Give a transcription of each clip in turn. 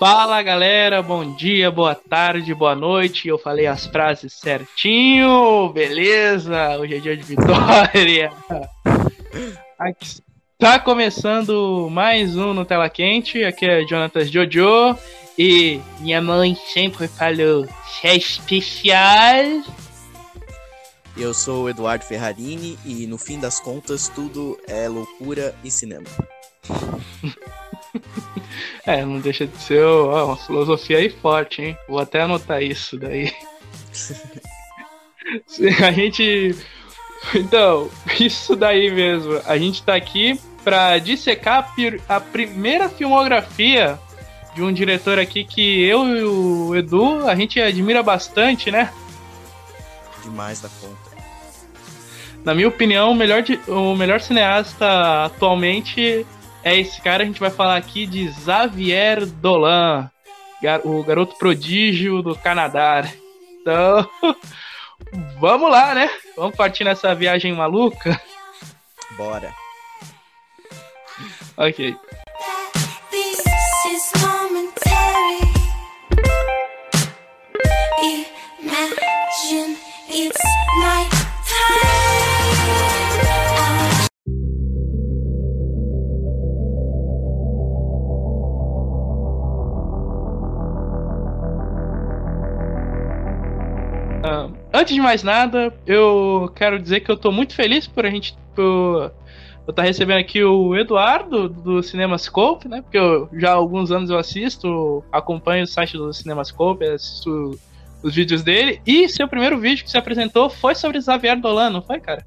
Fala galera, bom dia, boa tarde, boa noite. Eu falei as frases certinho, beleza? Hoje é dia de vitória. Aqui tá começando mais um no Tela Quente. Aqui é Jonathan Jojo e minha mãe sempre falou: é especial. Eu sou o Eduardo Ferrarini e no fim das contas tudo é loucura e cinema. é, não deixa de ser ó, uma filosofia aí forte, hein? Vou até anotar isso daí. a gente. Então, isso daí mesmo. A gente tá aqui pra dissecar a primeira filmografia de um diretor aqui que eu e o Edu, a gente admira bastante, né? Demais da conta. Na minha opinião, o melhor, o melhor cineasta atualmente é esse cara. A gente vai falar aqui de Xavier Dolan, o garoto prodígio do Canadá. Então, vamos lá, né? Vamos partir nessa viagem maluca? Bora. Ok. Imagine it's night antes de mais nada, eu quero dizer que eu tô muito feliz por a gente estar tá recebendo aqui o Eduardo do Cinemascope, né? Porque eu, já há alguns anos eu assisto, acompanho o site do Cinemascope, assisto os vídeos dele. E seu primeiro vídeo que se apresentou foi sobre Xavier Dolan, não foi, cara?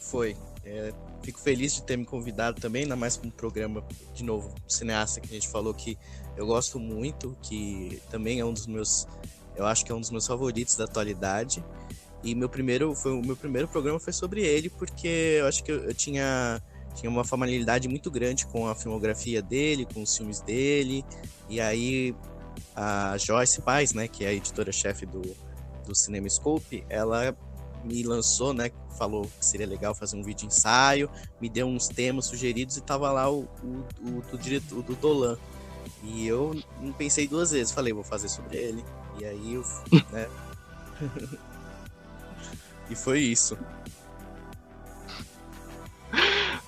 Foi. É, fico feliz de ter me convidado também, ainda mais para um programa, de novo, cineasta que a gente falou que eu gosto muito, que também é um dos meus eu acho que é um dos meus favoritos da atualidade. E meu primeiro, foi, o meu primeiro programa foi sobre ele, porque eu acho que eu, eu tinha, tinha uma familiaridade muito grande com a filmografia dele, com os filmes dele. E aí a Joyce Paz, né, que é a editora-chefe do, do Cinema Scope, ela me lançou, né, falou que seria legal fazer um vídeo ensaio, me deu uns temas sugeridos e tava lá o, o, o do diretor, do Dolan. E eu não pensei duas vezes, falei, vou fazer sobre ele. E aí eu, né? e foi isso.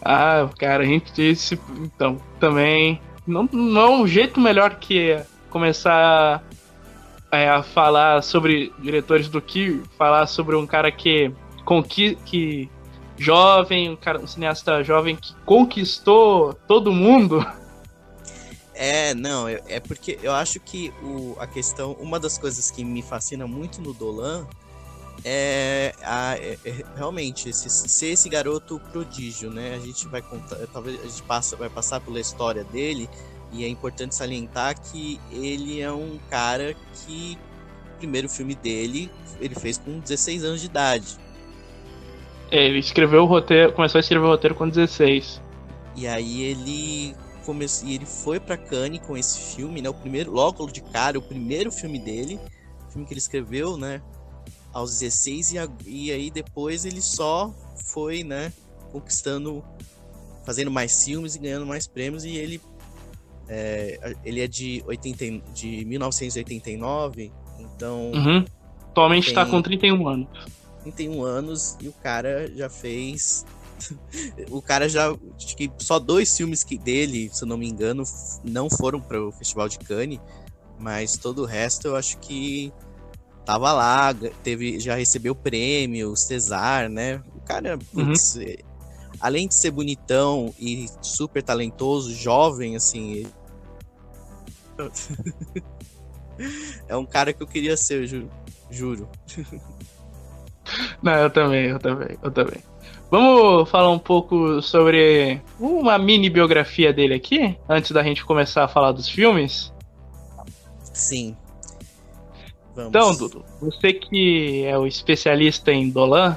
Ah, cara, a gente disse, então, também não, não é um jeito melhor que começar é, a falar sobre diretores do que falar sobre um cara que conqui que jovem, um cara um cineasta jovem que conquistou todo mundo. É, não, é porque eu acho que o, a questão, uma das coisas que me fascina muito no Dolan é, a, é, é realmente esse, ser esse garoto prodígio, né? A gente vai contar, talvez a gente passa, vai passar pela história dele e é importante salientar que ele é um cara que o primeiro filme dele ele fez com 16 anos de idade. É, ele escreveu o roteiro, começou a escrever o roteiro com 16. E aí ele e ele foi para Cannes com esse filme, né? O primeiro, logo de cara, o primeiro filme dele, filme que ele escreveu, né? Aos 16 e, a, e aí depois ele só foi, né? Conquistando, fazendo mais filmes e ganhando mais prêmios e ele é, ele é de 80, de 1989, então uhum. atualmente está com 31 anos. 31 anos e o cara já fez o cara já. Acho que só dois filmes que dele, se eu não me engano, não foram para o Festival de Cannes, mas todo o resto eu acho que tava lá, teve, já recebeu prêmio, Cesar, né? O cara, uhum. putz, uhum. além de ser bonitão e super talentoso, jovem, assim. é um cara que eu queria ser, eu juro. juro. Não, eu também, eu também, eu também. Vamos falar um pouco sobre uma mini biografia dele aqui, antes da gente começar a falar dos filmes? Sim. Vamos. Então, Dudu, você que é o especialista em Dolan,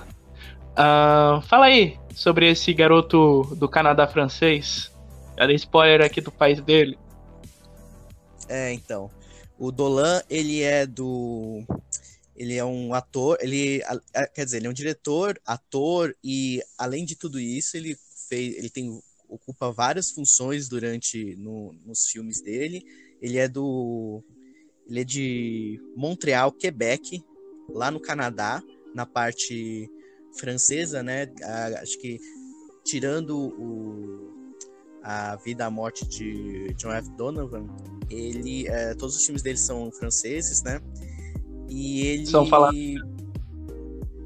uh, fala aí sobre esse garoto do Canadá francês. Já dei spoiler aqui do país dele. É, então. O Dolan, ele é do ele é um ator, ele quer dizer, ele é um diretor, ator e além de tudo isso, ele fez, ele tem ocupa várias funções durante no, nos filmes dele Ele é do. Ele é de Montreal, Quebec, lá no Canadá, na parte francesa, né? acho que tirando o, a vida a morte de John F. Donovan, ele, é, todos os filmes dele são franceses, né? E ele são falados,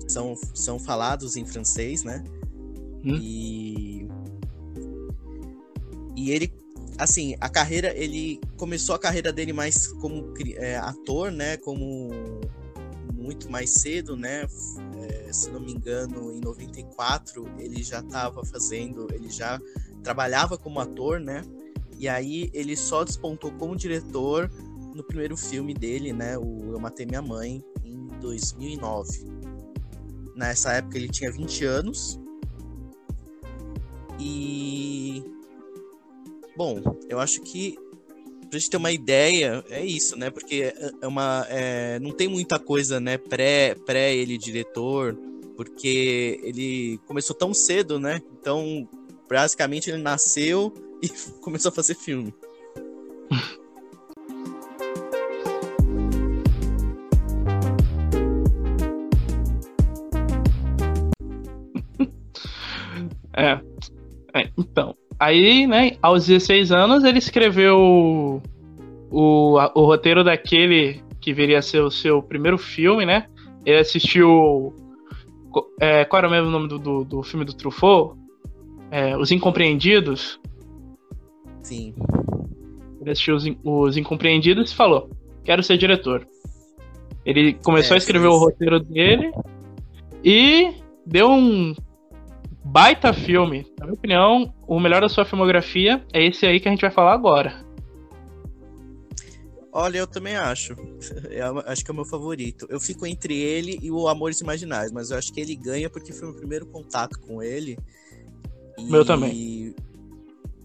são, são falados em francês, né? Hum? E e ele assim, a carreira, ele começou a carreira dele mais como é, ator, né? Como muito mais cedo, né? É, se não me engano, em 94 ele já estava fazendo, ele já trabalhava como ator, né? E aí ele só despontou como diretor no primeiro filme dele, né? O Eu Matei Minha Mãe, em 2009. Nessa época ele tinha 20 anos. E Bom, eu acho que pra gente ter uma ideia, é isso, né? Porque é uma, é, não tem muita coisa, né, pré, pré ele diretor, porque ele começou tão cedo, né? Então, basicamente ele nasceu e começou a fazer filme. é. é. Então, Aí, né, aos 16 anos, ele escreveu o, o, o roteiro daquele que viria a ser o seu primeiro filme, né? Ele assistiu. É, qual era o mesmo nome do, do, do filme do Truffaut? É, Os Incompreendidos. Sim. Ele assistiu Os, Os Incompreendidos e falou: Quero ser diretor. Ele começou é, a escrever sim. o roteiro dele e deu um baita filme. Na minha opinião, o melhor da sua filmografia é esse aí que a gente vai falar agora. Olha, eu também acho. Eu acho que é o meu favorito. Eu fico entre ele e o Amores Imaginais, mas eu acho que ele ganha porque foi o meu primeiro contato com ele. E... Meu também.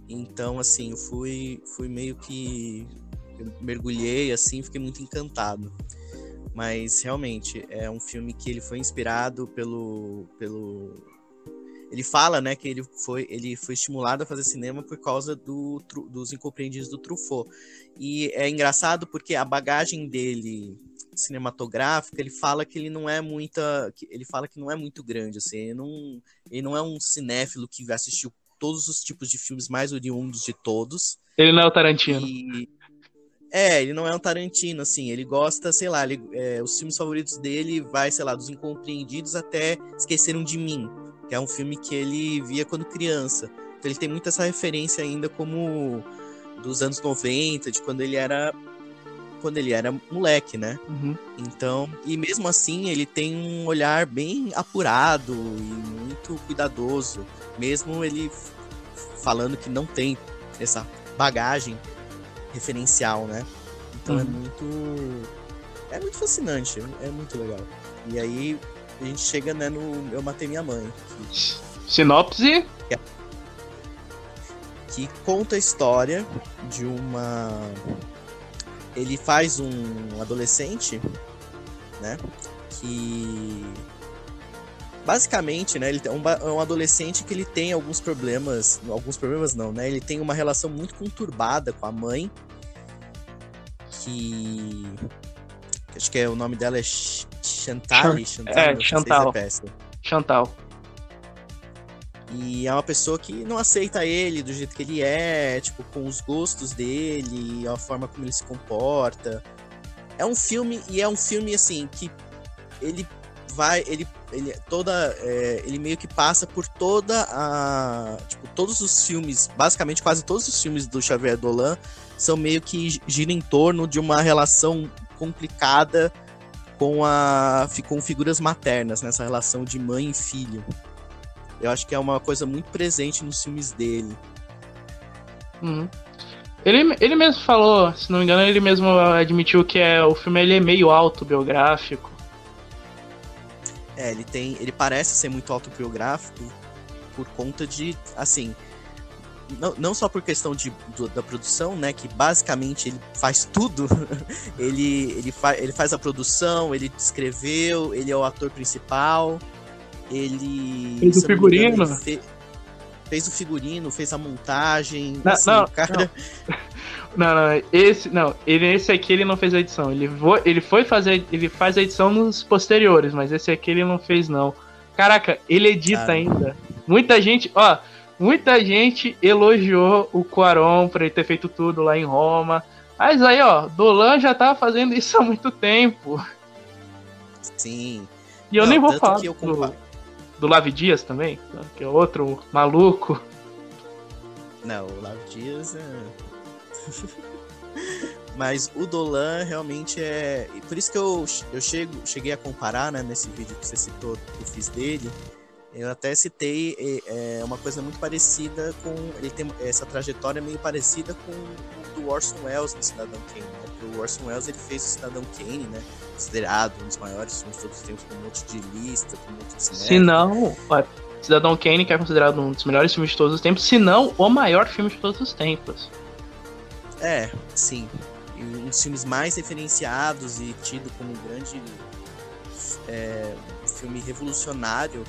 Então, assim, eu fui, fui meio que. Eu mergulhei, assim, fiquei muito encantado. Mas realmente é um filme que ele foi inspirado pelo, pelo ele fala, né, que ele foi, ele foi estimulado a fazer cinema por causa do, dos incompreendidos do Truffaut. E é engraçado porque a bagagem dele cinematográfica, ele fala que ele não é muita, ele fala que não é muito grande, assim, ele não, ele não é um cinéfilo que assistiu todos os tipos de filmes mais oriundos de todos. Ele não é o Tarantino. E... É, ele não é um Tarantino, assim, ele gosta, sei lá, ele, é, os filmes favoritos dele vai, sei lá, dos incompreendidos até Esqueceram de Mim que é um filme que ele via quando criança. Então ele tem muito essa referência ainda como dos anos 90, de quando ele era quando ele era moleque, né? Uhum. Então, e mesmo assim, ele tem um olhar bem apurado e muito cuidadoso, mesmo ele falando que não tem essa bagagem referencial, né? Então é uhum. é muito é muito fascinante, é muito legal. E aí a gente chega né, no Eu Matei Minha Mãe. Que... Sinopse? É. Que conta a história de uma. Ele faz um adolescente, né? Que. Basicamente, né? Ele é um, é um adolescente que ele tem alguns problemas. Alguns problemas não, né? Ele tem uma relação muito conturbada com a mãe. Que. Acho que é, o nome dela é Chantal, Chantal, é, Chantal. é Chantal. E é uma pessoa que não aceita ele do jeito que ele é, tipo, com os gostos dele, a forma como ele se comporta. É um filme, e é um filme, assim, que ele vai, ele, ele toda, é, ele meio que passa por toda a, tipo, todos os filmes, basicamente quase todos os filmes do Xavier Dolan são meio que giram em torno de uma relação complicada com a com figuras maternas nessa relação de mãe e filho. Eu acho que é uma coisa muito presente nos filmes dele. Uhum. Ele, ele mesmo falou, se não me engano, ele mesmo admitiu que é, o filme ele é meio autobiográfico. É, ele tem. Ele parece ser muito autobiográfico por conta de. Assim, não, não só por questão de, do, da produção, né? Que basicamente ele faz tudo. ele, ele, fa, ele faz a produção, ele escreveu, ele é o ator principal. Ele. Fez o figurino. Engano, fez, fez, o figurino, fez a montagem. Não, assim, não, cara... não. Não, não, esse. Não, ele, esse aqui ele não fez a edição. Ele, vo, ele foi fazer. Ele faz a edição nos posteriores, mas esse aqui ele não fez, não. Caraca, ele edita ainda. Muita gente, ó, muita gente elogiou o Quaron por ele ter feito tudo lá em Roma. Mas aí, ó, Dolan já tava fazendo isso há muito tempo. Sim. E eu não, nem vou falar do, do Lavi Dias também, que é outro maluco. Não, o Lavi Dias é. Mas o Dolan realmente é. Por isso que eu, eu chego, cheguei a comparar, né, nesse vídeo que você citou, que eu fiz dele. Eu até citei é, uma coisa muito parecida com. Ele tem essa trajetória meio parecida com o do Orson Welles no Cidadão Kane. Né? Porque o Orson Welles ele fez o Cidadão Kane, né? Considerado um dos maiores filmes de todos os tempos, com um monte de lista, com um monte de cinema. Se não, Cidadão Kane, que é considerado um dos melhores filmes de todos os tempos, se não o maior filme de todos os tempos. É, sim. E um dos filmes mais referenciados e tido como um grande é, filme revolucionário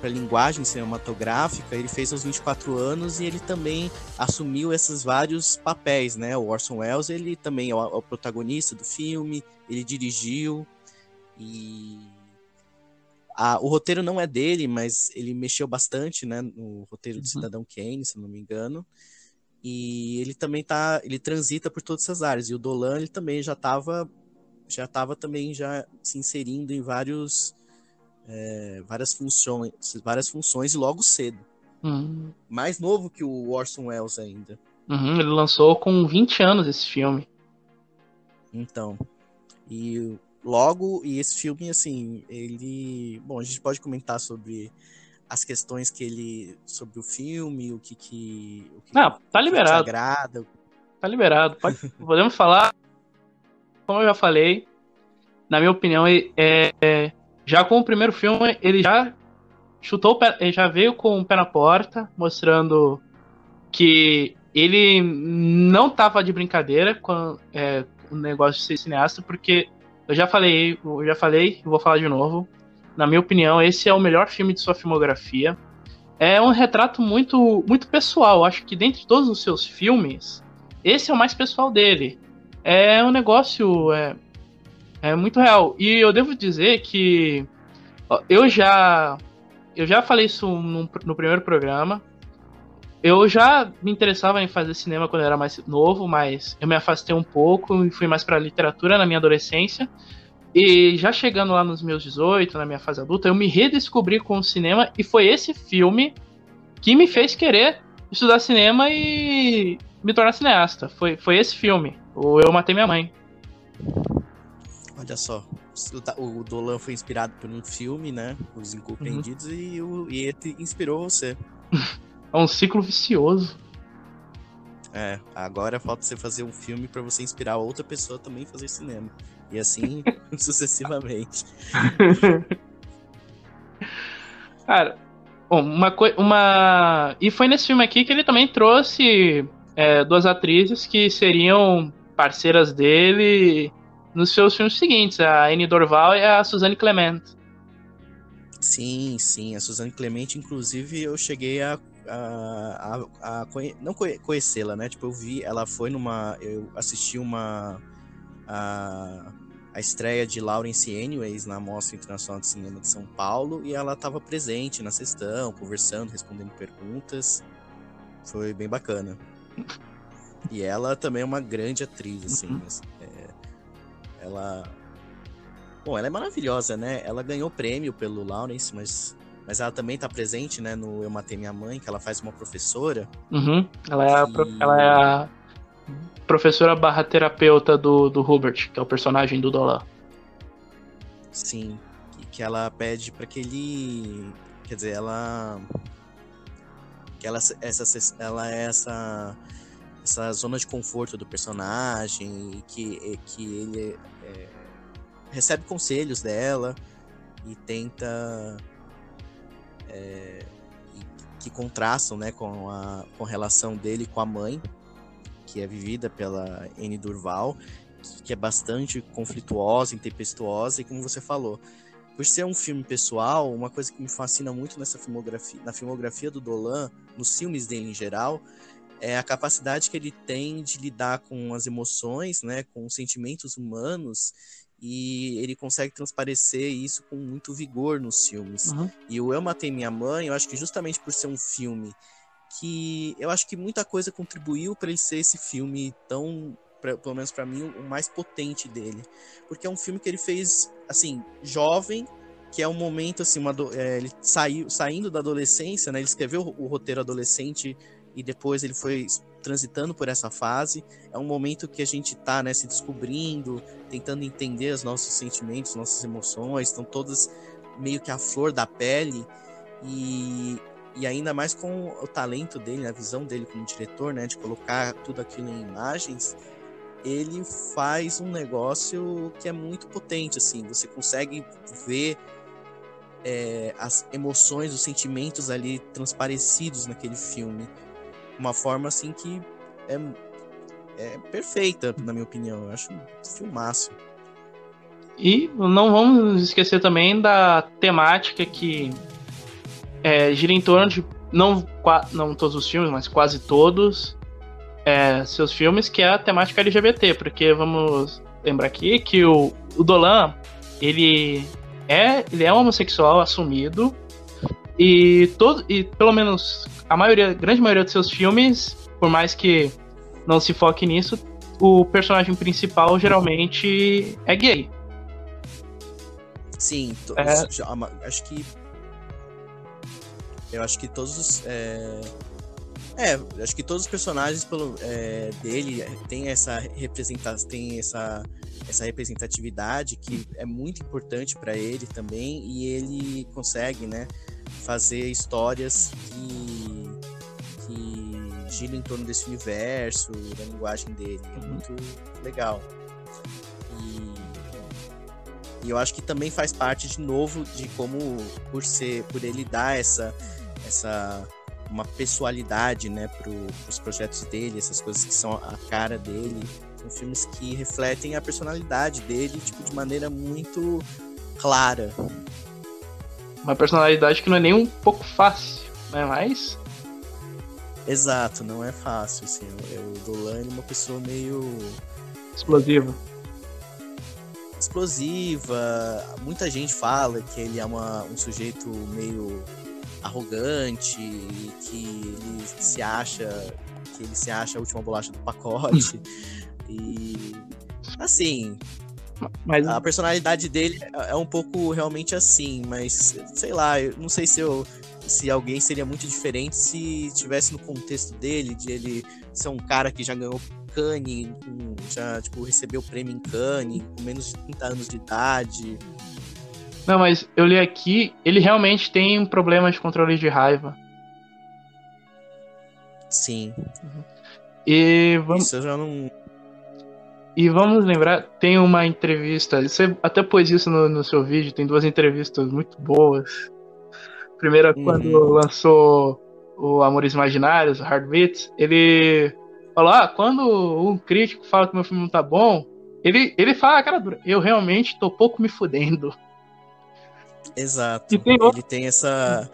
para linguagem cinematográfica, ele fez aos 24 anos e ele também assumiu esses vários papéis, né? O Orson Welles, ele também é o, é o protagonista do filme, ele dirigiu e a, o roteiro não é dele, mas ele mexeu bastante, né, no roteiro do uhum. Cidadão Kane, se não me engano. E ele também tá, ele transita por todas essas áreas. E o Dolan, ele também já estava já estava também já se inserindo em vários é, várias funções, várias funções logo cedo. Uhum. Mais novo que o Orson Welles ainda. Uhum, ele lançou com 20 anos esse filme. Então, e logo, e esse filme, assim, ele. Bom, a gente pode comentar sobre as questões que ele. sobre o filme, o que que. O que Não, tá liberado. Que agrada. Tá liberado. Pode, podemos falar. Como eu já falei, na minha opinião, é, é, já com o primeiro filme, ele já chutou ele já veio com o pé na porta, mostrando que ele não tava de brincadeira com é, o negócio de ser cineasta, porque eu já falei, eu já falei, vou falar de novo. Na minha opinião, esse é o melhor filme de sua filmografia. É um retrato muito, muito pessoal. Acho que dentre todos os seus filmes, esse é o mais pessoal dele. É um negócio é, é muito real. E eu devo dizer que eu já eu já falei isso no, no primeiro programa. Eu já me interessava em fazer cinema quando eu era mais novo, mas eu me afastei um pouco e fui mais para literatura na minha adolescência. E já chegando lá nos meus 18, na minha fase adulta, eu me redescobri com o cinema e foi esse filme que me fez querer estudar cinema e me tornar cineasta. Foi, foi esse filme, o Eu Matei Minha Mãe. Olha só, o Dolan foi inspirado por um filme, né? Os Incompreendidos, uhum. e, o, e ele inspirou você. É um ciclo vicioso. É, agora falta você fazer um filme para você inspirar outra pessoa também a fazer cinema. E assim sucessivamente. Cara, uma coisa. Uma... E foi nesse filme aqui que ele também trouxe é, duas atrizes que seriam parceiras dele nos seus filmes seguintes, a Anne Dorval e a Suzanne Clement. Sim, sim, a Suzanne Clement, inclusive, eu cheguei a a, a, a conhe... não conhecê-la, né? Tipo, eu vi, ela foi numa. Eu assisti uma. A, a estreia de Lawrence Anyways na Mostra Internacional de Cinema de São Paulo e ela estava presente na sessão, conversando, respondendo perguntas. Foi bem bacana. E ela também é uma grande atriz, assim. Uhum. É, ela. Bom, ela é maravilhosa, né? Ela ganhou prêmio pelo Lawrence, mas mas ela também tá presente, né, no Eu Matei Minha Mãe, que ela faz uma professora. Uhum. Ela, é a, ela é a professora barra terapeuta do, do Hubert, que é o personagem do Dolan. Sim, que, que ela pede para que ele... Quer dizer, ela... Que ela, essa, ela é essa essa zona de conforto do personagem e que, que ele é, recebe conselhos dela e tenta é, que contrastam né, com, a, com a relação dele com a mãe, que é vivida pela Anne Durval, que é bastante conflituosa, intempestuosa, e como você falou, por ser um filme pessoal, uma coisa que me fascina muito nessa filmografia, na filmografia do Dolan, nos filmes dele em geral, é a capacidade que ele tem de lidar com as emoções, né, com os sentimentos humanos, e ele consegue transparecer isso com muito vigor nos filmes. Uhum. E o Eu Matei Minha Mãe, eu acho que justamente por ser um filme que eu acho que muita coisa contribuiu para ele ser esse filme tão, pra, pelo menos para mim, o mais potente dele, porque é um filme que ele fez assim jovem, que é um momento assim, uma, é, ele saiu saindo da adolescência, né? Ele escreveu o, o roteiro adolescente e depois ele foi transitando por essa fase. É um momento que a gente está né, se descobrindo, tentando entender os nossos sentimentos, nossas emoções, estão todas meio que à flor da pele. E, e ainda mais com o talento dele, a visão dele como diretor, né, de colocar tudo aquilo em imagens, ele faz um negócio que é muito potente, assim, você consegue ver é, as emoções, os sentimentos ali transparecidos naquele filme uma forma assim que é, é perfeita, na minha opinião. Eu acho um filmaço. E não vamos esquecer também da temática que é, gira em torno de não, não todos os filmes, mas quase todos é, seus filmes, que é a temática LGBT, porque vamos lembrar aqui que o, o Dolan ele é, ele é homossexual assumido e todo e pelo menos a maioria, a grande maioria dos seus filmes, por mais que não se foque nisso, o personagem principal geralmente é gay. Sim, é... acho que eu acho que todos os é... é acho que todos os personagens pelo, é, dele tem essa representação, tem essa essa representatividade que é muito importante para ele também e ele consegue, né, fazer histórias que, que giram em torno desse universo, da linguagem dele. É uhum. muito legal. E, e, eu acho que também faz parte de novo de como, por ser, por ele dar essa, essa uma pessoalidade, né, para os projetos dele, essas coisas que são a cara dele. São filmes que refletem a personalidade dele, tipo, de maneira muito clara. Uma personalidade que não é nem um pouco fácil, não é mais? Exato, não é fácil, assim. O Dolan é uma pessoa meio. Explosiva. Explosiva. Muita gente fala que ele é uma, um sujeito meio arrogante, que ele se acha. que ele se acha a última bolacha do pacote. e. Assim, mas... A personalidade dele é, é um pouco realmente assim, mas sei lá, eu não sei se eu se alguém seria muito diferente se tivesse no contexto dele, de ele ser um cara que já ganhou Cannes, já tipo, recebeu prêmio em Cannes, com menos de 30 anos de idade. Não, mas eu li aqui, ele realmente tem um problema de controle de raiva. Sim. Uhum. E vamos... Isso eu já não, e vamos lembrar, tem uma entrevista, você até pôs isso no, no seu vídeo, tem duas entrevistas muito boas. Primeira, uhum. quando lançou o Amores Imaginários, Hard Beats, ele falou: Ah, quando um crítico fala que meu filme não tá bom, ele, ele fala, cara, eu realmente tô pouco me fudendo. Exato. E tem outro... Ele tem essa.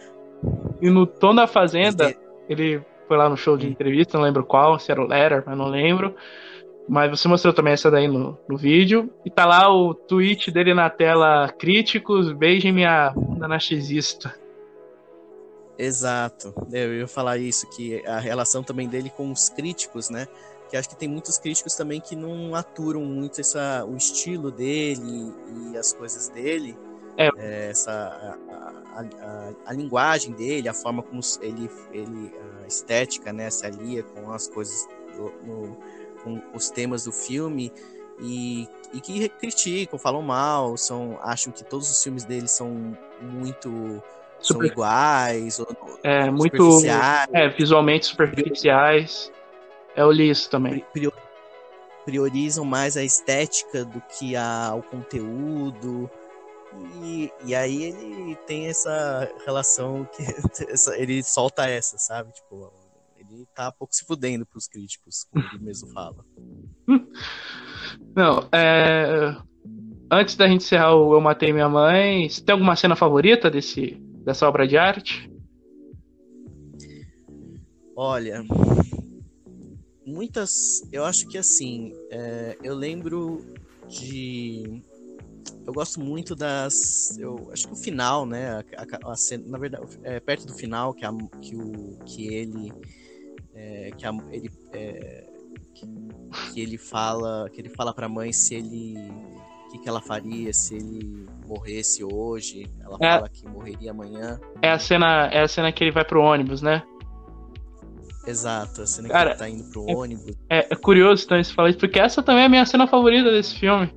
E no Tom da Fazenda, ele, tem... ele foi lá no show de entrevista, não lembro qual, se era o Letter, mas não lembro. Mas você mostrou também essa daí no, no vídeo. E tá lá o tweet dele na tela: Críticos, beijem minha bunda narcisista. Exato. Eu ia falar isso, que a relação também dele com os críticos, né? Que acho que tem muitos críticos também que não aturam muito essa, o estilo dele e as coisas dele. É. é essa, a, a, a, a, linguagem dele, a forma como ele, ele a estética, né, se alia com as coisas do, no, com os temas do filme e, e que criticam, falam mal, são, acham que todos os filmes dele são muito Super... são iguais, ou, é, muito é, visualmente superficiais. Eu li isso também. Priorizam mais a estética do que a, o conteúdo. E, e aí ele tem essa relação que ele solta essa, sabe? Tipo, ele tá pouco se fudendo pros críticos, como ele mesmo fala. Não, é... Antes da gente encerrar o Eu Matei Minha Mãe, você tem alguma cena favorita desse, dessa obra de arte? Olha, muitas. Eu acho que assim, é, eu lembro de. Eu gosto muito das. Eu acho que o final, né? A, a, a cena, na verdade, é, perto do final, que, que, o, que ele. É, que a, ele. É, que, que, ele fala. Que ele fala pra mãe se ele. O que, que ela faria se ele morresse hoje. Ela é, fala que morreria amanhã. É a cena, é a cena que ele vai pro ônibus, né? Exato, a cena Cara, que ele tá indo pro é, ônibus. É, é curioso então você falar isso, porque essa também é a minha cena favorita desse filme.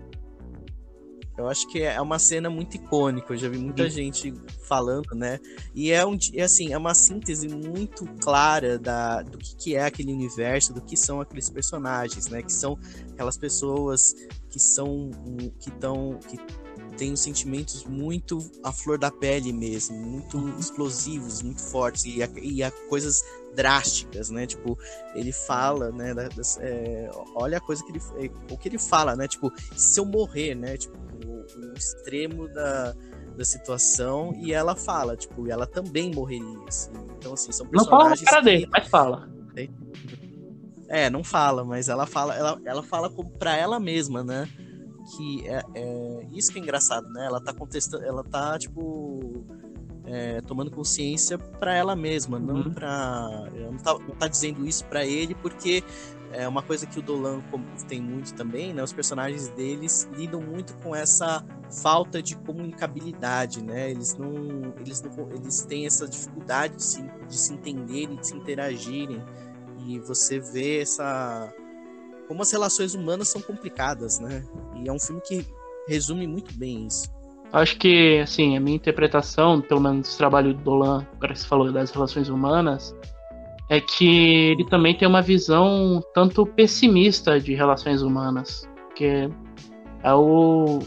Eu acho que é uma cena muito icônica, eu já vi muita Sim. gente falando, né? E é, um, é assim, é uma síntese muito clara da, do que, que é aquele universo, do que são aqueles personagens, né? Que são aquelas pessoas que são que estão que têm os sentimentos muito à flor da pele mesmo, muito uhum. explosivos, muito fortes e, e a coisas drásticas, né? Tipo, ele fala, né? Das, é, olha a coisa que ele, é, o que ele fala, né? Tipo, se eu morrer, né? Tipo, o, o extremo da, da situação e ela fala, tipo, ela também morreria. Assim. Então, assim, são personagens. Não fala na cara que... dele, mas fala. É, não fala, mas ela fala, ela, ela fala para ela mesma, né? Que é, é, isso que é engraçado, né? Ela tá contestando, ela tá tipo é, tomando consciência para ela mesma, não uhum. para não tá, não tá dizendo isso para ele porque é uma coisa que o Dolan tem muito também, né? Os personagens deles lidam muito com essa falta de comunicabilidade, né? Eles não, eles não, eles têm essa dificuldade de se, de se entenderem, de se interagirem e você vê essa como as relações humanas são complicadas, né? E é um filme que resume muito bem isso. Acho que, assim, a minha interpretação, pelo menos do trabalho do Dolan, para que você falou das relações humanas, é que ele também tem uma visão tanto pessimista de relações humanas. Que é o.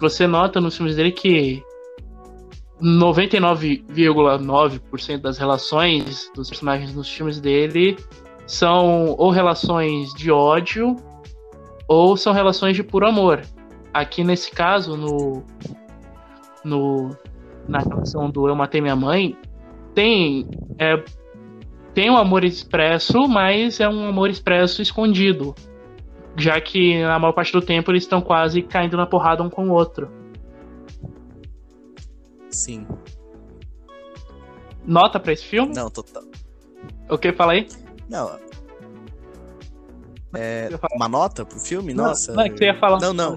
Você nota nos filmes dele que 99,9% das relações dos personagens nos filmes dele são ou relações de ódio ou são relações de puro amor. Aqui nesse caso, no no, na relação do Eu Matei Minha Mãe, tem, é, tem um amor expresso, mas é um amor expresso escondido. Já que na maior parte do tempo eles estão quase caindo na porrada um com o outro. Sim. Nota pra esse filme? Não, total. O que? Fala aí. Não. É, uma nota pro filme? Não, Nossa. Não, é que você ia falar. Não, não.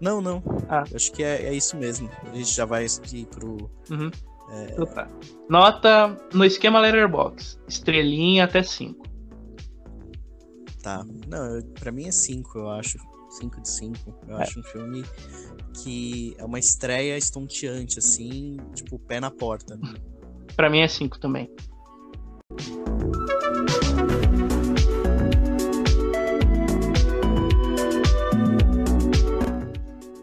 Não, não. Ah. Acho que é, é isso mesmo. A gente já vai ir pro. Uhum. É... Então tá. Nota no esquema Letterbox. Estrelinha até 5. Tá. Não, pra mim é 5, eu acho. 5 de 5. Eu é. acho um filme que é uma estreia estonteante, assim, tipo, pé na porta. Né? pra mim é 5 também.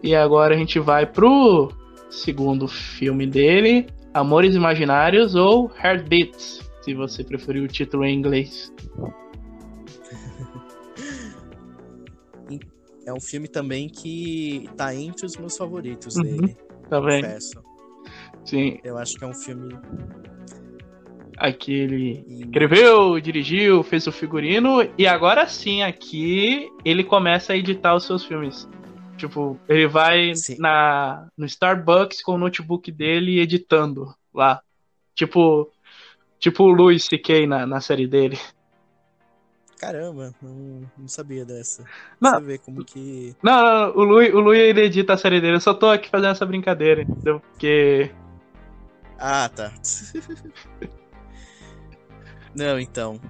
E agora a gente vai pro segundo filme dele, Amores Imaginários ou Heartbeats, se você preferir o título em inglês. É um filme também que tá entre os meus favoritos uhum, dele. Também. Confesso. Sim. Eu acho que é um filme. Aqui ele escreveu, dirigiu, fez o figurino e agora sim aqui ele começa a editar os seus filmes. Tipo, ele vai na, no Starbucks com o notebook dele editando lá. Tipo, tipo o Louis C.K. Na, na série dele. Caramba, não, não sabia dessa. Não, Você vê como que. Não, não, o Louis, o Louis ele edita a série dele. Eu só tô aqui fazendo essa brincadeira, entendeu? Porque. Ah, tá. não, então.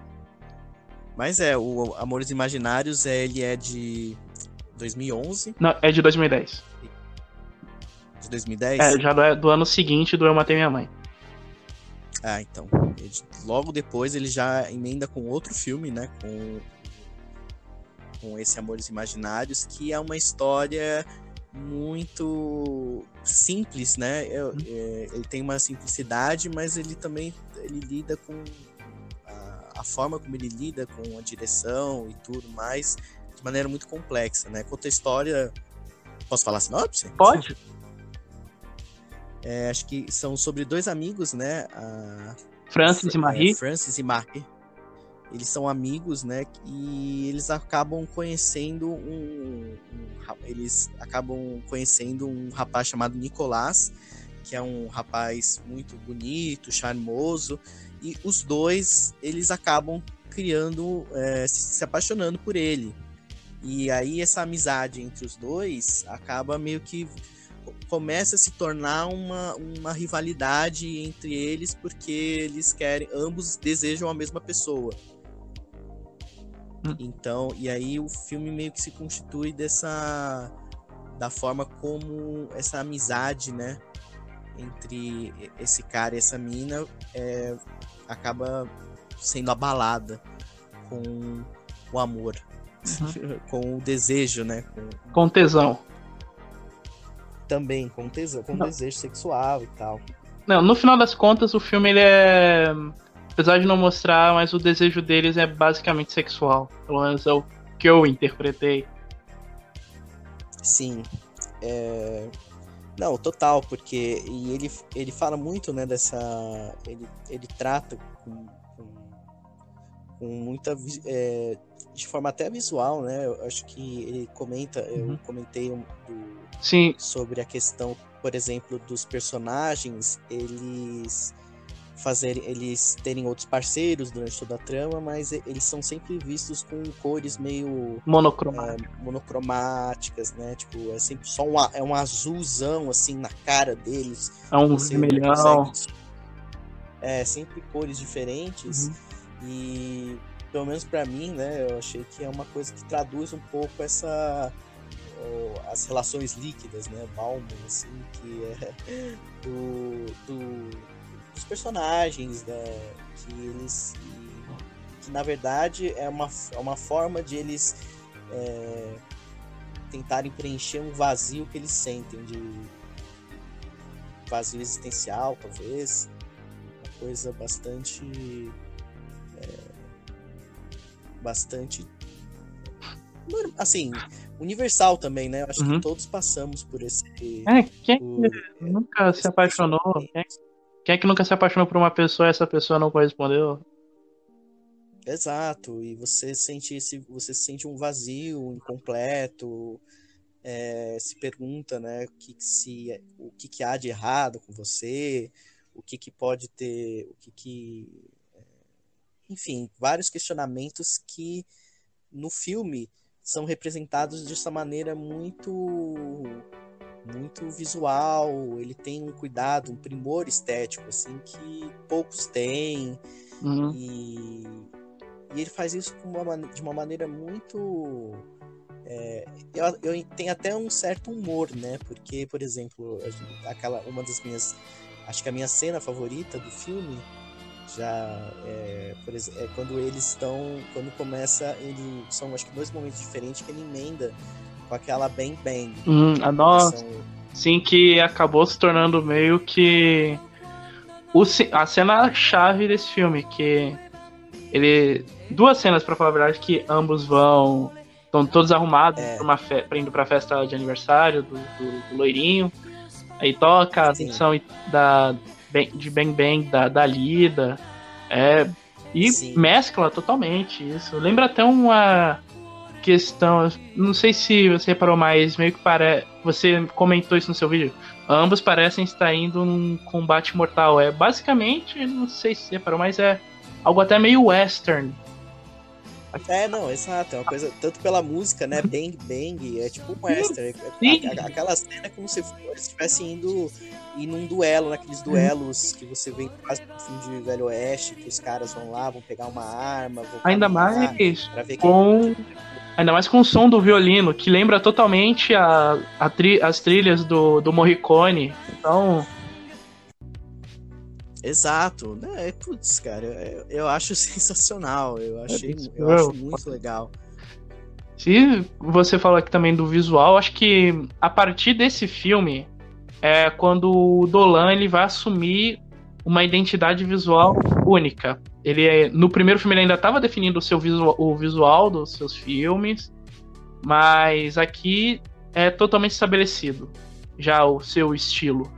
Mas é, o Amores Imaginários, ele é de 2011? Não, é de 2010. De 2010? É, já do, do ano seguinte do Eu Matei Minha Mãe. Ah, então. Logo depois ele já emenda com outro filme, né? Com, com esse Amores Imaginários, que é uma história muito simples, né? Eu, é, ele tem uma simplicidade, mas ele também ele lida com a, a, forma como ele lida com a direção e tudo mais de maneira muito complexa, né? Conta a história. Posso falar sinopse? Pode. É, acho que são sobre dois amigos, né? A... Francis e Marie. É, Francis e Marie. eles são amigos, né? E eles acabam conhecendo um, um, eles acabam conhecendo um rapaz chamado Nicolás, que é um rapaz muito bonito, charmoso, e os dois eles acabam criando, é, se, se apaixonando por ele. E aí essa amizade entre os dois acaba meio que começa a se tornar uma, uma rivalidade entre eles porque eles querem ambos desejam a mesma pessoa hum. então e aí o filme meio que se constitui dessa da forma como essa amizade né entre esse cara e essa mina é, acaba sendo abalada com o amor uhum. com o desejo né com, com tesão também, com, tesão, com desejo sexual e tal. Não, no final das contas, o filme ele é. Apesar de não mostrar, mas o desejo deles é basicamente sexual. Pelo menos é o que eu interpretei. Sim. É... Não, total, porque e ele, ele fala muito, né, dessa. Ele, ele trata com, com, com muita. É, de forma até visual, né? Eu acho que ele comenta, uhum. eu comentei um, do, Sim. sobre a questão, por exemplo, dos personagens, eles fazerem, eles terem outros parceiros durante toda a trama, mas eles são sempre vistos com cores meio monocromáticas, é, monocromáticas né? Tipo, é sempre só um, é um azulzão assim na cara deles. É um vermelhão. É, sempre cores diferentes. Uhum. E pelo menos para mim, né, eu achei que é uma coisa que traduz um pouco essa as relações líquidas, né, Bauman, assim, que é do, do dos personagens, né, que eles que, na verdade é uma, é uma forma de eles é, tentarem preencher um vazio que eles sentem de vazio existencial, talvez, uma coisa bastante bastante assim, universal também, né? Eu acho uhum. que todos passamos por esse. É, quem por, é, nunca se apaixonou? Quem, quem é que nunca se apaixonou por uma pessoa e essa pessoa não correspondeu? Exato, e você sente esse, você sente um vazio, incompleto, é, se pergunta, né, o que, se, o que, que há de errado com você, o que, que pode ter, o que, que enfim, vários questionamentos que no filme são representados dessa maneira muito muito visual, ele tem um cuidado, um primor estético assim que poucos têm uhum. e, e, ele faz isso uma, de uma maneira muito é, eu, eu tenho até um certo humor, né? Porque, por exemplo, aquela uma das minhas acho que a minha cena favorita do filme já é, por exemplo, é quando eles estão quando começa ele são acho que dois momentos diferentes que ele emenda com aquela bang bang. Hum, a nossa. são... sim que acabou se tornando meio que o, a cena chave desse filme que ele duas cenas para falar a verdade que ambos vão estão todos arrumados é. para fe, pra indo para festa de aniversário do, do, do loirinho. Aí toca a atenção da de Bang Bang da, da Lida. É, e Sim. mescla totalmente isso. Lembra até uma questão, não sei se você reparou mais, meio que parece. Você comentou isso no seu vídeo. Ambos parecem estar indo num combate mortal. É basicamente, não sei se você reparou, mas é algo até meio western. É, não, exato. É uma coisa, tanto pela música, né? Bang Bang, é tipo um western. Sim. Aquela cena é como se estivesse indo ir num duelo, naqueles duelos que você vê quase no fim de Velho Oeste, que os caras vão lá, vão pegar uma arma. Ainda mais com. Ainda mais com o som do violino, que lembra totalmente a, a tri, as trilhas do, do Morricone. Então. Exato, né? Putz, cara, eu, eu acho sensacional. Eu achei, eu acho muito legal. Se você falou aqui também do visual, acho que a partir desse filme é quando o Dolan ele vai assumir uma identidade visual única. Ele é, no primeiro filme ele ainda estava definindo o seu visual, o visual dos seus filmes, mas aqui é totalmente estabelecido já o seu estilo.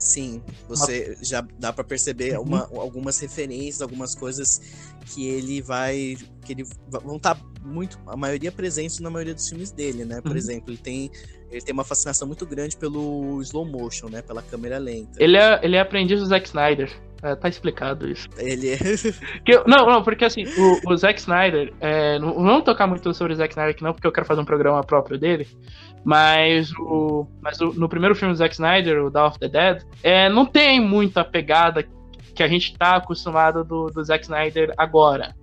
Sim, você já dá para perceber uhum. uma, algumas referências, algumas coisas que ele vai. que ele vão estar tá muito. a maioria presentes na maioria dos filmes dele, né? Por uhum. exemplo, ele tem. Ele tem uma fascinação muito grande pelo slow motion, né? Pela câmera lenta. Ele é, ele é aprendiz do Zack Snyder. É, tá explicado isso. Ele é. que, não, não, porque assim, o, o Zack Snyder. É, não vamos tocar muito sobre o Zack Snyder aqui, não, porque eu quero fazer um programa próprio dele. Mas, o, mas o, no primeiro filme do Zack Snyder, o Dawn of the Dead, é, não tem muita pegada que a gente tá acostumado do, do Zack Snyder agora.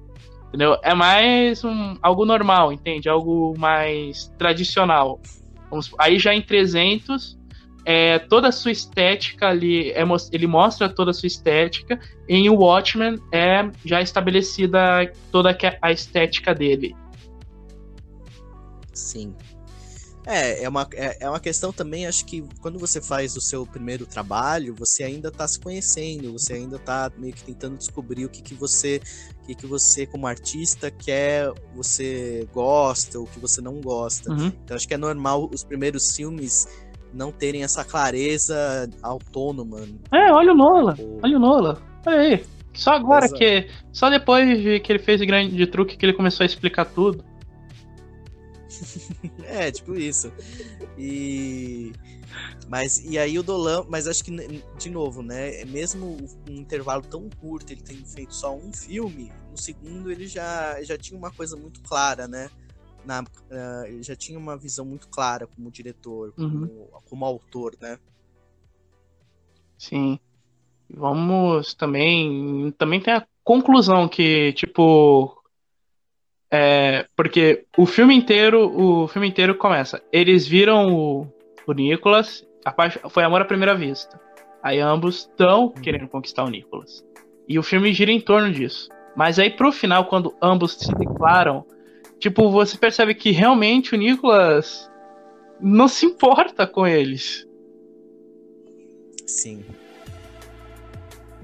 Entendeu? É mais um, algo normal, entende? Algo mais tradicional. Vamos, aí já em 300, é, toda a sua estética ali, é, ele mostra toda a sua estética. Em Watchmen é já estabelecida toda a estética dele. Sim. É, é uma, é, é uma questão também, acho que quando você faz o seu primeiro trabalho, você ainda está se conhecendo, você ainda está meio que tentando descobrir o que, que você, o que, que você como artista quer, você gosta, o que você não gosta. Uhum. Então acho que é normal os primeiros filmes não terem essa clareza autônoma. É, olha o Nola, ou... olha o Nola, olha aí. Só agora Exato. que. Só depois de que ele fez o grande truque que ele começou a explicar tudo. é, tipo isso. E. Mas, e aí o Dolan, mas acho que, de novo, né? Mesmo um intervalo tão curto, ele tendo feito só um filme, no segundo ele já, já tinha uma coisa muito clara, né? Na, uh, já tinha uma visão muito clara como diretor, como, uhum. como autor, né? Sim. Vamos também. Também tem a conclusão que, tipo, é, porque o filme inteiro, o filme inteiro começa. Eles viram o, o Nicholas, a parte, foi amor à primeira vista. Aí ambos estão uhum. querendo conquistar o Nicholas. E o filme gira em torno disso. Mas aí pro final, quando ambos se declaram, tipo, você percebe que realmente o Nicholas não se importa com eles. Sim.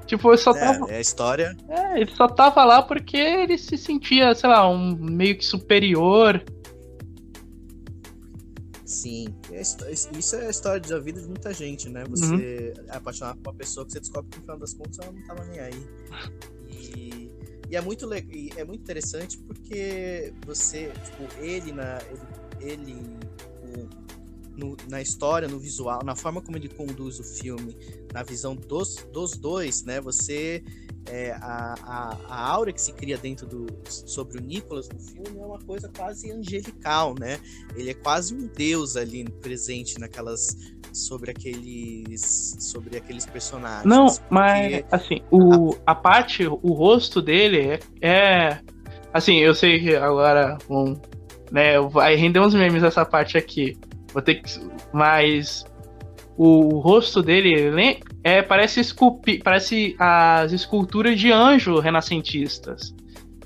Tipo, ele só é, tava. É a história. É, ele só tava lá porque ele se sentia, sei lá, um meio que superior. Sim, é isso é a história da vida de muita gente, né? Você uhum. é apaixonado por uma pessoa que você descobre que no final das contas ela não tava nem aí. E, e é muito e é muito interessante porque você, tipo, ele na ele, ele no, na história, no visual, na forma como ele conduz o filme, na visão dos, dos dois, né? Você. É, a, a, a aura que se cria dentro do. sobre o Nicholas no filme é uma coisa quase angelical, né? Ele é quase um deus ali presente naquelas. sobre aqueles. sobre aqueles personagens. Não, mas assim, o, a parte, o rosto dele é. é assim, eu sei que agora. Um, né, vai render uns memes essa parte aqui. Vou ter que. Mas o, o rosto dele é, parece esculpi, parece as esculturas de anjo renascentistas.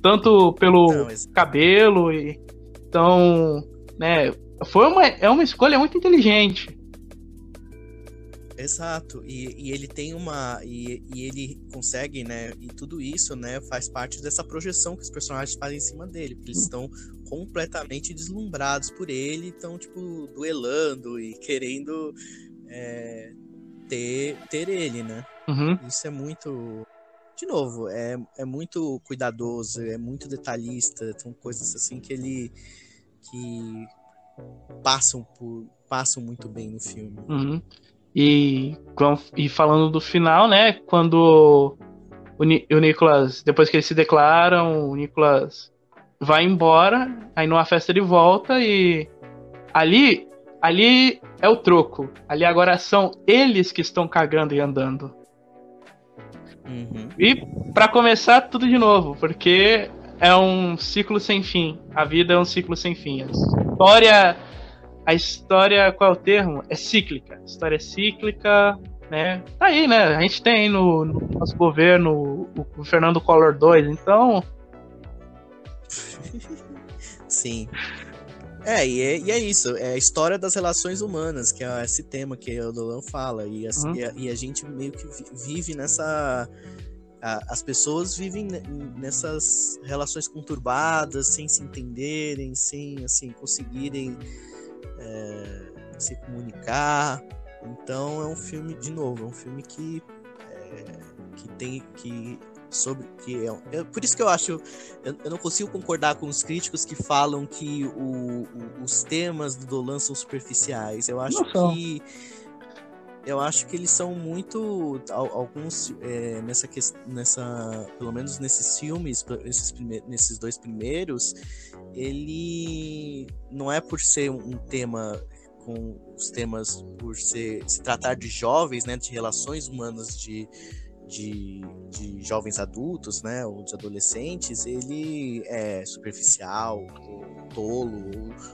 Tanto pelo Não, cabelo e. Então. Né, foi uma, é uma escolha muito inteligente. Exato, e, e ele tem uma. E, e, ele consegue, né? E tudo isso, né, faz parte dessa projeção que os personagens fazem em cima dele, porque eles estão completamente deslumbrados por ele, estão, tipo, duelando e querendo é, ter, ter ele, né? Uhum. Isso é muito. De novo, é, é muito cuidadoso, é muito detalhista, são coisas assim que ele. que passam por. passam muito bem no filme. Uhum. E, e falando do final, né? Quando o, o Nicolas, depois que eles se declaram, o Nicolas vai embora, aí numa festa ele volta e ali, ali é o troco. Ali agora são eles que estão cagando e andando. Uhum. E para começar tudo de novo, porque é um ciclo sem fim. A vida é um ciclo sem fim. A história a história, qual é o termo? É cíclica. A história é cíclica, né? Tá aí, né? A gente tem no, no nosso governo o, o Fernando Collor 2, então. Sim. É e, é, e é isso, é a história das relações humanas, que é esse tema que o Dolan fala, e, assim, uhum. e, a, e, a, gente meio que vive nessa. A, as pessoas vivem nessas relações conturbadas, sem se entenderem, sem assim, conseguirem é, se comunicar. Então é um filme, de novo, é um filme que, é, que tem que sobre que é, é, por isso que eu acho eu, eu, não consigo concordar com os críticos que falam que o, o, os temas do Dolan são superficiais. Eu acho que eu acho que eles são muito alguns é, nessa nessa pelo menos nesses filmes esses nesses dois primeiros ele não é por ser um tema com os temas por ser, se tratar de jovens, né, de relações humanas de, de, de jovens adultos, né, ou de adolescentes, ele é superficial, ou tolo,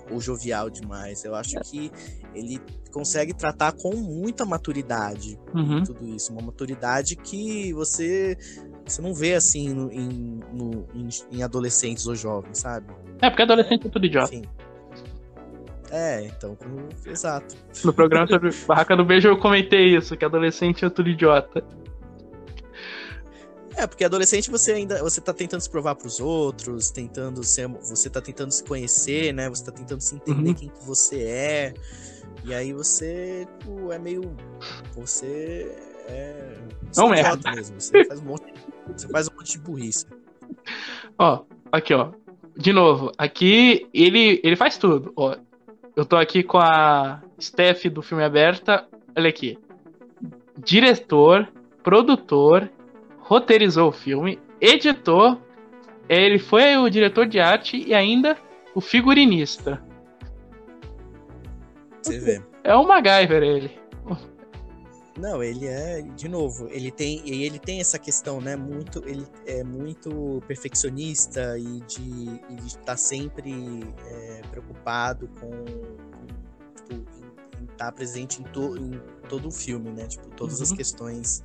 ou, ou jovial demais. Eu acho que ele consegue tratar com muita maturidade uhum. tudo isso, uma maturidade que você você não vê assim no, em, no, em, em, adolescentes ou jovens, sabe? É, porque adolescente é tudo idiota. Enfim. É, então, exato. No programa sobre Barraca do Beijo eu comentei isso, que adolescente é tudo idiota. É, porque adolescente você ainda você tá tentando se provar para os outros, tentando ser, você tá tentando se conhecer, né? Você tá tentando se entender uhum. quem que você é. E aí você tipo, é meio você é não é mesmo, você faz um monte, você faz um monte de burrice. Ó, aqui, ó. De novo, aqui ele ele faz tudo, ó. Eu tô aqui com a Steph do filme aberta. Olha aqui. Diretor, produtor, roteirizou o filme, editor, ele foi o diretor de arte e ainda o figurinista. Você vê. É o MacGyver ele. Não, ele é, de novo, ele tem, ele tem essa questão, né, muito, ele é muito perfeccionista e de estar tá sempre é, preocupado com, com tipo, estar tá presente em, to, em, todo o filme, né, tipo, todas uhum. as questões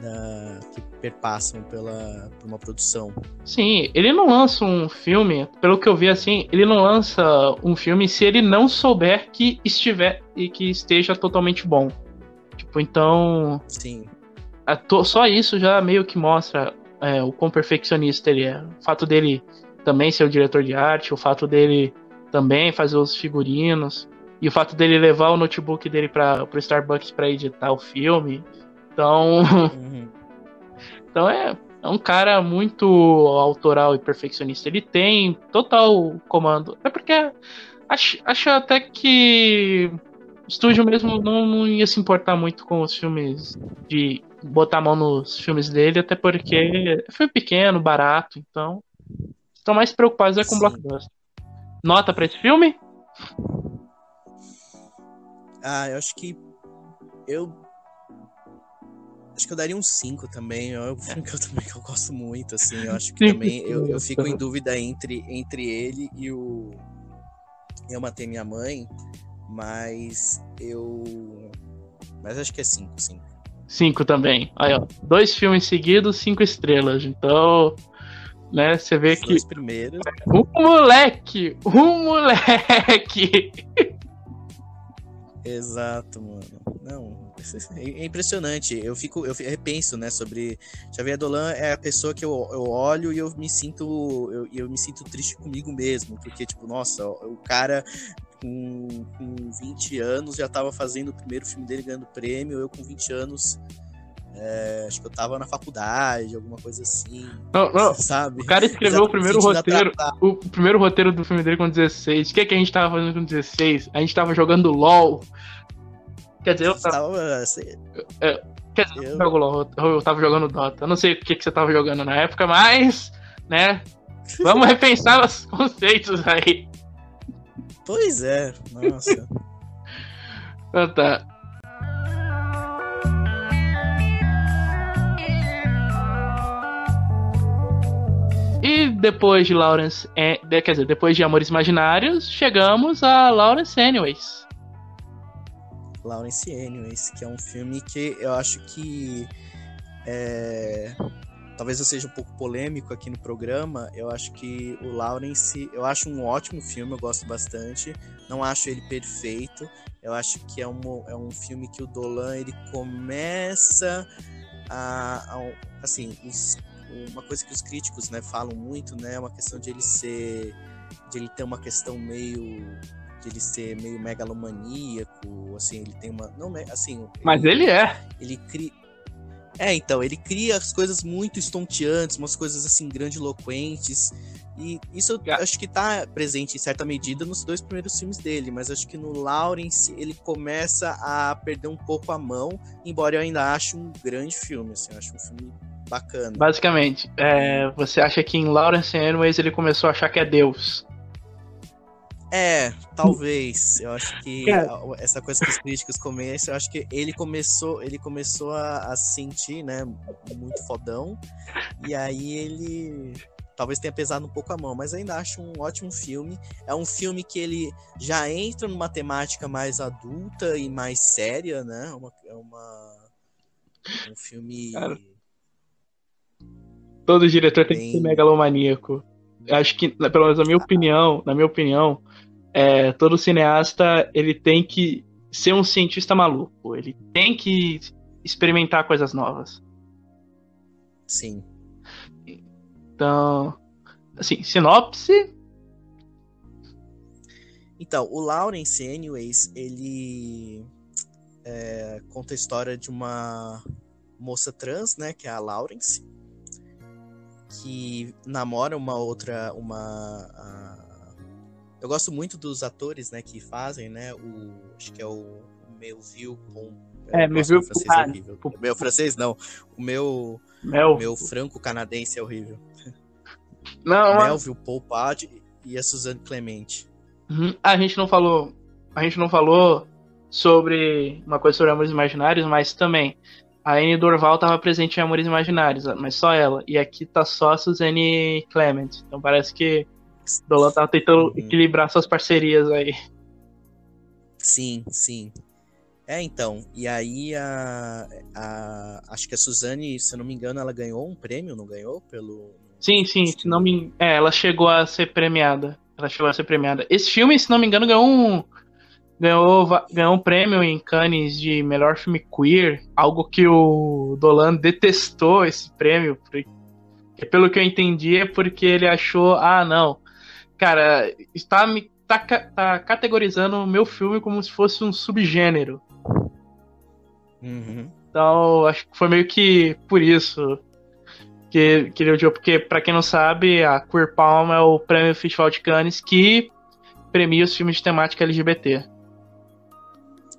da, que perpassam pela, por uma produção. Sim, ele não lança um filme, pelo que eu vi assim, ele não lança um filme se ele não souber que estiver e que esteja totalmente bom. Tipo, então. Sim. To, só isso já meio que mostra é, o quão perfeccionista ele é. O fato dele também ser o diretor de arte, o fato dele também fazer os figurinos, e o fato dele levar o notebook dele para o Starbucks para editar o filme. Então. Uhum. então é, é um cara muito autoral e perfeccionista. Ele tem total comando. É porque acho, acho até que estúdio mesmo não, não ia se importar muito com os filmes de botar a mão nos filmes dele, até porque foi pequeno, barato, então estão mais preocupados é com Sim. blockbuster. Nota para esse filme? Ah, eu acho que eu acho que eu daria um 5 também. É um filme que eu também que eu gosto muito, assim. Eu acho que também eu, eu fico em dúvida entre, entre ele e o Eu Matei Minha Mãe, mas eu. Mas acho que é 5, 5. 5 também. Aí, ó. Dois filmes seguidos, cinco estrelas. Então, né, você vê Os que. Dois primeiros. Um moleque! Um moleque! Exato, mano. Não, é impressionante. Eu fico, eu repenso, né, sobre Xavier Dolan é a pessoa que eu, eu olho e eu me sinto, eu, eu me sinto triste comigo mesmo, porque tipo, nossa, o cara com, com 20 anos já estava fazendo o primeiro filme dele ganhando prêmio, eu com 20 anos é, acho que eu tava na faculdade, alguma coisa assim. Não, não. Sabe? O cara escreveu o primeiro roteiro. O primeiro roteiro do filme dele com 16. O que, é que a gente tava fazendo com 16? A gente tava jogando LOL. Quer dizer, eu tava. Assim, é, quer dizer, eu... Eu, eu tava jogando Dota. Eu não sei o que, que você tava jogando na época, mas. né? Vamos repensar os conceitos aí. Pois é, nossa. ah, tá. E depois de Lawrence, é, quer dizer, depois de Amores Imaginários, chegamos a Lawrence Anyways. Lawrence Anyways, que é um filme que eu acho que é, talvez eu seja um pouco polêmico aqui no programa, eu acho que o Lawrence, eu acho um ótimo filme, eu gosto bastante. Não acho ele perfeito. Eu acho que é um, é um filme que o Dolan ele começa a, a assim, os, uma coisa que os críticos, né, falam muito, né, é uma questão de ele ser de ele ter uma questão meio de ele ser meio megalomaníaco, assim, ele tem uma. Não, assim. Mas ele, ele é. Ele cria. É, então, ele cria as coisas muito estonteantes, umas coisas assim grandiloquentes. E isso eu acho que tá presente em certa medida nos dois primeiros filmes dele, mas acho que no Lawrence ele começa a perder um pouco a mão, embora eu ainda ache um grande filme, assim, eu acho um filme bacana. Basicamente, é, você acha que em Lawrence Anyways ele começou a achar que é Deus? É, talvez. Eu acho que essa coisa que os críticos começam, eu acho que ele começou, ele começou a, a sentir, né, muito fodão. E aí ele talvez tenha pesado um pouco a mão, mas ainda acho um ótimo filme. É um filme que ele já entra numa temática mais adulta e mais séria, né? É uma, é uma um filme. Cara, todo diretor tem que ser megalomaníaco. Acho que, pelo menos na minha opinião, na minha opinião, é, todo cineasta ele tem que ser um cientista maluco. Ele tem que experimentar coisas novas. Sim. Então, assim, sinopse. Então, o Lawrence, anyways, ele é, conta a história de uma moça trans, né, que é a Lawrence, que namora uma outra, uma eu gosto muito dos atores, né, que fazem, né, o acho que é o Melville com é, Melville francês é horrível. O meu francês não, o meu Mel. meu franco canadense é horrível. Não, Melville Poupard e a Suzanne Clemente. Uhum. A gente não falou, a gente não falou sobre uma coisa sobre Amores Imaginários, mas também a Anne Dorval estava presente em Amores Imaginários, mas só ela. E aqui tá só a Suzanne Clement. Então parece que Dolan tava tentando uhum. equilibrar suas parcerias aí. Sim, sim. É, então. E aí a, a. Acho que a Suzane, se eu não me engano, ela ganhou um prêmio, não ganhou? Pelo. Sim, sim, se não me. É, ela chegou a ser premiada. Ela chegou a ser premiada. Esse filme, se não me engano, ganhou um. Ganhou, ganhou um prêmio em Cannes de melhor filme queer, algo que o Dolan detestou esse prêmio, porque, pelo que eu entendi é porque ele achou, ah não, cara, está me tá, tá categorizando o meu filme como se fosse um subgênero. Uhum. Então, acho que foi meio que por isso que, que ele odiou, porque, para quem não sabe, a Queer Palm é o prêmio Festival de Cannes que premia os filmes de temática LGBT.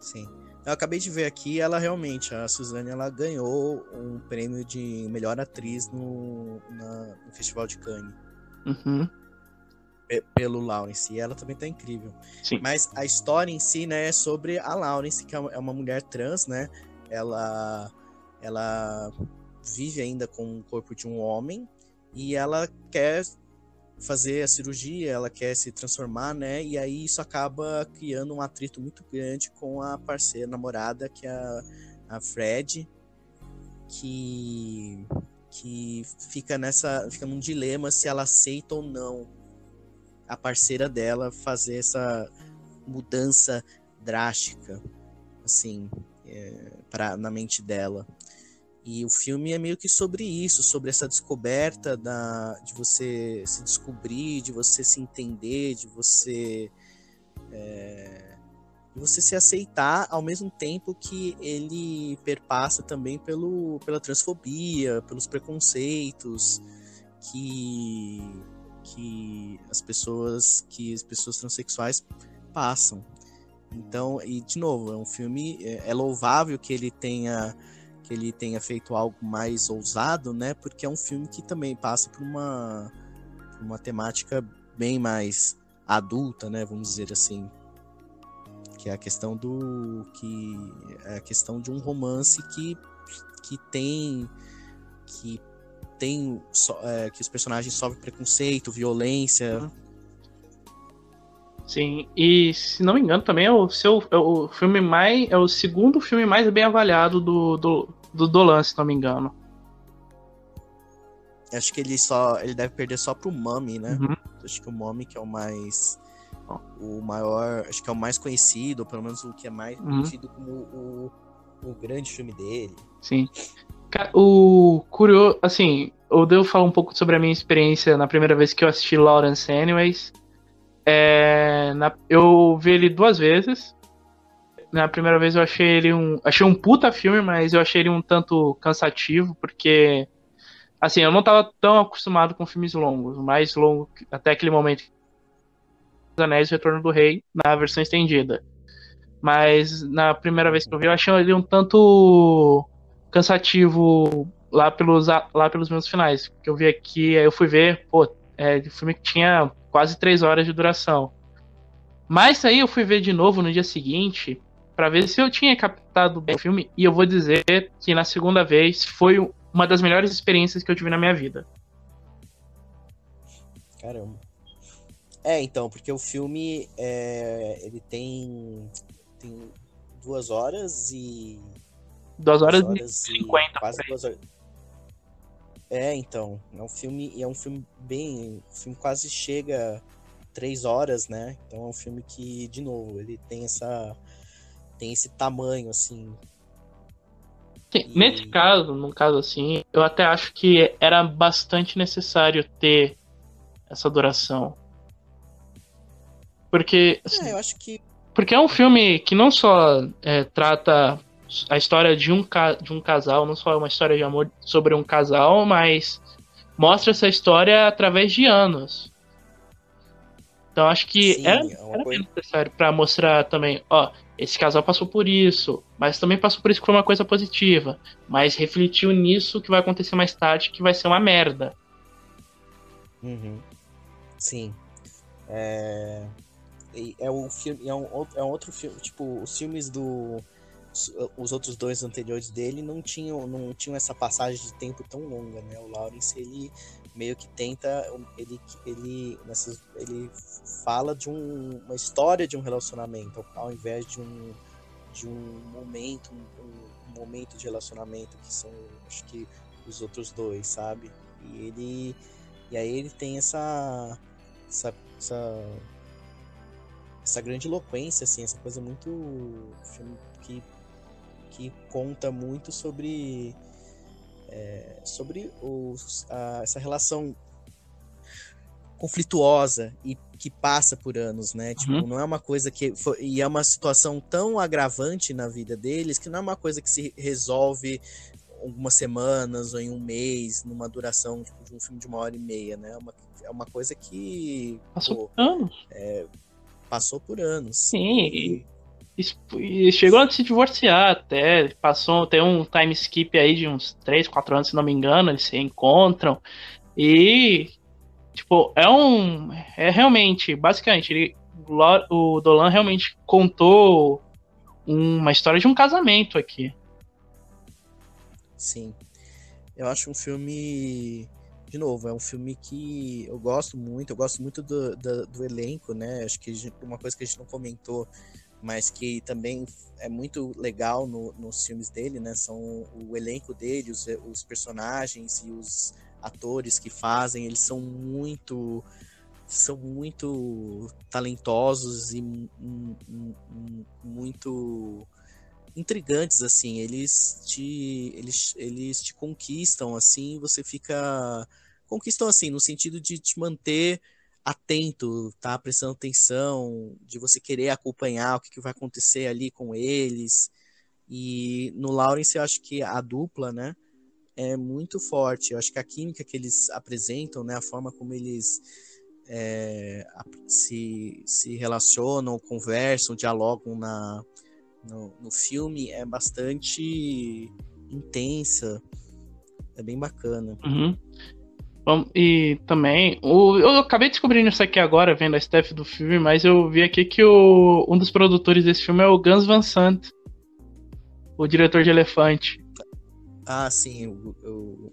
Sim. Eu acabei de ver aqui, ela realmente, a Suzane, ela ganhou um prêmio de melhor atriz no, na, no Festival de Cannes. Uhum pelo Lawrence. E ela também tá incrível. Sim. Mas a história em si, né, é sobre a Lawrence, que é, é uma mulher trans, né? Ela, ela vive ainda com o corpo de um homem e ela quer fazer a cirurgia, ela quer se transformar, né? E aí isso acaba criando um atrito muito grande com a parceira namorada, que é a, a Fred, que que fica nessa fica num dilema se ela aceita ou não a parceira dela fazer essa mudança drástica, assim, é, pra, na mente dela. E o filme é meio que sobre isso, sobre essa descoberta da, de você se descobrir, de você se entender, de você é, você se aceitar ao mesmo tempo que ele perpassa também pelo, pela transfobia, pelos preconceitos que que as pessoas que as pessoas transexuais passam. Então, e de novo, é um filme é, é louvável que ele tenha que ele tenha feito algo mais ousado, né? Porque é um filme que também passa por uma uma temática bem mais adulta, né? Vamos dizer assim, que é a questão do que é a questão de um romance que que tem que tem é, que os personagens sofrem preconceito, violência. Uhum. Sim, e se não me engano também é o seu é o filme mais é o segundo filme mais bem avaliado do do, do Dolan, se não me engano. Acho que ele só ele deve perder só pro Mummy, né? Uhum. Acho que o Mummy que é o mais o maior, acho que é o mais conhecido, ou pelo menos o que é mais uhum. conhecido como o, o grande filme dele. Sim. O curioso, assim, eu devo falar um pouco sobre a minha experiência na primeira vez que eu assisti Lawrence Anyways. É, na, eu vi ele duas vezes. Na primeira vez eu achei ele um. Achei um puta filme, mas eu achei ele um tanto cansativo, porque. Assim, eu não tava tão acostumado com filmes longos. Mais longo até aquele momento. Os Anéis e Retorno do Rei, na versão estendida. Mas na primeira vez que eu vi, eu achei ele um tanto cansativo lá pelos, lá pelos meus finais. Que eu vi aqui, aí eu fui ver, pô, é um filme que tinha quase três horas de duração. Mas aí eu fui ver de novo no dia seguinte para ver se eu tinha captado bem o filme e eu vou dizer que na segunda vez foi uma das melhores experiências que eu tive na minha vida. Caramba. É, então, porque o filme é, ele tem tem duas horas e. Duas horas, duas horas e cinquenta. Quase duas horas. É, então. É um filme. É um filme bem. O filme quase chega três horas, né? Então é um filme que, de novo, ele tem essa. Tem esse tamanho, assim. Sim, e... Nesse caso, num caso assim, eu até acho que era bastante necessário ter essa duração. Porque. Assim, é, eu acho que porque é um filme que não só é, trata a história de um, de um casal, não só é uma história de amor sobre um casal, mas mostra essa história através de anos. Então acho que Sim, era, é era coisa... necessário para mostrar também, ó, esse casal passou por isso, mas também passou por isso que foi uma coisa positiva, mas refletiu nisso que vai acontecer mais tarde, que vai ser uma merda. Uhum. Sim. É é um filme é um, é um outro filme tipo os filmes do os outros dois anteriores dele não tinham não tinham essa passagem de tempo tão longa né o Lawrence ele meio que tenta ele ele nessas ele fala de um, uma história de um relacionamento ao invés de um de um momento um, um momento de relacionamento que são acho que os outros dois sabe e ele e aí ele tem essa essa, essa essa grande eloquência, assim, essa coisa muito. que, que conta muito sobre. É, sobre os, a, essa relação conflituosa e que passa por anos, né? Tipo, uhum. não é uma coisa que. Foi, e é uma situação tão agravante na vida deles que não é uma coisa que se resolve algumas semanas ou em um mês, numa duração tipo, de um filme de uma hora e meia, né? É uma, é uma coisa que. Passou pô, anos. É, passou por anos. Sim, e chegou a se divorciar até. Passou, tem um time skip aí de uns 3, 4 anos, se não me engano, eles se encontram. E, tipo, é um. É realmente, basicamente, ele, o Dolan realmente contou uma história de um casamento aqui. Sim. Eu acho um filme de novo, é um filme que eu gosto muito, eu gosto muito do, do, do elenco, né? Acho que uma coisa que a gente não comentou, mas que também é muito legal no, nos filmes dele, né? São o elenco dele, os, os personagens e os atores que fazem, eles são muito são muito talentosos e muito intrigantes assim eles te eles, eles te conquistam assim você fica conquistam assim no sentido de te manter atento tá prestando atenção de você querer acompanhar o que, que vai acontecer ali com eles e no Lawrence eu acho que a dupla né é muito forte eu acho que a química que eles apresentam né a forma como eles é, se, se relacionam conversam dialogam na no, no filme é bastante intensa. É bem bacana. Uhum. E também, o, eu acabei descobrindo isso aqui agora, vendo a staff do filme, mas eu vi aqui que o, um dos produtores desse filme é o Gus Van Sant, o diretor de Elefante. Ah, sim, o, o,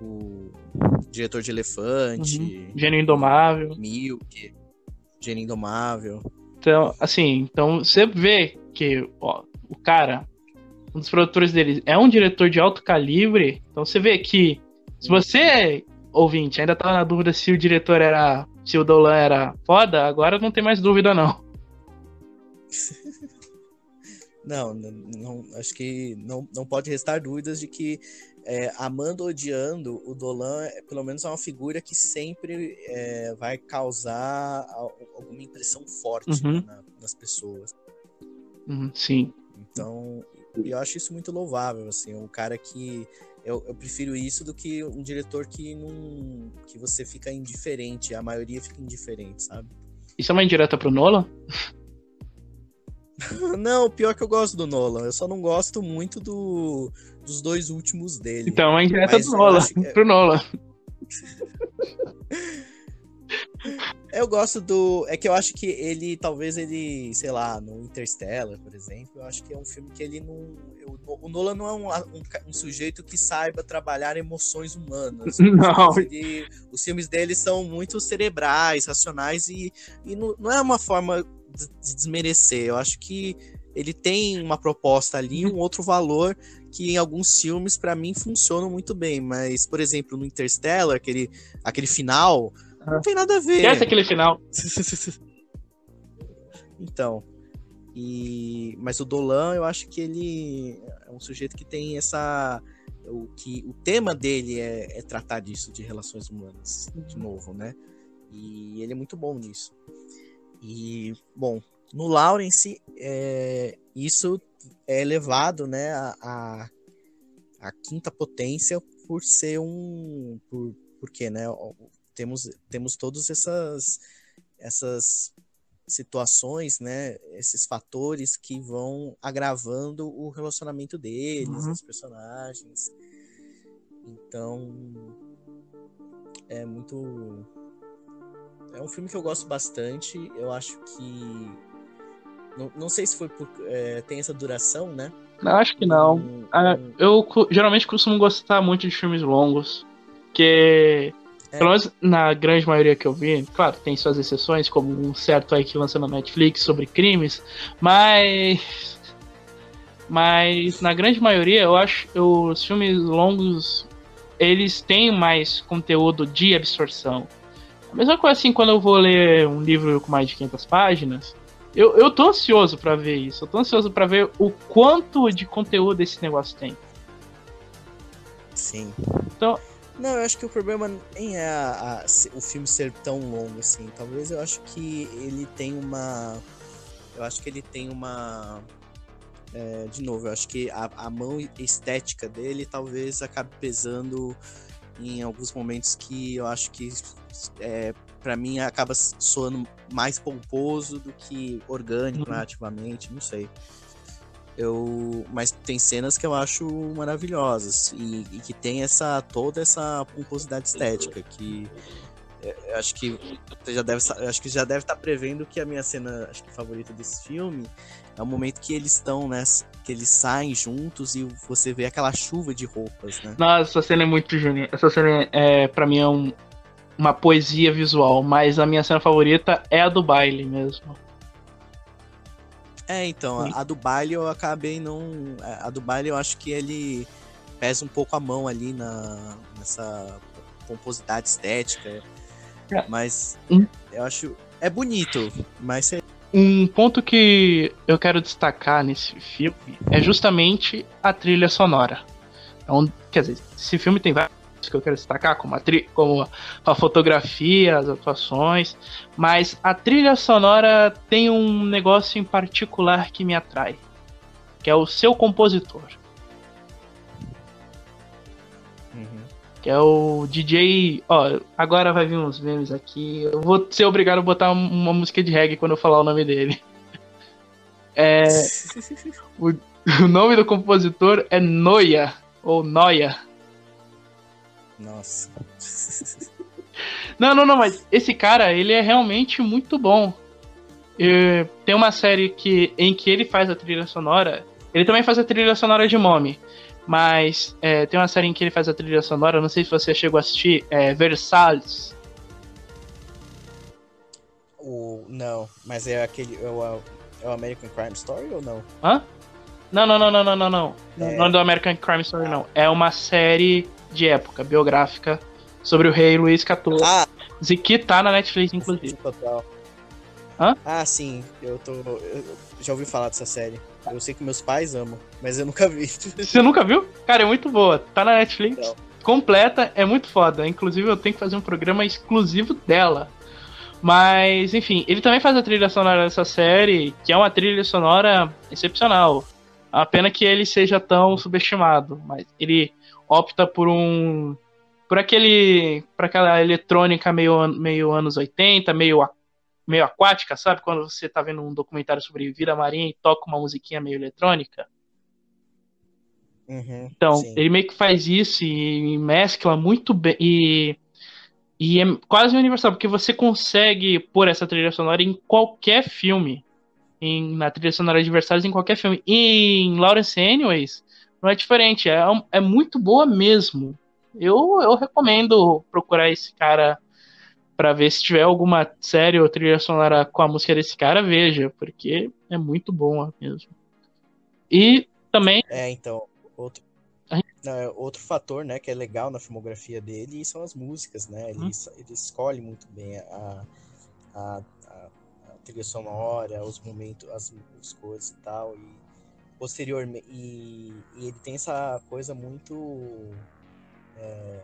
o diretor de Elefante. Uhum. Gênio Indomável. Milk, Gênio Indomável. Então, assim, então você vê que ó, o cara, um dos produtores dele, é um diretor de alto calibre. Então você vê que se você, ouvinte, ainda tá na dúvida se o diretor era. Se o Dolan era foda, agora não tem mais dúvida, não. Não, não, acho que não, não pode restar dúvidas de que é, amando ou odiando, o Dolan, é, pelo menos, é uma figura que sempre é, vai causar alguma impressão forte uhum. né, nas pessoas. Uhum, sim. Então, eu acho isso muito louvável, assim, um cara que eu, eu, prefiro isso do que um diretor que não que você fica indiferente, a maioria fica indiferente, sabe? Isso é uma indireta pro Nolan? não, pior que eu gosto do Nolan, eu só não gosto muito do, dos dois últimos dele. Então é uma indireta do Nolan, pro Nolan. Eu gosto do. É que eu acho que ele, talvez ele, sei lá, no Interstellar, por exemplo, eu acho que é um filme que ele não. Eu, o Nolan não é um, um, um, sujeito que saiba trabalhar emoções humanas. Não. Ele, os filmes dele são muito cerebrais, racionais, e, e não, não é uma forma de desmerecer. Eu acho que ele tem uma proposta ali, um outro valor que em alguns filmes para mim funcionam muito bem, mas por exemplo no Interstellar, aquele aquele final, não tem nada a ver. Esquece aquele final. então. E... Mas o Dolan, eu acho que ele é um sujeito que tem essa. O, que, o tema dele é, é tratar disso, de relações humanas, de novo, né? E ele é muito bom nisso. E, bom, no Lawrence, é, isso é elevado né, a, a, a, quinta potência por ser um. Por, porque né, temos, temos todas essas, essas situações, né, esses fatores que vão agravando o relacionamento deles, uhum. os personagens. Então, é muito é um filme que eu gosto bastante. Eu acho que não, não sei se foi por é, tem essa duração, né? Não, acho que não. Um, ah, um... Eu geralmente costumo gostar muito de filmes longos, que. Pelo menos na grande maioria que eu vi, claro, tem suas exceções, como um certo aí que lança na Netflix sobre crimes, mas. Mas na grande maioria, eu acho que os filmes longos eles têm mais conteúdo de absorção. A mesma coisa assim, quando eu vou ler um livro com mais de 500 páginas, eu, eu tô ansioso para ver isso. Eu tô ansioso para ver o quanto de conteúdo esse negócio tem. Sim. Então, não, eu acho que o problema nem é a, a, o filme ser tão longo assim. Talvez eu acho que ele tem uma. Eu acho que ele tem uma. É, de novo, eu acho que a, a mão estética dele talvez acabe pesando em alguns momentos que eu acho que é, para mim acaba soando mais pomposo do que orgânico, uhum. narrativamente, não sei. Eu, mas tem cenas que eu acho maravilhosas e, e que tem essa toda essa pomposidade estética que é, eu acho que você já deve acho que já deve estar tá prevendo que a minha cena acho que favorita desse filme é o momento que eles estão né que eles saem juntos e você vê aquela chuva de roupas né? Nossa essa cena é muito juninho essa cena é para mim é um, uma poesia visual mas a minha cena favorita é a do baile mesmo é, então, a, a do baile eu acabei não. É, a do baile eu acho que ele pesa um pouco a mão ali na, nessa pomposidade estética. É. Mas hum. eu acho. É bonito, mas. Um ponto que eu quero destacar nesse filme é justamente a trilha sonora. Então, quer dizer, esse filme tem que eu quero destacar, como a, tri como a fotografia, as atuações, mas a trilha sonora tem um negócio em particular que me atrai, que é o seu compositor. Uhum. Que é o DJ. Ó, agora vai vir uns memes aqui. Eu vou ser obrigado a botar uma música de reggae quando eu falar o nome dele. É, o, o nome do compositor é Noia, ou Noia. Nossa. não, não, não, mas esse cara, ele é realmente muito bom. E tem uma série que, em que ele faz a trilha sonora. Ele também faz a trilha sonora de Mommy. Mas é, tem uma série em que ele faz a trilha sonora, não sei se você chegou a assistir, é Versalhes. O, não, mas é aquele. É o, é o American Crime Story ou não? Hã? Não, não, não, não, não, não, não. É... Não é do American Crime Story, ah. não. É uma série de época, biográfica, sobre o rei Luís XIV. Ah. Que tá na Netflix, inclusive. Hã? Ah, sim, eu tô. Eu já ouvi falar dessa série. Eu sei que meus pais amam, mas eu nunca vi. Você nunca viu? Cara, é muito boa. Tá na Netflix. Completa, é muito foda. Inclusive, eu tenho que fazer um programa exclusivo dela. Mas, enfim, ele também faz a trilha sonora dessa série, que é uma trilha sonora excepcional. A pena que ele seja tão subestimado, mas ele opta por um por aquele por aquela eletrônica meio meio anos 80, meio meio aquática, sabe? Quando você tá vendo um documentário sobre vida marinha e toca uma musiquinha meio eletrônica. Uhum, então, sim. ele meio que faz isso e mescla muito bem. E, e é quase universal, porque você consegue pôr essa trilha sonora em qualquer filme. Em, na trilha sonora de Versalhes em qualquer filme. E em Lawrence Anyways, não é diferente. É, é muito boa mesmo. Eu, eu recomendo procurar esse cara para ver se tiver alguma série ou trilha sonora com a música desse cara, veja, porque é muito bom mesmo. E também. É, então, outro, não, é outro fator, né, que é legal na filmografia dele são as músicas, né? Ele, hum. ele escolhe muito bem a, a, a, a trilha sonora, os momentos, as, as coisas e tal. E posteriormente. E, e ele tem essa coisa muito. É,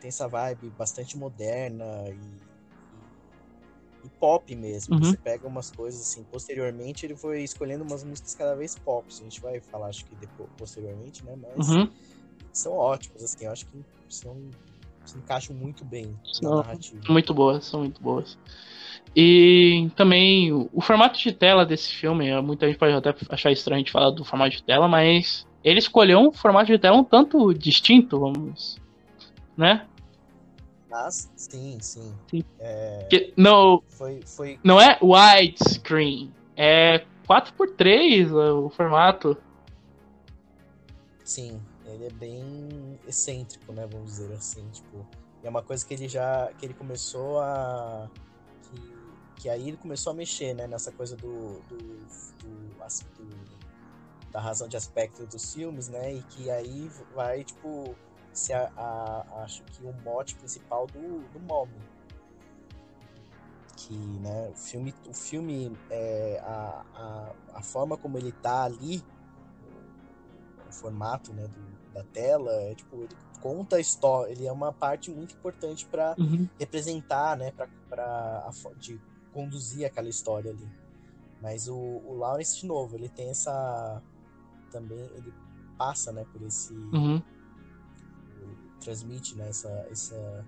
tem essa vibe bastante moderna e, e, e pop mesmo. Uhum. Você pega umas coisas assim, posteriormente ele foi escolhendo umas músicas cada vez pop. A gente vai falar, acho que depois, posteriormente, né? Mas uhum. são ótimos, assim, eu acho que são, se encaixam muito bem na narrativa. Muito boas, são muito boas. E também o formato de tela desse filme, muita gente pode até achar estranho a gente falar do formato de tela, mas ele escolheu um formato de tela um tanto distinto, vamos, né? Mas, sim, sim. sim. É... Que, não, foi, foi... não é widescreen, é 4x3 o formato. Sim, ele é bem excêntrico, né? Vamos dizer assim, tipo, é uma coisa que ele já que ele começou a que aí ele começou a mexer, né? Nessa coisa do, do, do, do da razão de aspecto dos filmes, né? E que aí vai tipo ser a, a, acho que o mote principal do, do Mommy. Que, né, o filme, o filme é, a, a, a forma como ele tá ali, o formato, né, do, da tela, é tipo, ele conta a história, ele é uma parte muito importante para uhum. representar, né, para de conduzir aquela história ali. Mas o, o Lawrence, de novo, ele tem essa também, ele passa, né, por esse uhum transmite né, essa, essa,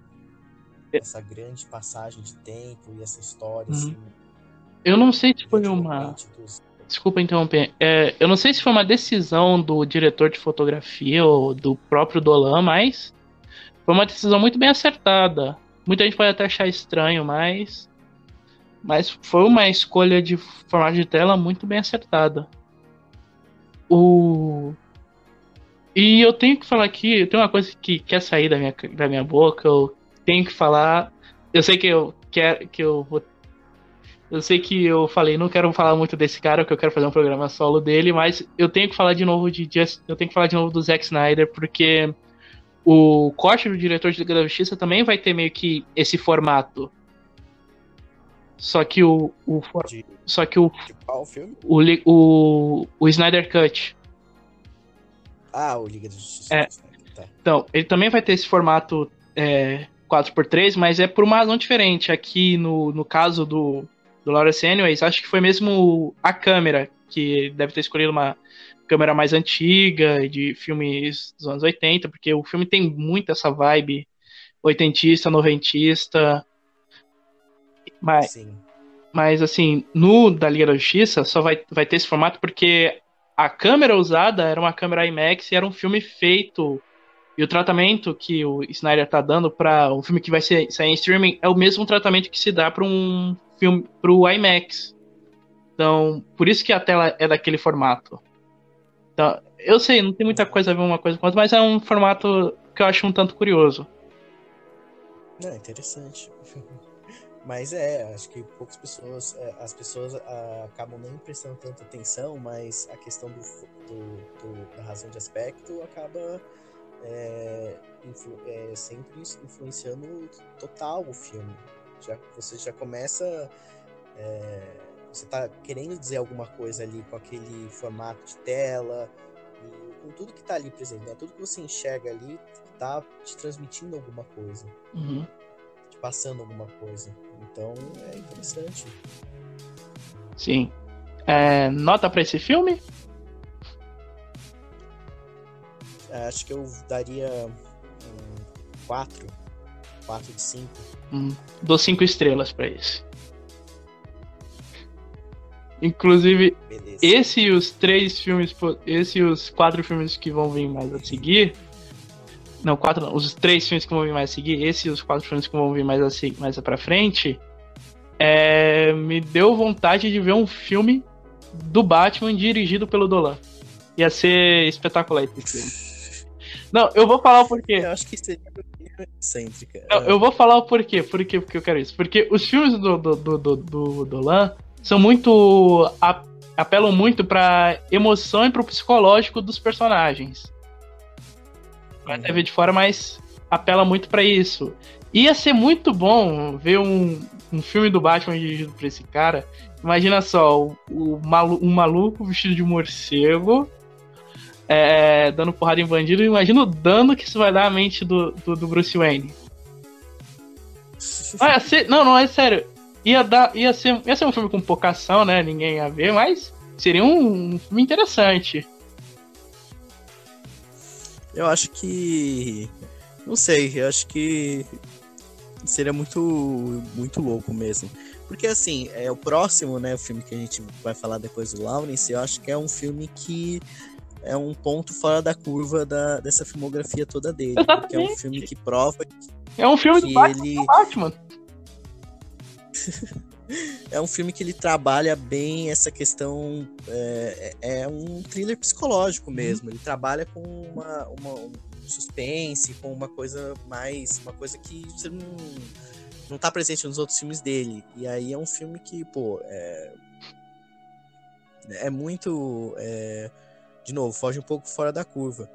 é. essa grande passagem de tempo e essa história. Uhum. Assim, eu não sei se foi uma. Dos... Desculpa interromper. É, eu não sei se foi uma decisão do diretor de fotografia ou do próprio Dolan, mas foi uma decisão muito bem acertada. Muita gente pode até achar estranho, mas. Mas foi uma escolha de formato de tela muito bem acertada. O. E eu tenho que falar aqui, tem uma coisa que quer sair da minha, da minha boca, eu tenho que falar. Eu sei que eu quero que eu vou. Eu sei que eu falei, não quero falar muito desse cara, que eu quero fazer um programa solo dele, mas eu tenho que falar de novo de Just, eu tenho que falar de novo do Zack Snyder, porque o corte do diretor de Liga da Justiça também vai ter meio que esse formato. Só que o. o de, só que o. De qual filme? O, o, o Snyder Cut. Ah, o Liga da Justiça. É. Tá. Então, ele também vai ter esse formato é, 4x3, mas é por uma razão diferente. Aqui, no, no caso do, do Lawrence Anyways, acho que foi mesmo a câmera, que deve ter escolhido uma câmera mais antiga, de filmes dos anos 80, porque o filme tem muito essa vibe oitentista, noventista. Mas, Sim. mas assim, no da Liga da Justiça só vai, vai ter esse formato porque a câmera usada era uma câmera IMAX e era um filme feito. E o tratamento que o Snyder tá dando para um filme que vai ser, sair em streaming é o mesmo tratamento que se dá para um filme pro IMAX. Então, por isso que a tela é daquele formato. Então, eu sei, não tem muita coisa a ver uma coisa com outra, mas é um formato que eu acho um tanto curioso. É interessante. Mas é, acho que poucas pessoas, é, as pessoas ah, acabam nem prestando tanta atenção, mas a questão do, do, do da razão de aspecto acaba é, influ, é, sempre influenciando total o filme. Já, você já começa É, você tá querendo dizer alguma coisa ali com aquele formato de tela, com tudo que tá ali presente, né? Tudo que você enxerga ali tá te transmitindo alguma coisa. Uhum. Passando alguma coisa. Então é interessante. Sim. É, nota para esse filme? É, acho que eu daria um 4. 4 de 5. Hum, dou 5 estrelas para esse. Inclusive, Beleza. esse e os três filmes, esse e os quatro filmes que vão vir mais a seguir. Não, quatro não, os três filmes que vão vir mais a seguir, esse e os quatro filmes que vão vir mais, a, mais pra frente, é, me deu vontade de ver um filme do Batman dirigido pelo Dolan. Ia ser espetacular esse filme. Não, eu vou falar o porquê. Eu acho que seria excêntrica. Não, eu vou falar o porquê. Por quê? Porque eu quero isso. Porque os filmes do, do, do, do, do Dolan são muito. Apelam muito pra emoção e pro psicológico dos personagens. Vai até ver de fora, mas apela muito para isso. Ia ser muito bom ver um, um filme do Batman dirigido por esse cara. Imagina só, o, o malu, um maluco vestido de morcego é, dando porrada em bandido. Imagina o dano que isso vai dar à mente do, do, do Bruce Wayne. Não, ser, não, não, é sério ia dar, ia ser, ia ser um filme com pouca ação, né? Ninguém ia ver, mas seria um, um filme interessante. Eu acho que não sei, eu acho que seria muito muito louco mesmo. Porque assim, é o próximo, né, o filme que a gente vai falar depois do Lawrence, eu acho que é um filme que é um ponto fora da curva da, dessa filmografia toda dele. Exatamente. é um filme que prova que, É um filme do Batman, ele... Batman. é um filme que ele trabalha bem essa questão. É, é, é um thriller psicológico uhum. mesmo. Ele trabalha com uma, uma, um suspense, com uma coisa mais. Uma coisa que você não, não tá presente nos outros filmes dele. E aí é um filme que, pô, é. É muito. É, de novo, foge um pouco fora da curva.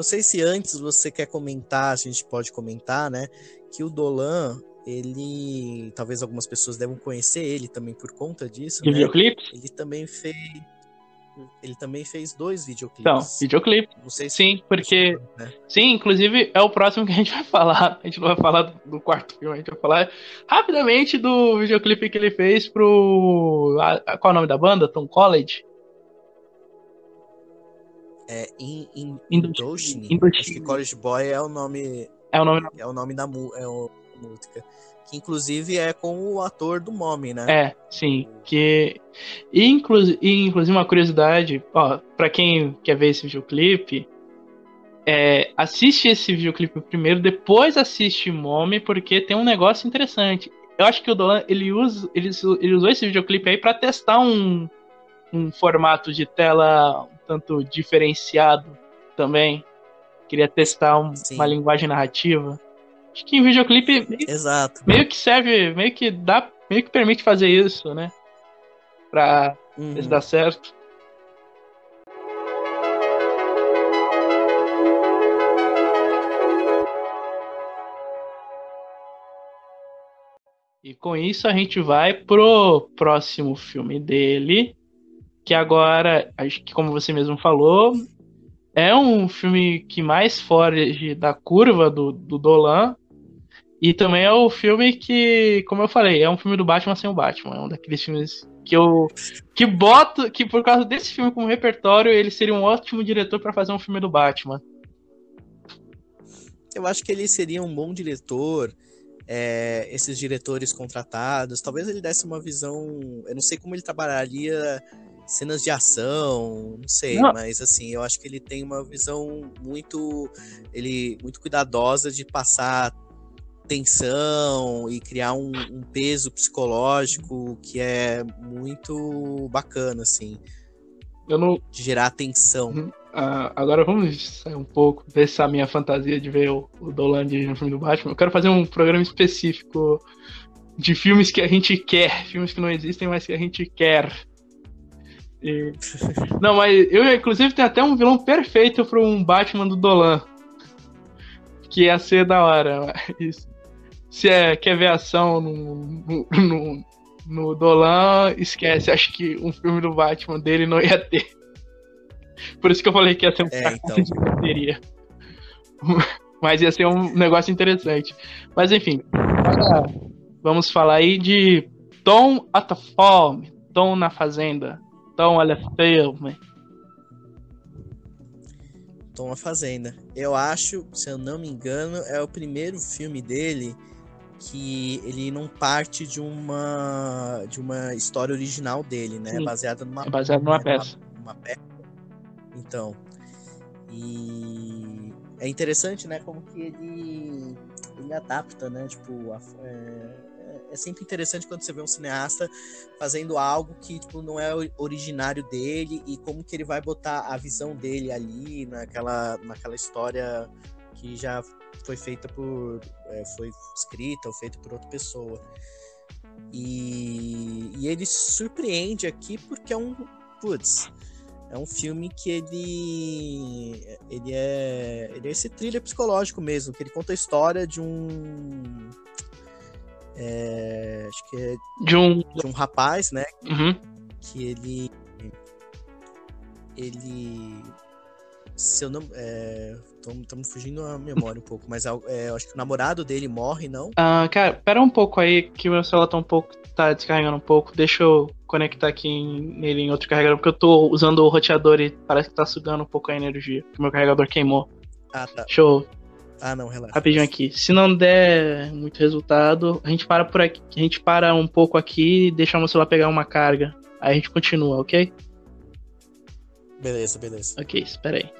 Não sei se antes você quer comentar, a gente pode comentar, né? Que o Dolan, ele. Talvez algumas pessoas devam conhecer ele também por conta disso. De né? videoclipes? Ele também fez. Ele também fez dois videoclipes. Então, videoclipe. Não sei se Sim, porque. Né? Sim, inclusive é o próximo que a gente vai falar. A gente não vai falar do quarto filme, a gente vai falar rapidamente do videoclipe que ele fez pro. Qual é o nome da banda? Tom College? É, in, in, Indochine. Indochine. Acho que College Boy é o nome. É o nome, é o nome da é o, música. Que inclusive é com o ator do Mommy, né? É, sim. Que. E, inclu... e inclusive uma curiosidade, ó, pra quem quer ver esse videoclipe, é, assiste esse videoclipe primeiro, depois assiste Mommy, porque tem um negócio interessante. Eu acho que o Dolan ele, usa, ele, ele usou esse videoclipe aí para testar um, um formato de tela um tanto diferenciado também. Queria testar um, uma linguagem narrativa. Acho que em videoclipe meio, Exato. meio que serve, meio que dá, meio que permite fazer isso, né? Pra uhum. ver se dá certo. E com isso a gente vai pro próximo filme dele, que agora, acho que como você mesmo falou, é um filme que mais foge da curva do, do Dolan. E também é o filme que, como eu falei, é um filme do Batman sem o Batman. É um daqueles filmes que eu que boto que por causa desse filme como repertório, ele seria um ótimo diretor para fazer um filme do Batman. Eu acho que ele seria um bom diretor. É, esses diretores contratados, talvez ele desse uma visão. Eu não sei como ele trabalharia cenas de ação, não sei, não. mas assim, eu acho que ele tem uma visão muito ele muito cuidadosa de passar tensão e criar um, um peso psicológico que é muito bacana assim. Eu não de gerar tensão. Uhum. Uh, agora vamos sair um pouco, ver se a minha fantasia de ver o, o Dolan no filme do Batman. Eu quero fazer um programa específico de filmes que a gente quer, filmes que não existem, mas que a gente quer. E... Não, mas eu, inclusive, tenho até um vilão perfeito para um Batman do Dolan. que ia ser da hora. Mas se é, quer ver ação no, no, no, no Dolan, esquece. Acho que um filme do Batman dele não ia ter. Por isso que eu falei que ia ser um É, então. de bateria. Mas ia ser um negócio interessante. Mas enfim, vamos falar aí de Tom at the Farm, Tom na Fazenda, Tom olha filme. Tom a Fazenda. Eu acho, se eu não me engano, é o primeiro filme dele que ele não parte de uma de uma história original dele, né? Sim. Baseada numa É baseado numa né, peça. Uma, peça. Então, e é interessante, né? Como que ele ele adapta, né? Tipo, a- é, é sempre interessante quando você vê um cineasta fazendo algo que tipo não é originário dele e como que ele vai botar a visão dele ali naquela naquela história que já foi feita por é, foi escrita ou feita por outra pessoa. E, e ele surpreende aqui porque é um putz é um filme que ele ele é ele é esse thriller psicológico mesmo que ele conta a história de um é, acho que é De um. de um rapaz né Uhum. que ele ele se eu não estamos fugindo a memória um pouco mas é, é, acho que o namorado dele morre não Ah, cara, pera um pouco aí, que o meu celular tá um pouco. tá descarregando um pouco. Deixa eu conectar aqui em- nele em outro carregador, porque eu tô usando o roteador e parece que tá sugando um pouco a energia. Que meu carregador queimou. ah tá Deixa eu ah não relaxa rapidinho aqui. Se não der muito resultado, a gente para por aqui. A gente para um pouco aqui e deixa o meu celular pegar uma carga. Aí a gente continua, ok? beleza beleza Ok, espera aí.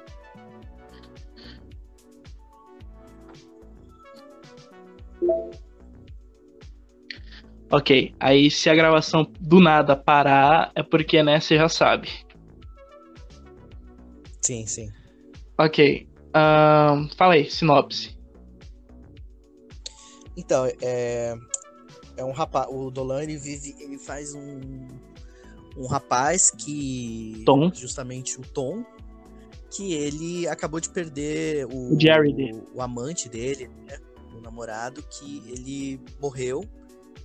Ok, aí se a gravação do nada parar, é porque, né, você já sabe. sim sim Ok, ahn, fala aí, sinopse. Então, é, é um rapaz. O Dolan ele vive. Ele faz um. Um rapaz que. Tom. Justamente o Tom. Que ele acabou de perder o. O Jerry dele. O, amante dele, né? O namorado, que ele morreu.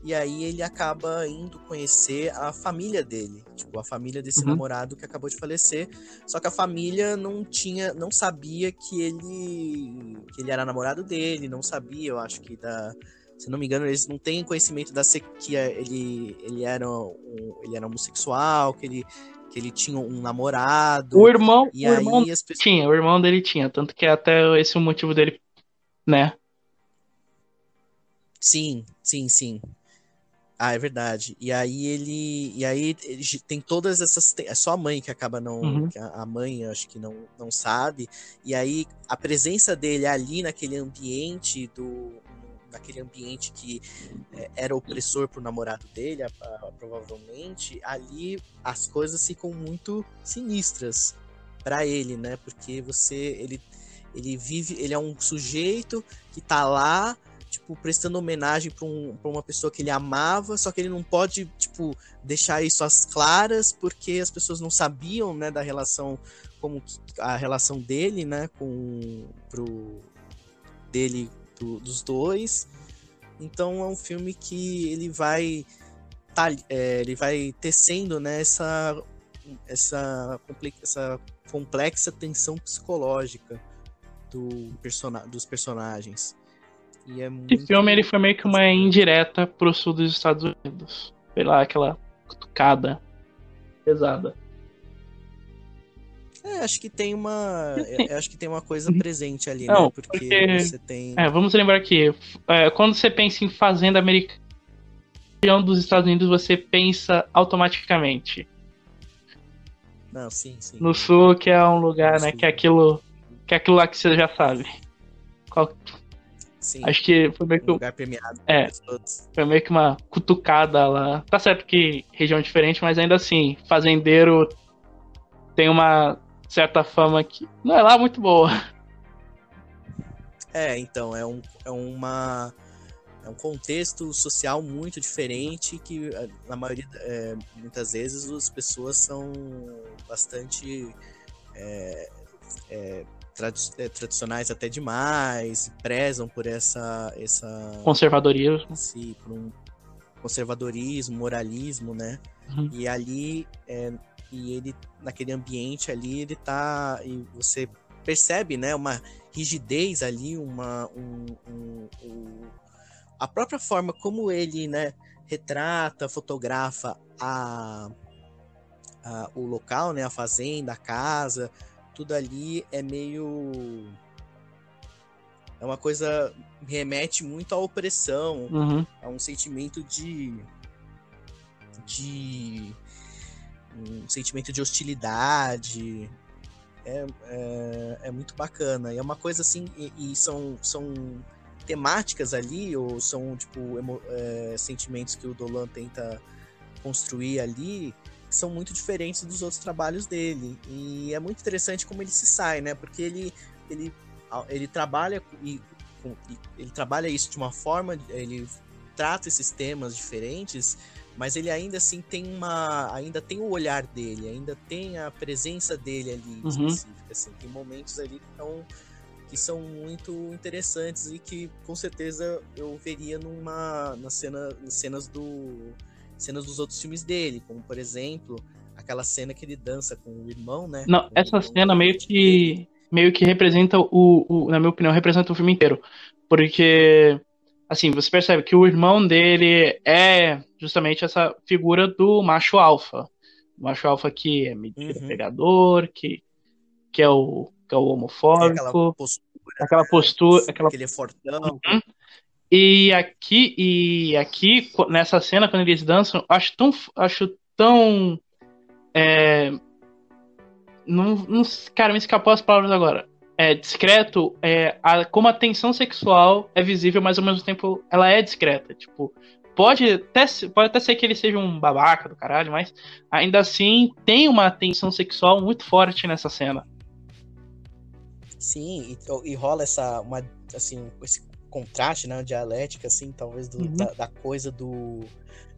E aí ele acaba indo conhecer a família dele. Tipo, a família desse Uhum. namorado que acabou de falecer. Só que a família não tinha, não sabia que ele que ele era namorado dele, não sabia, eu acho que da, se não me engano, eles não têm conhecimento da se- que ele ele era um, ele era homossexual, que ele que ele tinha um namorado. O irmão, e o aí irmão as pessoas tinha, o irmão dele tinha, tanto que até esse é o motivo dele, né? Sim, sim, sim. Ah, é verdade. E aí ele. E aí ele tem todas essas. É só a mãe que acaba não. Uhum. que a mãe, acho que não, não sabe. E aí a presença dele ali naquele ambiente do. Naquele ambiente que é, era opressor pro namorado dele, a- a- provavelmente, ali as coisas ficam muito sinistras para ele, né? Porque você. Ele, ele vive. Ele é um sujeito que tá lá tipo, prestando homenagem pra, um, pra uma pessoa que ele amava, só que ele não pode, tipo, deixar isso às claras, porque as pessoas não sabiam, né, da relação, como que- a relação dele, né, com, pro, dele, do- dos dois. Então é um filme que ele vai, tá, é, ele vai tecendo, né, essa, essa, comple- essa complexa tensão psicológica do dos personagens. E é muito... Esse filme ele foi meio que uma indireta pro sul dos Estados Unidos. Sei lá, aquela cutucada pesada. É, acho que tem uma. eu- eu acho que tem uma coisa presente ali, Não, né? Porque, porque- você tem. É, vamos lembrar que é, quando você pensa em fazenda americana região dos Estados Unidos, você pensa automaticamente Não, sim, sim. no sul, que é um lugar, né, Sul. que é aquilo, que é aquilo lá que você já sabe. Qual- sim. acho que foi meio que um lugar premiado. É. Foi meio que uma cutucada lá. Tá certo que região diferente, mas ainda assim, fazendeiro tem uma certa fama que não é lá muito boa. É, então, é, um, é uma. É um contexto social muito diferente que, eh, na maioria, é, muitas vezes, as pessoas são bastante é, é, trad é, tradicionais até demais, prezam por essa. essa Conservadorismo. Esse, por um conservadorismo, moralismo, né? Uhum. E ali, é, e ele, naquele ambiente ali, ele tá. E você percebe, né, uma rigidez ali, uma. Um, um, um, a própria forma como ele, né, retrata, fotografa a, a, o local, né, a fazenda, a casa, tudo ali é meio é uma coisa remete muito à opressão, uhum. a um sentimento de de um sentimento de hostilidade. É, é, é muito bacana. E é uma coisa assim, e, e são, são temáticas ali, ou são tipo emo, é, sentimentos que o Dolan tenta construir ali, que são muito diferentes dos outros trabalhos dele. E é muito interessante como ele se sai, né? Porque ele, ele, ele trabalha e, ele trabalha isso de uma forma, ele trata esses temas diferentes mas ele ainda assim tem uma ainda tem o olhar dele ainda tem a presença dele ali uhum. específica assim tem momentos ali que são que são muito interessantes e que com certeza eu veria numa na cena nas cenas do cenas dos outros filmes dele como por exemplo aquela cena que ele dança com o irmão né não essa cena meio que meio que representa o, o na minha opinião representa o filme inteiro porque assim, você percebe que o irmão dele é justamente essa figura do macho alfa. O macho alfa que é uhum. pegador, que, que, é o, que é o homofóbico. aquela postura. Aquela postura. Aquela... Que ele é fortão. Uhum. E aqui, e aqui, nessa cena, quando eles dançam, acho tão. Acho tão. É, não, não, cara, me escapou as palavras agora é, discreto, é, a, como a tensão sexual é visível, mas ao mesmo tempo ela é discreta. Tipo, pode até, pode até ser que ele seja um babaca do caralho, mas ainda assim tem uma tensão sexual muito forte nessa cena. Sim, e, e rola essa, uma, assim, esse contraste, né, dialética, assim, talvez do, uhum. da, da, coisa do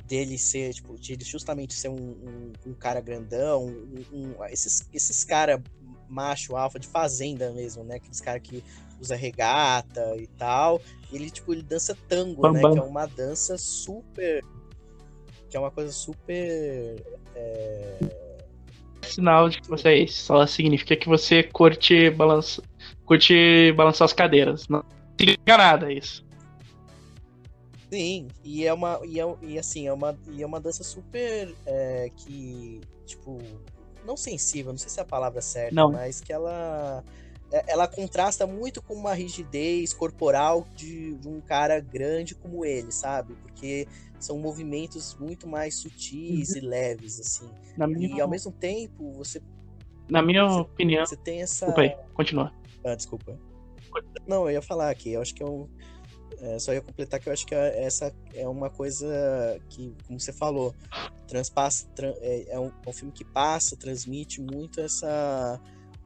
dele ser, tipo, de ele justamente ser um, um, um cara grandão, um, esses, esses cara macho alfa de fazenda mesmo, né? Aqueles caras que usa regata e tal. Ele, tipo, ele dança tango, bam, né? Bam. Que é uma dança super. Que é uma coisa super. É... Sinal de que você é isso. Só significa que você curte, balança, curte balançar as cadeiras. Não significa nada isso. Sim, e é uma. E, é, e assim, é uma, e é uma dança super. É, que. Tipo, não sensível, não sei se é a palavra certa, não. mas que ela é, ela contrasta muito com uma rigidez corporal de, de, um cara grande como ele, sabe? Porque são movimentos muito mais sutis uhum. e leves, assim. Na e minha... ao mesmo tempo, você. Na minha você, opinião. Você tem essa. Desculpa aí, continua. Ah, desculpa. Não, eu ia falar aqui, eu acho que é. É, só ia completar que eu acho que essa é uma coisa que, como você falou, transpassa, é, é, um, é um filme que passa, transmite muito essa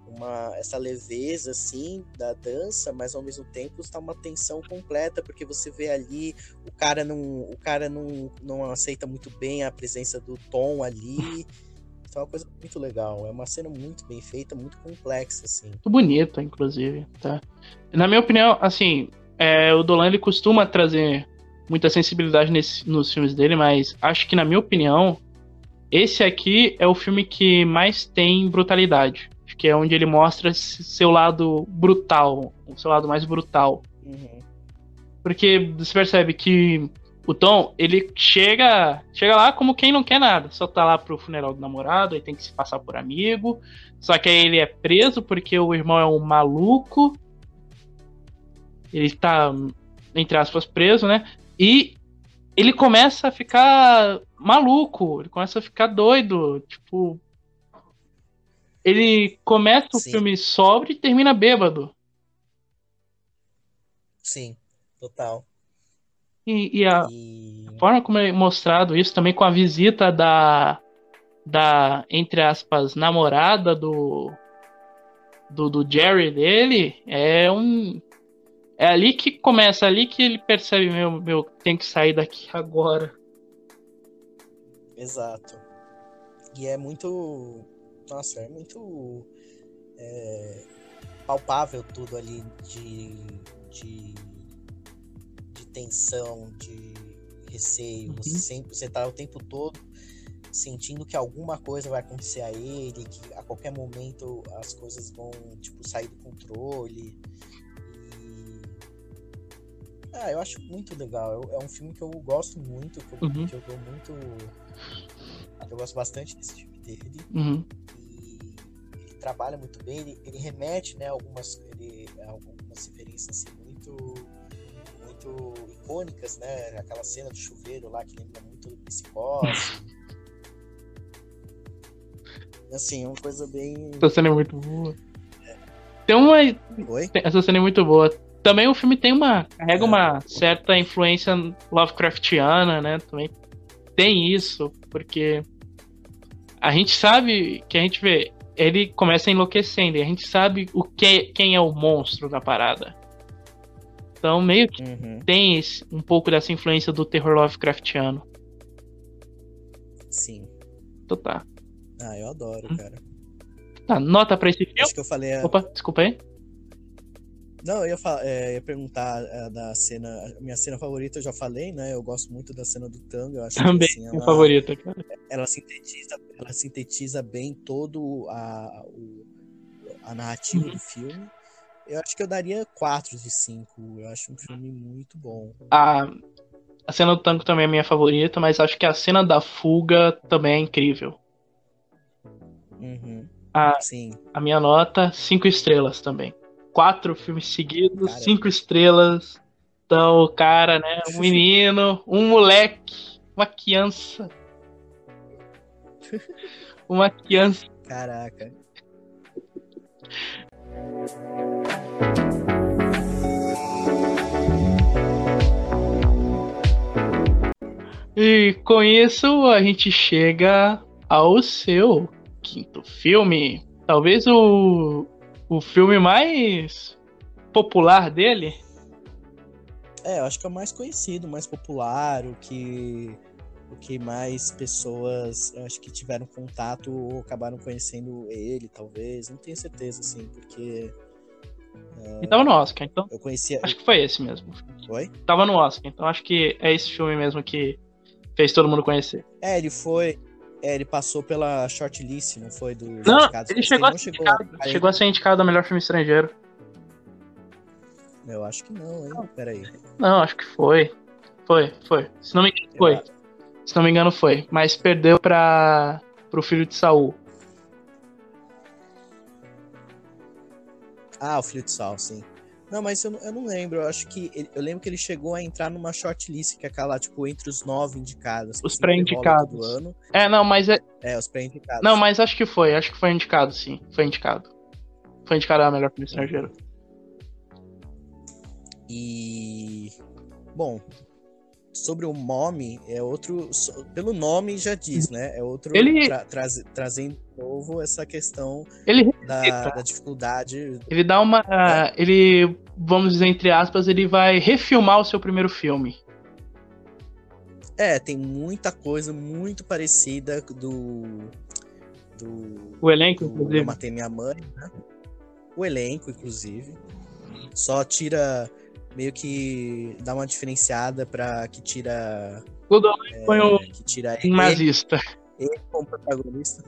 uma, essa leveza assim da dança, mas ao mesmo tempo está uma tensão completa porque você vê ali o cara não o cara não, não aceita muito bem a presença do Tom ali. Então é uma coisa muito legal, é uma cena muito bem feita, muito complexa assim. Muito bonita, inclusive, tá? Na minha opinião, assim, é, o Dolan ele costuma trazer muita sensibilidade nesse, nos filmes dele, mas acho que, na minha opinião, esse aqui é o filme que mais tem brutalidade. Acho que é onde ele mostra seu lado brutal, o seu lado mais brutal. Uhum. Porque você percebe que o Tom, ele chega, chega lá como quem não quer nada. Só tá lá pro funeral do namorado, aí tem que se passar por amigo. Só que aí ele é preso porque o irmão é um maluco ele tá, entre aspas, preso, né? E ele começa a ficar maluco, ele começa a ficar doido, tipo. Ele começa o Sim. filme sobre e termina bêbado. Sim, total. E, e a e... forma como é mostrado isso também com a visita da, da entre aspas, namorada do, do, do Jerry dele é um é ali que começa, ali que ele percebe, meu, meu, tem que sair daqui agora. Exato. E é muito. Nossa, é muito. É, palpável tudo ali de, de, de tensão, de receio. Você, Uhum. sempre, você tá o tempo todo sentindo que alguma coisa vai acontecer a ele, que a qualquer momento as coisas vão tipo, sair do controle. E... Ah, eu acho muito legal. Eu- É um filme que eu gosto muito, que eu, Uhum. que eu dou muito. Eu gosto bastante desse filme dele Uhum. e ele trabalha muito bem, ele, ele remete, né, algumas, ele, algumas referências assim, muito, muito icônicas, né, aquela cena do chuveiro lá que lembra muito do Psicose. Assim, é uma coisa bem... Essa cena é muito boa. Tem uma. Oi? Essa cena é muito boa. Também o filme tem uma. É. carrega uma certa influência Lovecraftiana, né? Também tem isso, porque a gente sabe que a gente vê. Ele começa enlouquecendo, e a gente sabe o que, quem é o monstro da parada. Então, meio que Uhum, tem esse- um pouco dessa influência do terror Lovecraftiano. sim. Então tá. Ah, eu adoro, Hum. cara. Tá, nota pra esse filme. Acho que eu falei... a- Opa, desculpa aí. Não, eu ia, é, ia perguntar é, da cena... Minha cena favorita eu já falei, né? Eu gosto muito da cena do tango. Eu acho Também, que, assim, minha ela- favorita, cara. ela sintetiza, ela sintetiza bem todo a, o- a narrativa Uhum. do filme. Eu acho que eu daria 4 de 5. Eu acho um filme muito bom. A, a cena do tango também é minha favorita, mas acho que a cena da fuga também é incrível. Uhum. A, Sim. a minha nota, cinco estrelas também. Quatro filmes seguidos, Cara. cinco estrelas. Então, o cara, né? Um menino, um moleque, uma criança. Uma criança. Caraca. E com isso a gente chega ao seu quinto filme. Talvez o, o filme mais popular dele. É, eu acho que é o mais conhecido, o mais popular, o que, o que mais pessoas eu acho que tiveram contato ou acabaram conhecendo ele, talvez. Não tenho certeza, assim, porque E tava no Oscar, então eu conhecia. acho que foi esse mesmo. Oi? Tava no Oscar, então acho que é esse filme mesmo que fez todo mundo conhecer. É, ele foi. É, ele passou pela shortlist, não foi? Do Não, ele chegou a chegou indicado, a- chegou a ser indicado a melhor filme estrangeiro. Eu acho que não, hein? Peraí. Não, acho que foi. Foi, foi. Se não me engano, foi. Se não me engano, foi. Mas perdeu pra. pro filho de Saul. Ah, o Filho de Sal, sim. Não, mas eu, não- eu não lembro. Eu acho que. ele- eu lembro que ele chegou a entrar numa shortlist, que é aquela, tipo, entre os nove indicados. Os pré-indicados. ano. É, não, mas é. É, os pré-indicados. Não, mas acho que foi. Acho que foi indicado, sim. Foi indicado. Foi indicado a melhor filme estrangeiro. E. Bom. Sobre o Mommy, é outro. Pelo nome já diz, né? É outro. Ele- tra- traz- trazendo de novo essa questão Ele, da, da dificuldade. ele dá uma. Ele. Vamos dizer, entre aspas, ele vai refilmar o seu primeiro filme. É, tem muita coisa muito parecida do. Do. O elenco, do Eu inclusive. Matei Minha Mãe, né? O elenco, inclusive. Só tira. Meio que dá uma diferenciada pra que tira. Tudo põe o Que tira ele, nazista. ele como protagonista.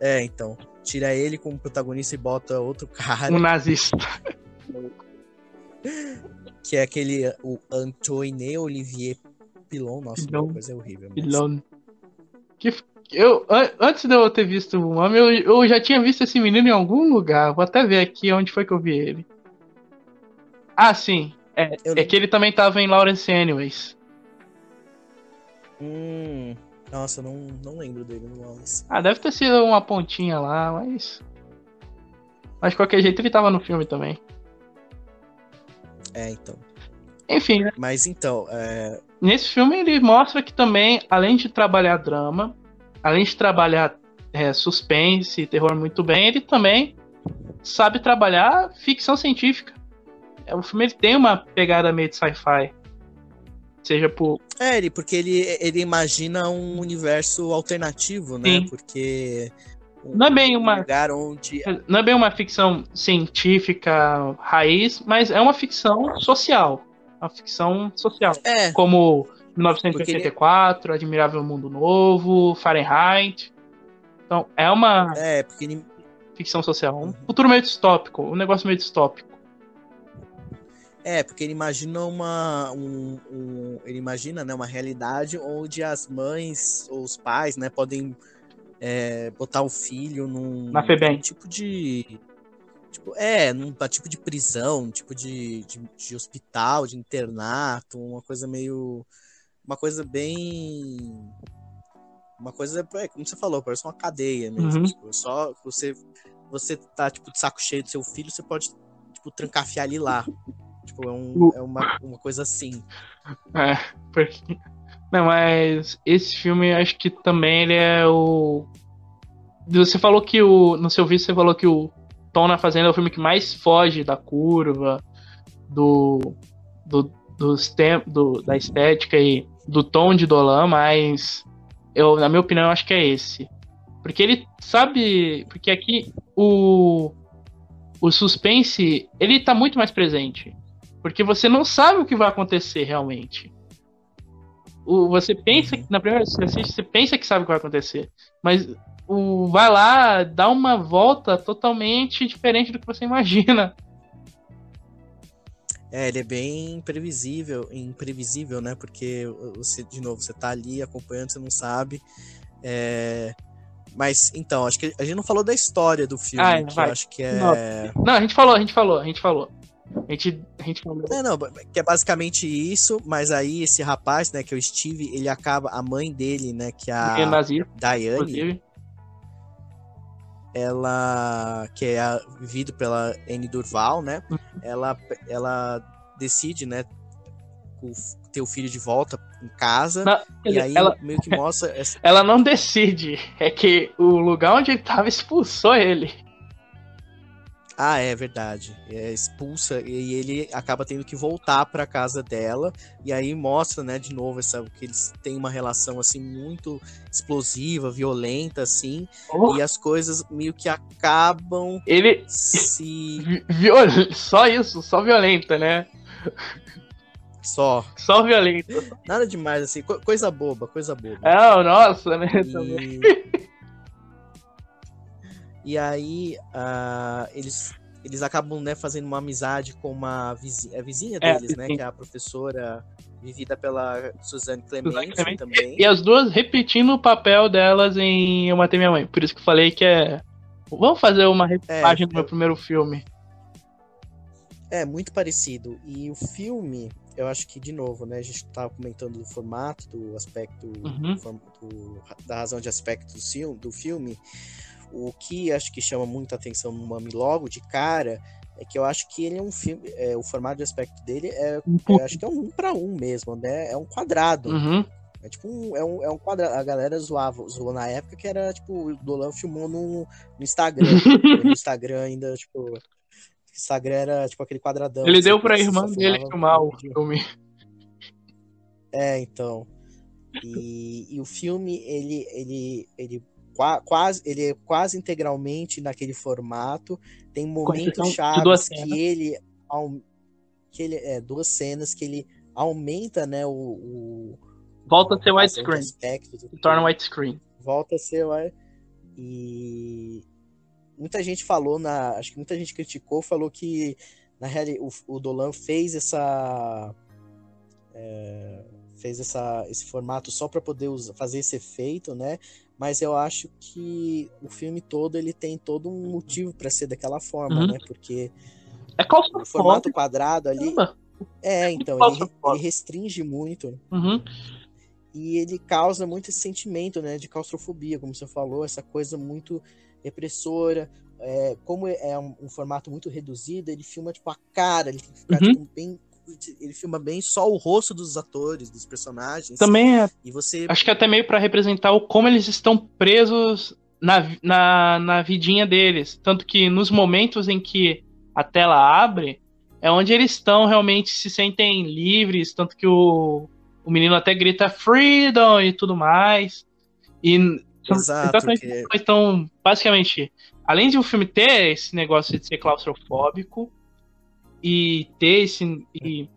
É, então. Tira ele como protagonista e bota outro cara, Um nazista. que é aquele. O Antoine Olivier Pilon. Nossa, Pilon. coisa horrível. mas- Pilon. Que, eu, an- antes de eu ter visto o homem, eu, eu já tinha visto esse menino em algum lugar. Vou até ver aqui onde foi que eu vi ele. Ah, sim. É, Eu é que ele também tava em Lawrence Anyways. Hum, nossa, eu não, não lembro dele no Lawrence. Ah, deve ter sido uma pontinha lá, mas. Mas de qualquer jeito ele tava no filme também. É, então. Enfim, né? Mas então, é, nesse filme ele mostra que também, além de trabalhar drama, além de trabalhar é, suspense e terror muito bem, ele também sabe trabalhar ficção científica. É, O filme ele tem uma pegada meio de sci-fi. Seja por. é ele, porque ele, ele imagina um universo alternativo, né? Sim. Porque um, Não é bem uma. um lugar onde. Não é bem uma ficção científica raiz, mas é uma ficção social. Uma ficção social. É, Como 1984, Admirável Mundo Novo, Fahrenheit. Então, é uma é, porque ficção social. Um Uhum. futuro meio distópico, um negócio meio distópico. é, porque ele imagina uma. Um, um- ele imagina né, uma realidade onde as mães ou os pais né, podem é, botar o filho num, Na num tipo de. Tipo, é, num tipo de prisão, um tipo de, de, de hospital, de internato, uma coisa meio. Uma coisa bem. Uma coisa, é, como você falou, parece uma cadeia mesmo. Uhum. Tipo, só você, você tá, tipo, de saco cheio do seu filho, você pode, tipo, trancafiar ele lá. Tipo, é, um, é uma, uma coisa assim. É, porque... Não, mas esse filme acho que também ele é o. Você falou que o. No seu vídeo você falou que o Tom na Fazenda é o filme que mais foge da curva, do. do, dos tem- do da estética e do tom de Dolan, mas eu, na minha opinião, acho que é esse. Porque ele sabe. Porque aqui o. O suspense, ele tá muito mais presente. Porque você não sabe o que vai acontecer realmente. O, você pensa Uhum. que na primeira vez que você assiste, você pensa que sabe o que vai acontecer. Mas o vai lá, dá uma volta totalmente diferente do que você imagina. É, ele é bem imprevisível, imprevisível, né? Porque você, de novo, você tá ali acompanhando, você não sabe. É, Mas, então, acho que a gente não falou da história do filme, Ah, que vai. eu acho que é. Não, a gente falou, a gente falou, a gente falou. A gente, a gente falou. É, não, que é basicamente isso, mas aí esse rapaz, né, que é o Steve, ele acaba, a mãe dele, né, que é É a nazista, Diane, inclusive. ela, que é a- vivido pela Anne Durval, né, ela, ela decide, né, ter o filho de volta em casa, Não, e dizer, aí ela, meio que mostra essa ela não decide. É que o lugar onde ele tava expulsou ele. Ah, é verdade. É, expulsa e ele acaba tendo que voltar para casa dela e aí mostra, né, de novo essa que eles têm uma relação assim muito explosiva, violenta assim, Oh, e as coisas meio que acabam Ele. se vi- Viol... Só isso, só violenta, né? só, Só violenta. nada demais assim, co- coisa boba, coisa boba. Ah, nossa, né? Também. E, e aí ah, eles eles acabam né, fazendo uma amizade com uma vizinha, a vizinha É, deles, né, vizinha. que é a professora vivida pela Suzanne Clemente, Clemente. também. E as duas repetindo o papel delas em Eu Matei Minha Mãe. Por isso que eu falei que é. Vamos fazer uma repagem do meu primeiro filme. É muito parecido. E o filme, eu acho que de novo, né, a gente tava comentando do formato, do aspecto, Uhum. do da razão de aspecto do filme. O que acho que chama muita atenção no Mami logo de cara é que eu acho que ele é um filme, é, o formato de aspecto dele é, eu acho que é um um para um mesmo, né? É um quadrado. Uhum. É tipo um, é um, é um quadrado. A galera zoava, zoou na época que era tipo, o Dolan filmou no, no Instagram. no Instagram ainda, tipo. o Instagram era tipo aquele quadradão. Ele deu pra irmã dele filmar o filme. É, então. E, e o filme, ele, ele, ele quase, ele é quase integralmente naquele formato. Tem momentos chaves que ele, que ele é duas cenas que ele aumenta, né, o, o Volta a ser widescreen. torna widescreen. volta a ser e muita gente falou na acho que muita gente criticou falou que na realidade o, o Dolan fez essa é, fez essa esse formato só para poder usa- fazer esse efeito né mas eu acho que o filme todo ele tem todo um motivo para ser daquela forma Uhum. né porque É o formato quadrado ali caramba. é então ele, ele restringe muito Uhum. e ele causa muito esse sentimento, né, de claustrofobia, como você falou, essa coisa muito repressora. É, como é um, um formato muito reduzido, ele filma tipo a cara, ele tem que ficar Uhum. tipo, bem, ele filma bem só o rosto dos atores, dos personagens. Também é. E você Acho que até meio pra representar o como eles estão presos na, na, na vidinha deles. Tanto que nos momentos em que a tela abre, é onde eles estão realmente se sentem livres. Tanto que o, o menino até grita freedom e tudo mais. E Exato. Exatamente. que- Então, basicamente, além de o filme ter esse negócio de ser claustrofóbico e ter esse. e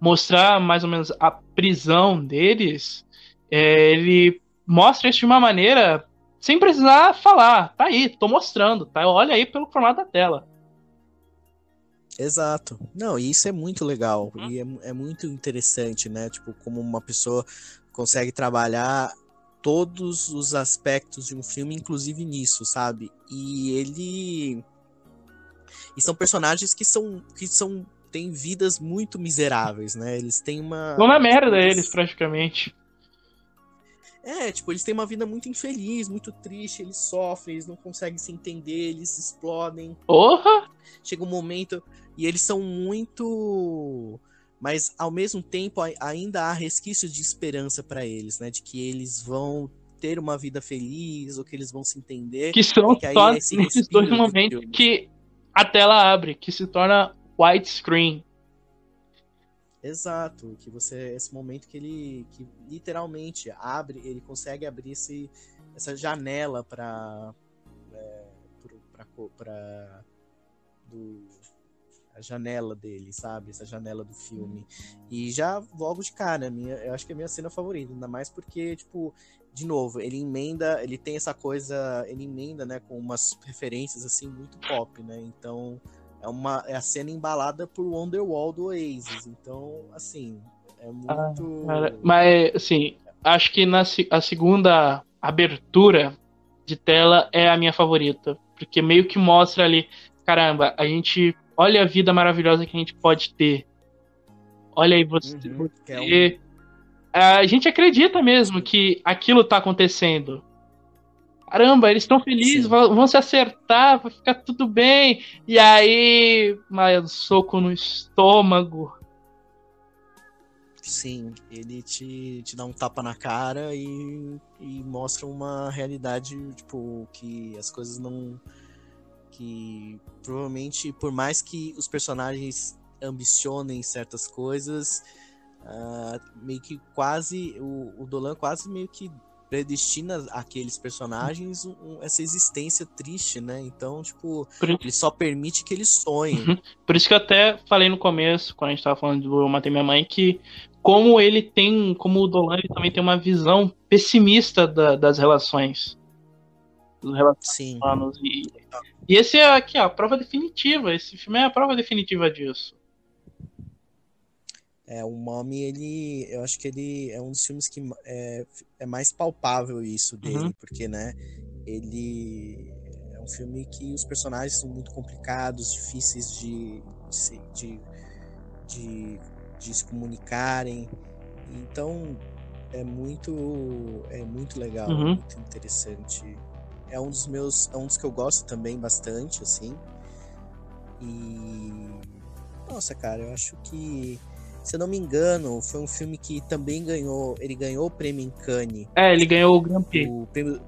mostrar mais ou menos a prisão deles, é, ele mostra isso de uma maneira sem precisar falar. Tá aí, tô mostrando, tá? Olha aí pelo formato da tela. Exato. Não, e isso é muito legal. Uhum. E é, é muito interessante, né? Tipo, como uma pessoa consegue trabalhar todos os aspectos de um filme, inclusive nisso, sabe? E ele. E são personagens que são. que são. têm vidas muito miseráveis, né? Eles têm uma. Vão na merda eles- eles, praticamente. É, tipo, eles têm uma vida muito infeliz, muito triste, eles sofrem, eles não conseguem se entender, eles explodem. Porra! chega um momento e eles são muito mas ao mesmo tempo ai- ainda há resquícios de esperança para eles, né, de que eles vão ter uma vida feliz ou que eles vão se entender. Que são que aí só esse nesses dois do momentos que a tela abre, que se torna widescreen. Exato, que você esse momento que ele que literalmente abre, ele consegue abrir esse, essa janela para para do a janela dele, sabe? Essa janela do filme. E já logo de cara, minha, eu acho que é a minha cena favorita, ainda mais porque, tipo, de novo, ele emenda, ele tem essa coisa, ele emenda, né, com umas referências assim muito pop, né? Então, é uma é a cena embalada por Wonderwall do Oasis. Então, assim, é muito Cara, Mas, assim, acho que na a segunda abertura de tela é a minha favorita. Porque meio que mostra ali, caramba, a gente. Olha a vida maravilhosa que a gente pode ter. Olha aí você. Uhum, que é um- você- A gente acredita mesmo que aquilo tá acontecendo. Caramba, eles estão felizes, vão, vão se acertar, vai ficar tudo bem. E aí, mas um soco no estômago. Sim, ele te, te dá um tapa na cara e, e mostra uma realidade, tipo, que as coisas não. Que provavelmente, por mais que os personagens ambicionem certas coisas, ah, meio que quase. O, o Dolan quase meio que predestina aqueles personagens um- essa existência triste, né? Então, tipo, Por- ele só permite que eles sonhem. Por isso que eu até falei no começo, quando a gente tava falando do Eu Matei Minha Mãe, que como ele tem, como o Dolan ele também tem uma visão pessimista da- das relações. Dos Sim. humanos. E, e esse é aqui, ó, a prova definitiva. Esse filme é a prova definitiva disso. É, o Mommy, ele, eu acho que ele é um dos filmes que é, é mais palpável isso dele, Uhum. porque, né, ele é um filme que os personagens são muito complicados, difíceis de, de, de, de se comunicarem, então é muito, é muito legal, Uhum. muito interessante. É um dos meus, é um dos que eu gosto também bastante, assim, e... Nossa, cara, eu acho que se eu não me engano, foi um filme que também ganhou. Ele ganhou o prêmio em Cannes. É, ele ganhou o Grand Prix. O prêmio.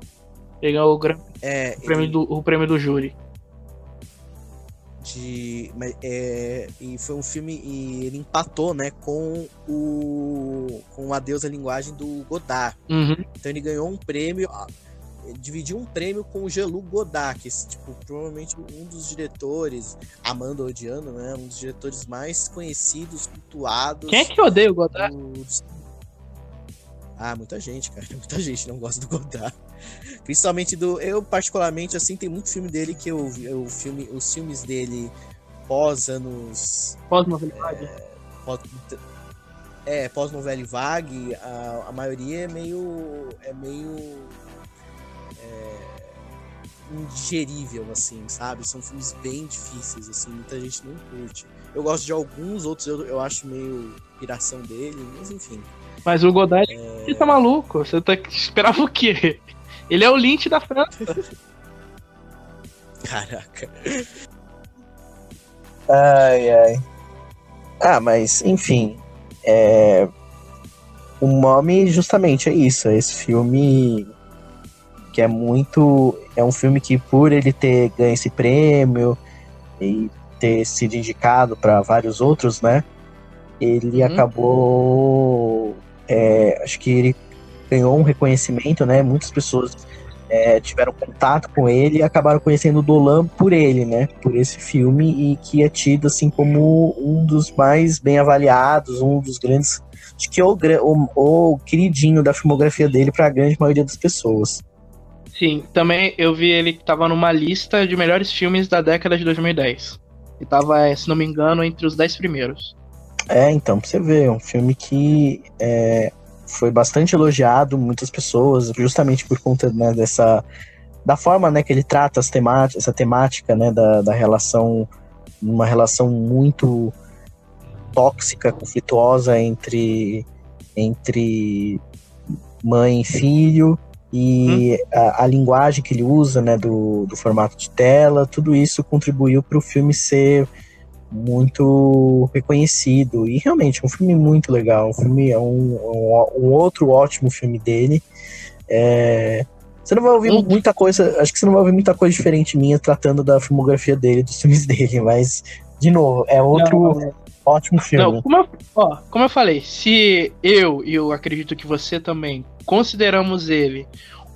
Ele ganhou o, Grand, É, o prêmio, ele- do, o prêmio do júri. de. é, e foi um filme. E ele empatou, né, com o. Com o Adeus à Linguagem do Godard. Uhum. Então ele ganhou um prêmio. Dividiu um prêmio com o Jean-Luc Godard, que tipo, provavelmente um dos diretores, amando ou odiando, né? Um dos diretores mais conhecidos, cultuados. Quem é que odeia o Godard? Ah, muita gente, cara. Muita gente não gosta do Godard. Principalmente do. Eu, particularmente, assim, tem muito filme dele que eu, eu filme, os filmes dele pós anos. Pós-novelidade. Pós, é, pós novela vague, a, a maioria é meio. É meio. É, indigerível, assim, sabe? São filmes bem difíceis, assim, muita gente não curte. Eu gosto de alguns, outros eu, eu acho meio piração dele, mas enfim. Mas o Godard, ele tá maluco. Você tá esperava o quê? Ele é o Lynch da França. Caraca. Ai, ai. Ah, mas, enfim. É... O Mommy, justamente, é isso. É esse filme que é muito. É um filme que, por ele ter ganho esse prêmio e ter sido indicado para vários outros, né? Ele Uhum. acabou. é, acho que ele ganhou um reconhecimento, né? Muitas pessoas é, tiveram contato com ele e acabaram conhecendo o Dolan por ele, né? Por esse filme e que é tido assim como um dos mais bem avaliados, um dos grandes, acho que é o, o, o queridinho da filmografia dele para a grande maioria das pessoas. Sim, também eu vi ele que tava numa lista de melhores filmes da década de 2010. E tava, se não me engano, entre os 10 primeiros. É, então, pra você ver, um filme que é, foi bastante elogiado, muitas pessoas, justamente por conta né, dessa da forma né, que ele trata as temática, essa temática né, da, da relação, uma relação muito tóxica, conflituosa entre, entre mãe e filho, e hum. a, a, linguagem que ele usa né, do, do formato de tela, tudo isso contribuiu para o filme ser muito reconhecido. E realmente, é um filme muito legal. Um filme é um, um, um outro ótimo filme dele. É, você não vai ouvir hum. muita coisa. Acho que você não vai ouvir muita coisa diferente minha tratando da filmografia dele, dos filmes dele, mas, de novo, é outro não, ótimo filme. Não, como, eu, ó, como eu falei, se eu e eu acredito que você também consideramos ele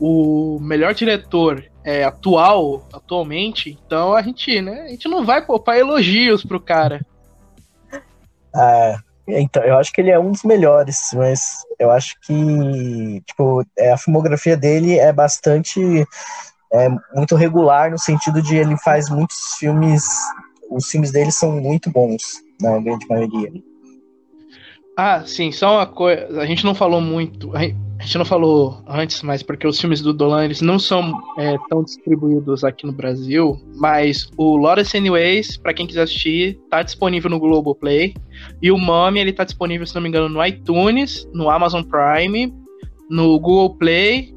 o melhor diretor é, atual, atualmente, então a gente, né, a gente não vai poupar elogios pro cara. É, então, eu acho que ele é um dos melhores, mas eu acho que, tipo, é, a filmografia dele é bastante, é, muito regular no sentido de ele faz muitos filmes, os filmes dele são muito bons, na grande maioria. Ah, sim, só uma coisa, a gente não falou muito, a gente não falou antes, mas porque os filmes do Dolan eles não são é, tão distribuídos aqui no Brasil, mas o Lawrence Anyways, para quem quiser assistir, tá disponível no Globoplay. E o Mummy, ele tá disponível, se não me engano, no iTunes, no Amazon Prime, no Google Play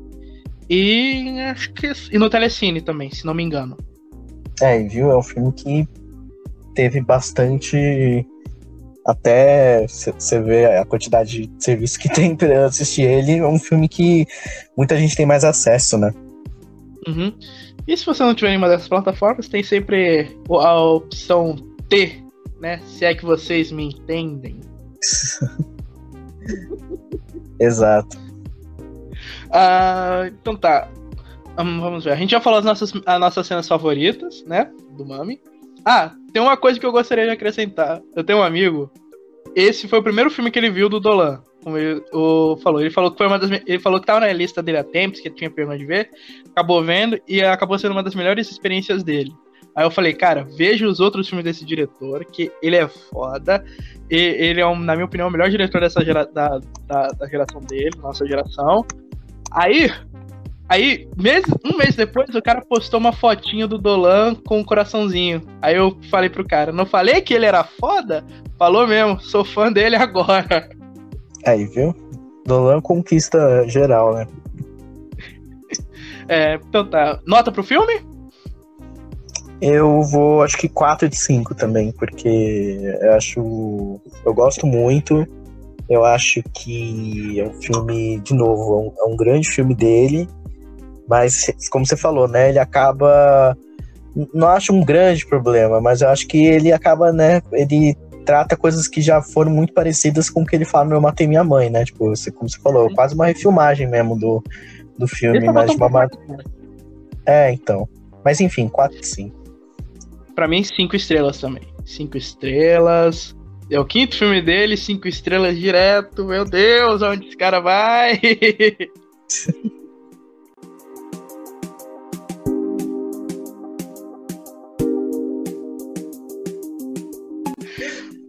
e acho que e no Telecine também, se não me engano. É, viu? É um filme que teve bastante até você ver a quantidade de serviço que tem para assistir ele, é um filme que muita gente tem mais acesso, né? Uhum. E se você não tiver nenhuma dessas plataformas, tem sempre a opção T, né? Se é que vocês me entendem. Exato. Ah, então tá. Vamos ver. A gente já falou as nossas, as nossas cenas favoritas, né? Do Mami. Ah, tem uma coisa que eu gostaria de acrescentar. Eu tenho um amigo. Esse foi o primeiro filme que ele viu do Dolan. Como ele o, falou. Ele falou que foi uma das. Ele falou que tava na lista dele há tempos, que tinha pena de ver. Acabou vendo e acabou sendo uma das melhores experiências dele. Aí eu falei, cara, veja os outros filmes desse diretor, que ele é foda. E, ele é, um, na minha opinião, o melhor diretor dessa gera, da, da, da geração dele, nossa geração. Aí, Aí, mês, um mês depois, o cara postou uma fotinha do Dolan com um coraçãozinho. Aí eu falei pro cara, não falei que ele era foda? Falou mesmo, sou fã dele agora. Aí, viu? Dolan conquista geral, né? é, então tá. Nota pro filme? Eu vou, acho que 4 de 5 também, porque eu acho. Eu gosto muito. Eu acho que é um filme, de novo, é um, é um grande filme dele. Mas, como você falou, né, ele acaba. Não acho um grande problema, mas eu acho que ele acaba, né, ele trata coisas que já foram muito parecidas com o que ele fala no Eu Matei Minha Mãe, né? Tipo, você, como você falou, quase uma refilmagem mesmo do, do filme, tá mas de uma mar... É, então. Mas enfim, 4 de 5. Pra mim, 5 estrelas também. 5 estrelas. É o quinto filme dele, 5 estrelas direto. Meu Deus, onde esse cara vai?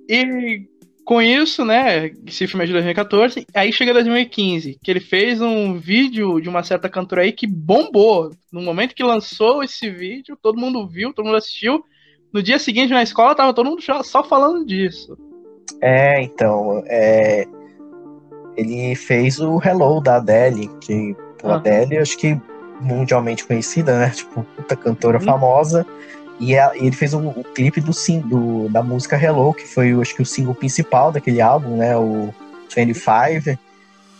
E com isso, né, esse filme é de 2014, aí chega 2015, que ele fez um vídeo de uma certa cantora aí que bombou. No momento que lançou esse vídeo, todo mundo viu, todo mundo assistiu. No dia seguinte na escola tava todo mundo só falando disso. É, então, é... ele fez o Hello da Adele, que a ah. Adele acho que mundialmente conhecida, né, tipo, puta cantora hum. famosa. E, a, ele fez o, o clipe do, do, da música Hello, que foi, acho que, o single principal daquele álbum, né? O 25.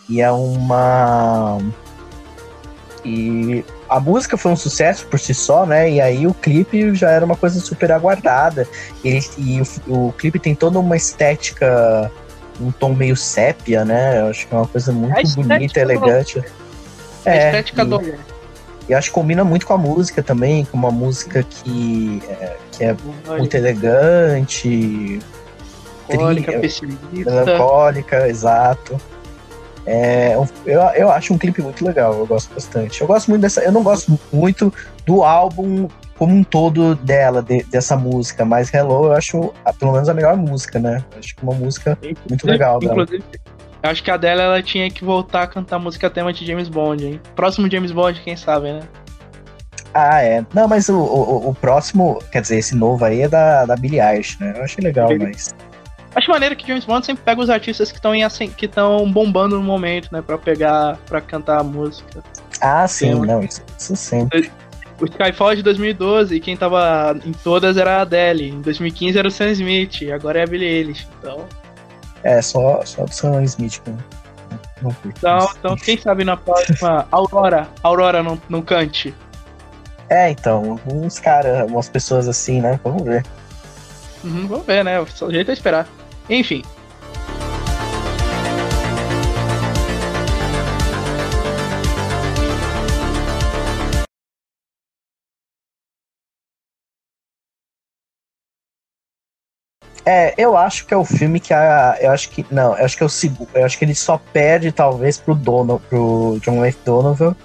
E é uma. E a música foi um sucesso por si só, né? E aí o clipe já era uma coisa super aguardada. E, e o, o clipe tem toda uma estética, um tom meio sépia, né? Eu acho que é uma coisa muito bonita, elegante. A é, estética e... do E acho que combina muito com a música também, com uma música que é, que é muito elegante, melancólica, pessimista. melancólica, exato. É, eu, eu acho um clipe muito legal, eu gosto bastante. Eu gosto muito dessa. Eu não gosto muito do álbum como um todo dela, de- dessa música, mas Hello eu acho pelo menos a melhor música, né? Eu Acho que uma música muito legal dela. Inclusive, eu acho que a dela ela tinha que voltar a cantar música tema de James Bond, hein? Próximo James Bond, quem sabe, né? Ah, é. Não, mas o, o, o próximo, quer dizer, esse novo aí é da, da Billie Eilish, né? Eu achei legal, mas. Acho maneiro que James Bond sempre pega os artistas que estão ascen- que estão bombando no momento, né? Pra pegar, pra cantar a música. Ah, sim, Tema. não, isso, isso sempre. O Skyfall de 2012, quem tava em todas era a Adele. Em 2015 era o Sam Smith, e agora é a Billie Eilish. Então, É, só, só do Sam Smith eu não, então, então, quem sabe na próxima Aurora, Aurora não, não cante. É, então, uns caras, umas pessoas assim, né? Vamos ver. Uhum, vamos ver, né? Só o jeito é esperar. Enfim. É, eu acho que é o filme que a. Eu acho que. Não, eu acho que é o segundo. Eu acho que ele só perde, talvez, pro Dono, pro John F. Donovan.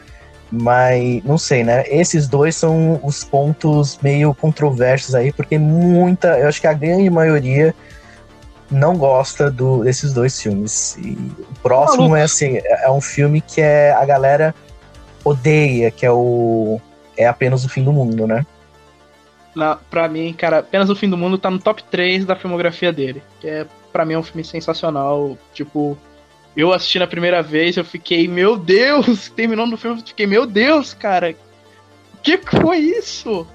Mas não sei, né? Esses dois são os pontos meio controversos aí, porque muita. Eu acho que a grande maioria não gosta do, desses dois filmes. E o próximo Maluco. é assim, é é um filme que é, a galera odeia, que é o. É apenas o fim do mundo, né? Na, pra mim, cara, apenas o fim do mundo tá no top 3 da filmografia dele. Que é, pra mim, é um filme sensacional. Tipo, eu assisti na primeira vez, eu fiquei, meu Deus! Terminando o filme, eu fiquei, meu Deus, cara! O que foi isso?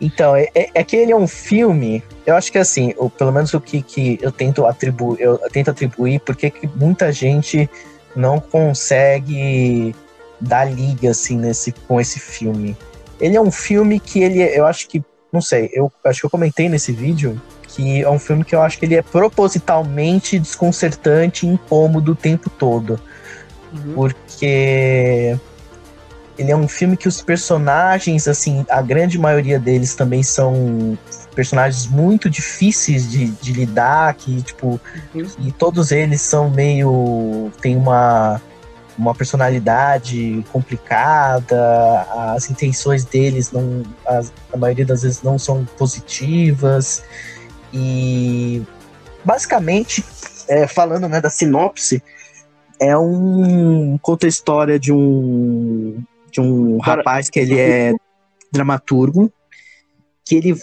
Então, é, é- é que ele é um filme. Eu acho que assim, o, pelo menos o que, que eu tento atribuir, eu tento atribuir porque que muita gente não consegue dar liga assim nesse com esse filme. Ele é um filme que ele, eu acho que, não sei, eu acho que eu comentei nesse vídeo que é um filme que eu acho que ele é propositalmente desconcertante e incômodo o tempo todo porque ele é um filme que os personagens, assim, a grande maioria deles também são personagens muito difíceis de, de lidar, que, tipo, Uhum. e todos eles são meio. tem uma, uma personalidade complicada, as intenções deles não. as- a maioria das vezes não são positivas. E basicamente, é, falando né, da sinopse, é um. conta a história de um. de um rapaz que ele é dramaturgo, que ele,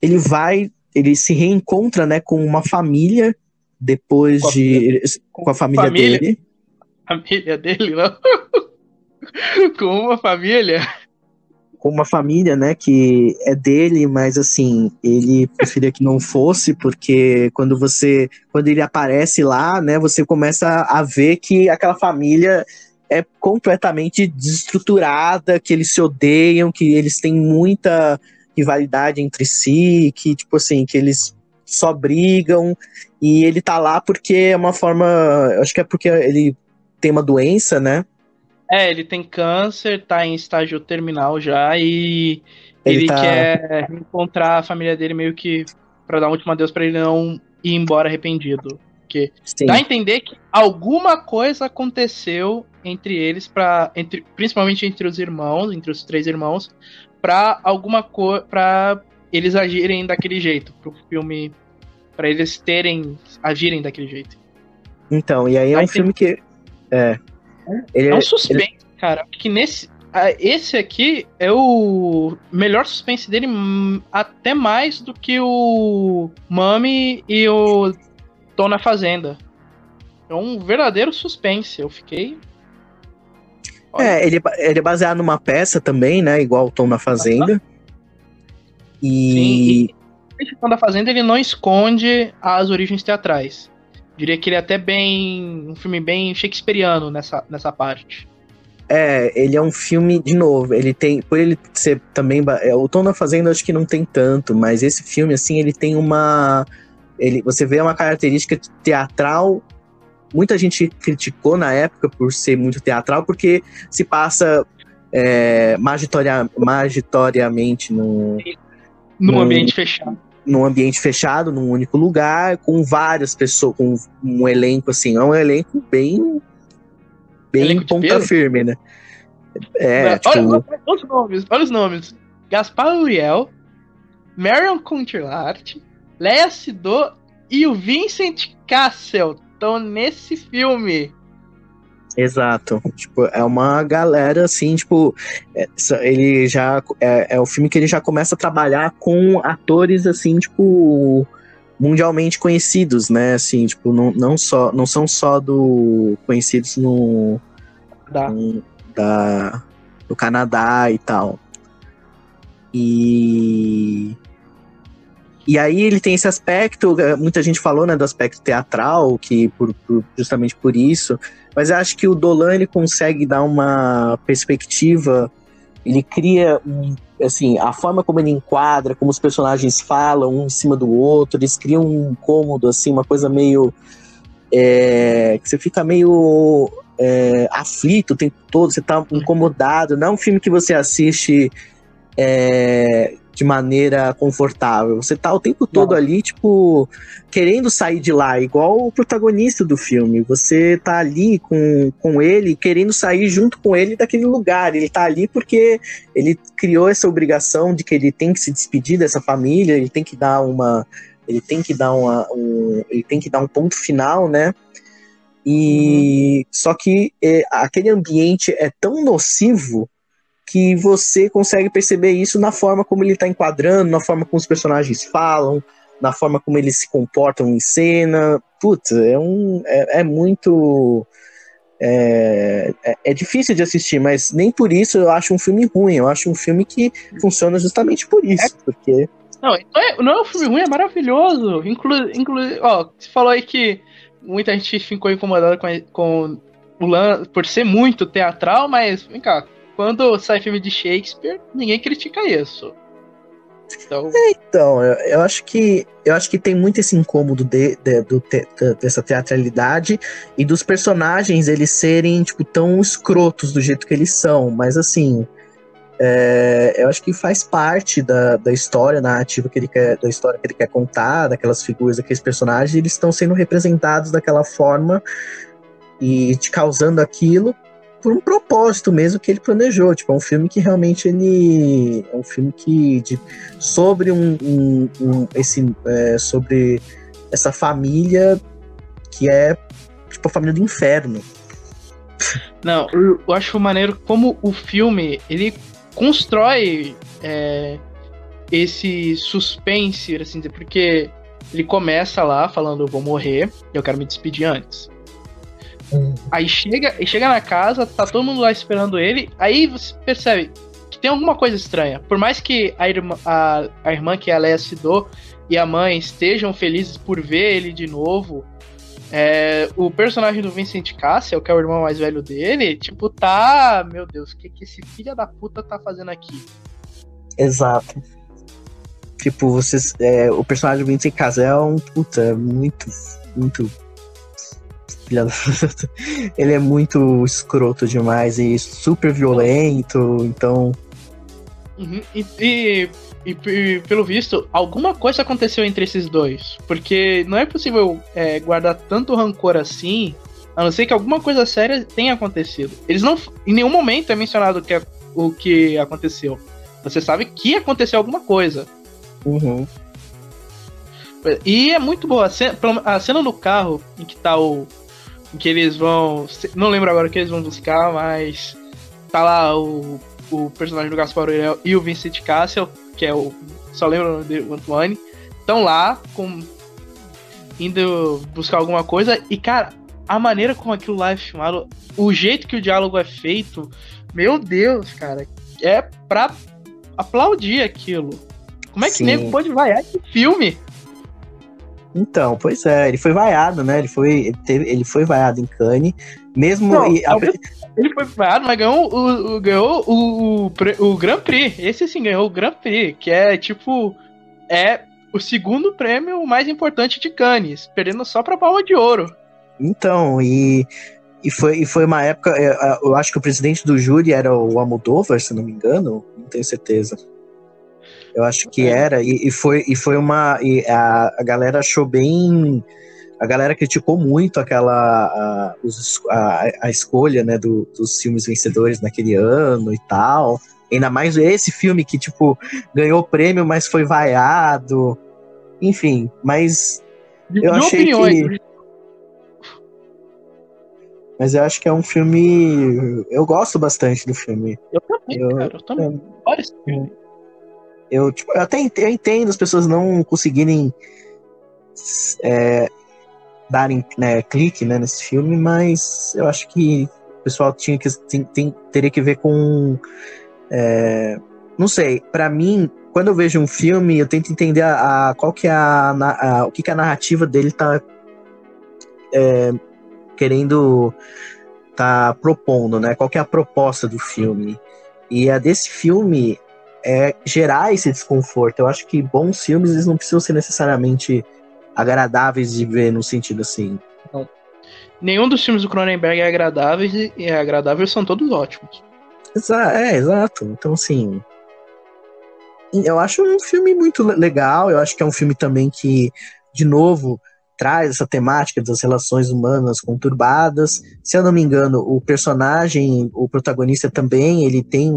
ele vai. ele se reencontra né, com uma família depois Com a de. com a família, família? dele. Família dele, não? Com uma família? com uma família, né, que é dele, mas assim, ele preferia que não fosse, porque quando você, quando ele aparece lá, né, você começa a ver que aquela família é completamente desestruturada, que eles se odeiam, que eles têm muita rivalidade entre si, que tipo assim, que eles só brigam e ele tá lá porque é uma forma, acho que é porque ele tem uma doença, né? É, ele tem câncer, tá em estágio terminal já e ele, Ele tá- quer encontrar a família dele meio que pra dar um último adeus pra ele não ir embora arrependido. Porque Sim. dá a entender que alguma coisa aconteceu entre eles, pra, entre, principalmente entre os irmãos, entre os três irmãos, pra alguma coisa. pra eles agirem daquele jeito, pro filme. pra eles terem. agirem daquele jeito. Então, e aí é um filme que é ele É um ele- suspense, cara. Que nesse. Esse aqui é o melhor suspense dele, hum, até mais do que o Mami e o Tô na Fazenda. É um verdadeiro suspense. Eu fiquei. Olha, É, ele, é ba- ele é baseado numa peça também, né? Igual o Tom na Fazenda. E, Esse Tô na Fazenda ele não esconde as origens teatrais. Diria que ele é até bem. um filme bem shakespeariano nessa, nessa parte. é, ele é um filme, de novo, ele tem. Por ele ser também. é, o Tom na Fazenda acho que não tem tanto, mas esse filme, assim, ele tem uma. Ele, você vê uma característica teatral. Muita gente criticou na época por ser muito teatral, porque se passa é, magitoria, magitoriamente num num ambiente fechado. Num ambiente fechado, num único lugar, com várias pessoas, com um elenco assim, é um elenco bem. bem elenco ponta firme, né? É, Não, tipo... olha, olha, os nomes, olha os nomes. Gaspar Uriel, Marion Cotillard, Léa Sidot e o Vincent Cassel estão nesse filme. Exato. Tipo, é uma galera assim, tipo, é, ele já é, é o filme que ele já começa a trabalhar com atores assim, tipo, mundialmente conhecidos, né? Assim, tipo, não, não só não são só do conhecidos no da. no, da do Canadá e tal. E e aí ele tem esse aspecto, é, muita gente falou, né, do aspecto teatral, que por, por, justamente por isso, mas eu acho que o Dolan ele consegue dar uma perspectiva, ele cria assim, a forma como ele enquadra, como os personagens falam um em cima do outro, eles criam um incômodo, assim, uma coisa meio é, que você fica meio é, aflito o tempo todo, você tá incomodado, não é um filme que você assiste é, de maneira confortável. Você tá o tempo todo Não. ali, tipo, querendo sair de lá, igual o protagonista do filme. Você tá ali com, com ele, querendo sair junto com ele daquele lugar. Ele tá ali porque ele criou essa obrigação de que ele tem que se despedir dessa família, ele tem que dar uma. Ele tem que dar uma. Um, ele tem que dar um ponto final, né? E uhum. só que é, aquele ambiente é tão nocivo que você consegue perceber isso na forma como ele está enquadrando, na forma como os personagens falam, na forma como eles se comportam em cena. Putz, é, um, é, é muito. É, é, é, difícil de assistir, mas nem por isso eu acho um filme ruim. Eu acho um filme que funciona justamente por isso, porque. Não, não é, não é um filme ruim, é maravilhoso. Inclu, inclu, ó, você falou aí que muita gente ficou incomodada com, com o Lan por ser muito teatral, mas vem cá, quando sai filme de Shakespeare, ninguém critica isso. Então, é, então eu, eu, acho que eu acho que tem muito esse incômodo de, de, do te, dessa teatralidade e dos personagens eles serem tipo tão escrotos do jeito que eles são, mas assim é, eu acho que faz parte da, da história narrativa que ele quer, da história que ele quer contar, daquelas figuras, daqueles personagens, eles estão sendo representados daquela forma e te causando aquilo por um propósito mesmo que ele planejou. Tipo, é um filme que realmente ele. É um filme que. De, sobre um. um, um esse, é, sobre essa família que é tipo a família do inferno. Não, eu, acho maneiro como o filme ele constrói é, esse suspense, assim porque ele começa lá falando eu vou morrer, eu quero me despedir antes. Aí chega, chega na casa, tá todo mundo lá esperando ele, aí você percebe que tem alguma coisa estranha. Por mais que a irmã, a, a irmã que é a Leia Sidou e a mãe estejam felizes por ver ele de novo, é, o personagem do Vincent Cassel, que é o irmão mais velho dele, tipo, tá. Meu Deus, o que, que esse filho da puta tá fazendo aqui? Exato. Tipo, vocês. É, o personagem do Vincent Cassel é um puta, muito. Muito ele é muito escroto demais e super violento, então. Uhum. E, e, e, e, pelo visto, alguma coisa aconteceu entre esses dois. Porque não é possível é, guardar tanto rancor assim, a não ser que alguma coisa séria tenha acontecido. Eles não. Em nenhum momento é mencionado que, o que aconteceu. Você sabe que aconteceu alguma coisa. Uhum. E é muito boa. A cena, a cena no carro em que tá o, que eles vão. Não lembro agora o que eles vão buscar, mas tá lá o, o personagem do Gaspar Uriel e o Vincent Cassel, que é o. Só lembro o nome dele, o Antoine. Estão lá com. indo buscar alguma coisa. E, cara, a maneira como aquilo lá é filmado, o jeito que o diálogo é feito, meu Deus, cara, é pra aplaudir aquilo. Como é que Sim. nego pode vaiar esse filme? Então, pois é, ele foi vaiado, né? Ele foi, ele, teve, ele foi vaiado em Cannes, mesmo. Não, e, a... Ele foi vaiado, mas ganhou, o, o, ganhou o, o, o Grand Prix. Esse sim ganhou o Grand Prix, que é tipo. É o segundo prêmio mais importante de Cannes, perdendo só pra Palma de Ouro. Então, e, E foi, e foi uma época, é, eu acho que o presidente do júri era o Almodóvar, se não me engano, não tenho certeza. Eu acho que era, e, e, foi, e foi uma. E a, a galera achou bem. A galera criticou muito aquela. A, a, a escolha né, do, dos filmes vencedores naquele ano e tal. Ainda mais esse filme que, tipo, ganhou prêmio, mas foi vaiado. Enfim, mas. Eu de achei opiniões. que. Mas eu acho que é um filme. Eu gosto bastante do filme. Eu também, eu, cara, eu também. Olha esse filme. Eu, tipo, eu até entendo, eu entendo as pessoas não conseguirem é, darem né, clique né, nesse filme, mas eu acho que o pessoal tinha que, tem, tem, teria que ver com. É, não sei, para mim, quando eu vejo um filme, eu tento entender a, a qual que é a, a, o que, que a narrativa dele tá é, querendo tá propondo, né? Qual que é a proposta do filme? E a desse filme é gerar esse desconforto. Eu acho que bons filmes eles não precisam ser necessariamente agradáveis de ver no sentido assim. Não. Nenhum dos filmes do Cronenberg é agradável e é agradável são todos ótimos. Exa é, exato. Então assim, eu acho um filme muito legal. Eu acho que é um filme também que, de novo, traz essa temática das relações humanas conturbadas. Se eu não me engano, o personagem, o protagonista também, ele tem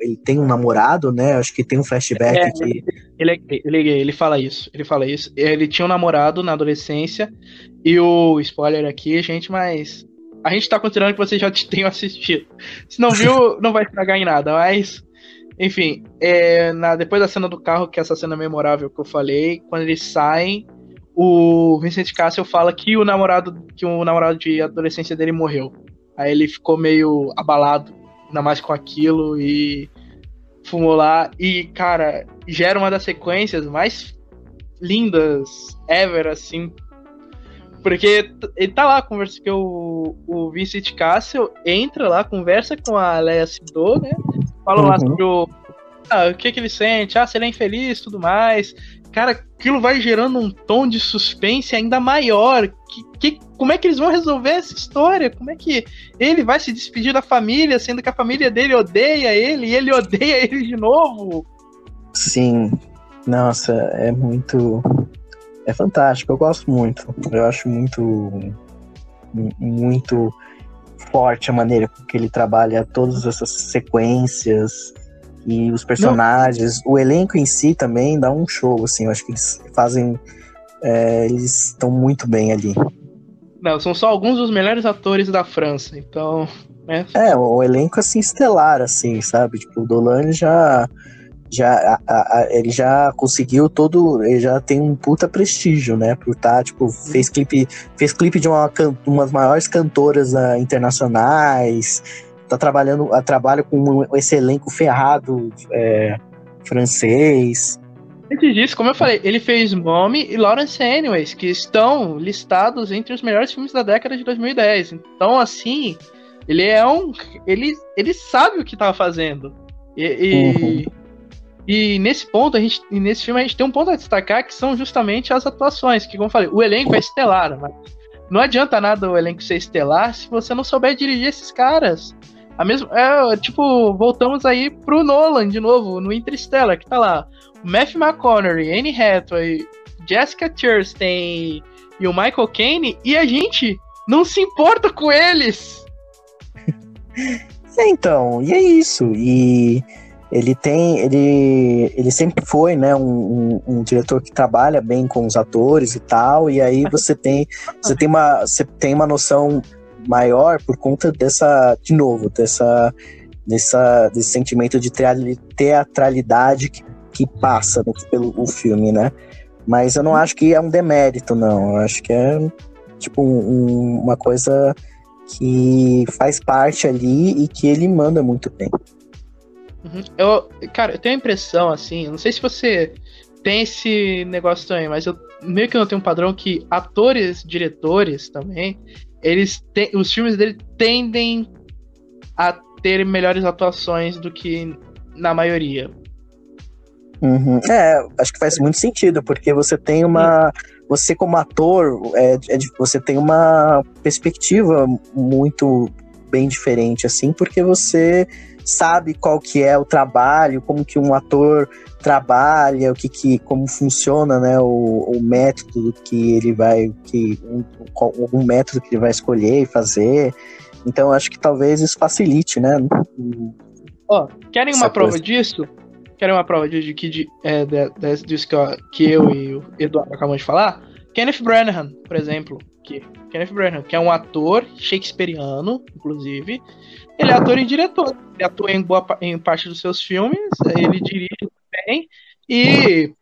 ele tem um namorado, né? Acho que tem um flashback é, que. Ele, ele, ele fala isso, ele fala isso. Ele tinha um namorado na adolescência, e o spoiler aqui, gente, mas. A gente tá considerando que vocês já tenham assistido. Se não viu, não vai estragar em nada, mas. Enfim, é, na, depois da cena do carro, que é essa cena memorável que eu falei, quando eles saem, o Vincent Cassel fala que o namorado, que o namorado de adolescência dele morreu. Aí ele ficou meio abalado ainda mais com aquilo e fumou lá. E, cara, gera uma das sequências mais lindas ever, assim. Porque ele tá lá, conversa que o, o Vincent Castle entra lá, conversa com a Leia Sidor, né? Fala uhum. lá sobre o, ah, o que, que ele sente, ah, se ele é infeliz tudo mais cara, aquilo vai gerando um tom de suspense ainda maior. Que, que, como é que eles vão resolver essa história? Como é que ele vai se despedir da família, sendo que a família dele odeia ele e ele odeia ele de novo? Sim, nossa, é muito. É fantástico, eu gosto muito. Eu acho muito. Muito forte a maneira que ele trabalha todas essas sequências e os personagens, Não. o elenco em si também dá um show, assim, eu acho que eles fazem. É, eles estão muito bem ali. Não, são só alguns dos melhores atores da França, então. Né? É, o, o elenco assim estelar, assim, sabe? Tipo, o Dolan já. Já, a, a, ele já conseguiu todo. Ele já tem um puta prestígio, né? Por estar, tá, tipo, fez clipe, fez clipe de uma, umas maiores cantoras uh, internacionais tá trabalhando, a, trabalha com esse elenco ferrado é, francês. Antes disso, como eu falei, ele fez Mommy e Lawrence Anyways, que estão listados entre os melhores filmes da década de 2010. Então, assim, ele é um. Ele, ele sabe o que tá fazendo. E, e, uhum. e, nesse ponto, a gente, nesse filme, a gente tem um ponto a destacar que são justamente as atuações. Que, como eu falei, o elenco é estelar, mas não adianta nada o elenco ser estelar se você não souber dirigir esses caras. A mesma, é, tipo, voltamos aí pro Nolan de novo, no Interstellar, que tá lá. Matthew McConaughey, Anne Hathaway, Jessica Chastain e o Michael Caine, e a gente não se importa com eles. É, então, e é isso. E ele tem, ele, ele sempre foi, né, um, um, um, diretor que trabalha bem com os atores e tal. E aí você tem, você tem uma, você tem uma noção maior por conta dessa, de novo, dessa, dessa desse sentimento de teatralidade que, que passa no, pelo o filme, né? Mas eu não acho que é um demérito, não. Eu acho que é tipo um, uma coisa que faz parte ali e que ele manda muito bem. Uhum. Eu, cara, eu tenho a impressão, assim, não sei se você tem esse negócio também, mas eu meio que não tenho um padrão que atores, diretores também, eles te, os filmes dele tendem a ter melhores atuações do que na maioria. Uhum. É, acho que faz muito sentido, porque você tem uma, você como ator, é, é, você tem uma perspectiva muito bem diferente, assim, porque você sabe qual que é o trabalho, como que um ator trabalha, o que, que como funciona, né, o, o método que ele vai, que um, algum método que ele vai escolher e fazer. Então acho que talvez isso facilite, né? Ó, oh, querem uma prova coisa. disso? Querem uma prova de, de que de, é, de, de, disso que eu, que eu e o Eduardo acabamos de falar? Kenneth Branagh, por exemplo, que Kenneth Branagh, que é um ator shakespeariano, inclusive, ele é ator e diretor. Ele atua em boa em parte dos seus filmes, ele dirige também. E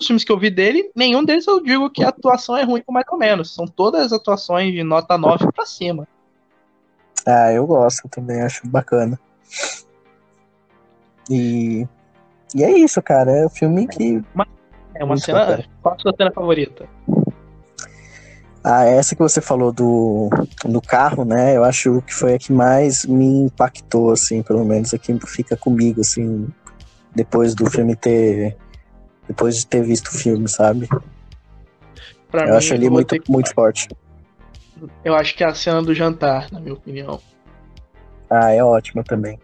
os filmes que eu vi dele, nenhum deles eu digo que a atuação é ruim, mais ou menos. São todas atuações de nota 9 para cima. Ah, eu gosto também, acho bacana. E, e é isso, cara. É um filme que. é uma cena. Bacana. Qual a sua cena favorita? Ah, essa que você falou do, do carro, né? Eu acho que foi a que mais me impactou, assim, pelo menos aqui fica comigo, assim, depois do filme ter. Depois de ter visto o filme, sabe? Pra eu mim, acho ali muito, que... muito forte. Eu acho que é a cena do jantar, na minha opinião. Ah, é ótima também.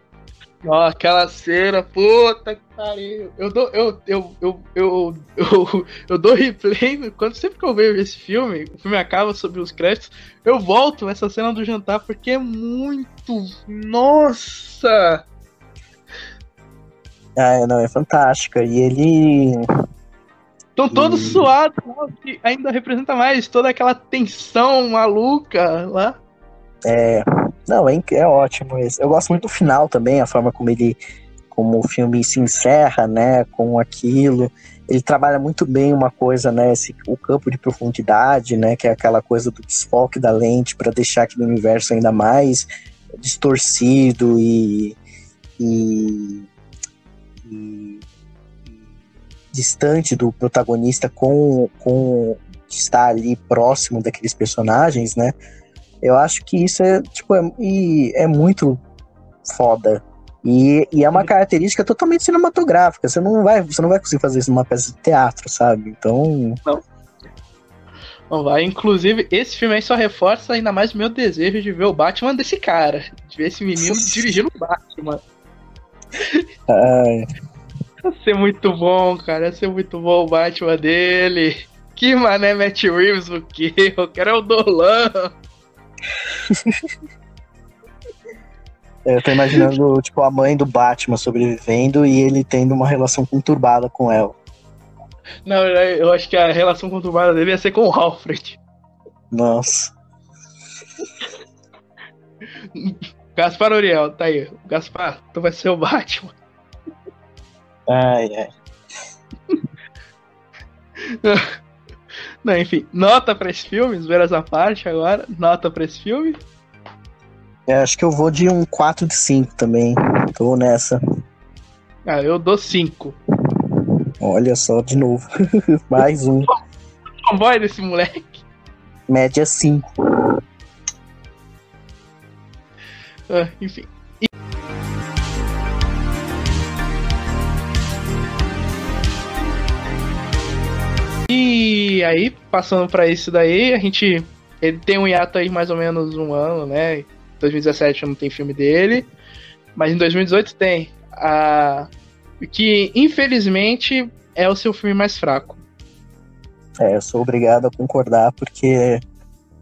Ó, aquela cena, puta que pariu. Eu dou, eu, eu, eu, eu, eu, eu dou replay. Quando sempre que eu vejo esse filme, o filme acaba sobre os créditos, eu volto essa cena do jantar porque é muito. Nossa! Ah, não, é fantástica. E ele. Estão todos e... suados, que ainda representa mais toda aquela tensão maluca lá. É, não, é, é ótimo esse. Eu gosto muito do final também, a forma como ele. Como o filme se encerra, né? Com aquilo. Ele trabalha muito bem uma coisa, né? Esse, o campo de profundidade, né? Que é aquela coisa do desfoque da lente para deixar aquele universo ainda mais distorcido e, e, e, distante do protagonista com, com estar ali próximo daqueles personagens, né? Eu acho que isso é, tipo, é, é muito foda. E, e, é uma característica totalmente cinematográfica. Você não vai, você não vai conseguir fazer isso numa peça de teatro, sabe? Então. Não. Não vai. Inclusive, esse filme aí só reforça ainda mais o meu desejo de ver o Batman desse cara. De ver esse menino dirigindo o Batman. Ai. Ia ser muito bom, cara. Ia ser muito bom o Batman dele. Que mané Matt Reeves o quê? Eu quero é o Dolan. Eu tô imaginando, tipo, a mãe do Batman sobrevivendo e ele tendo uma relação conturbada com ela. Não, eu acho que a relação conturbada dele ia ser com o Alfred. Nossa. Gaspar Uriel, tá aí. Gaspar, tu vai ser o Batman. Ai, ai. Não, enfim, nota pra esse filme, ver essa parte agora. Nota pra esse filme. É, acho que eu vou de um 4 de 5 também. Tô nessa. Ah, eu dou 5. Olha só, de novo. Mais um. Comboio desse moleque. Média 5. Ah, enfim. E aí, passando para isso daí, a gente. Ele tem um hiato aí mais ou menos um ano, né? 2017 não tem filme dele. Mas em 2018 tem. A, que infelizmente é o seu filme mais fraco. É, eu sou obrigado a concordar porque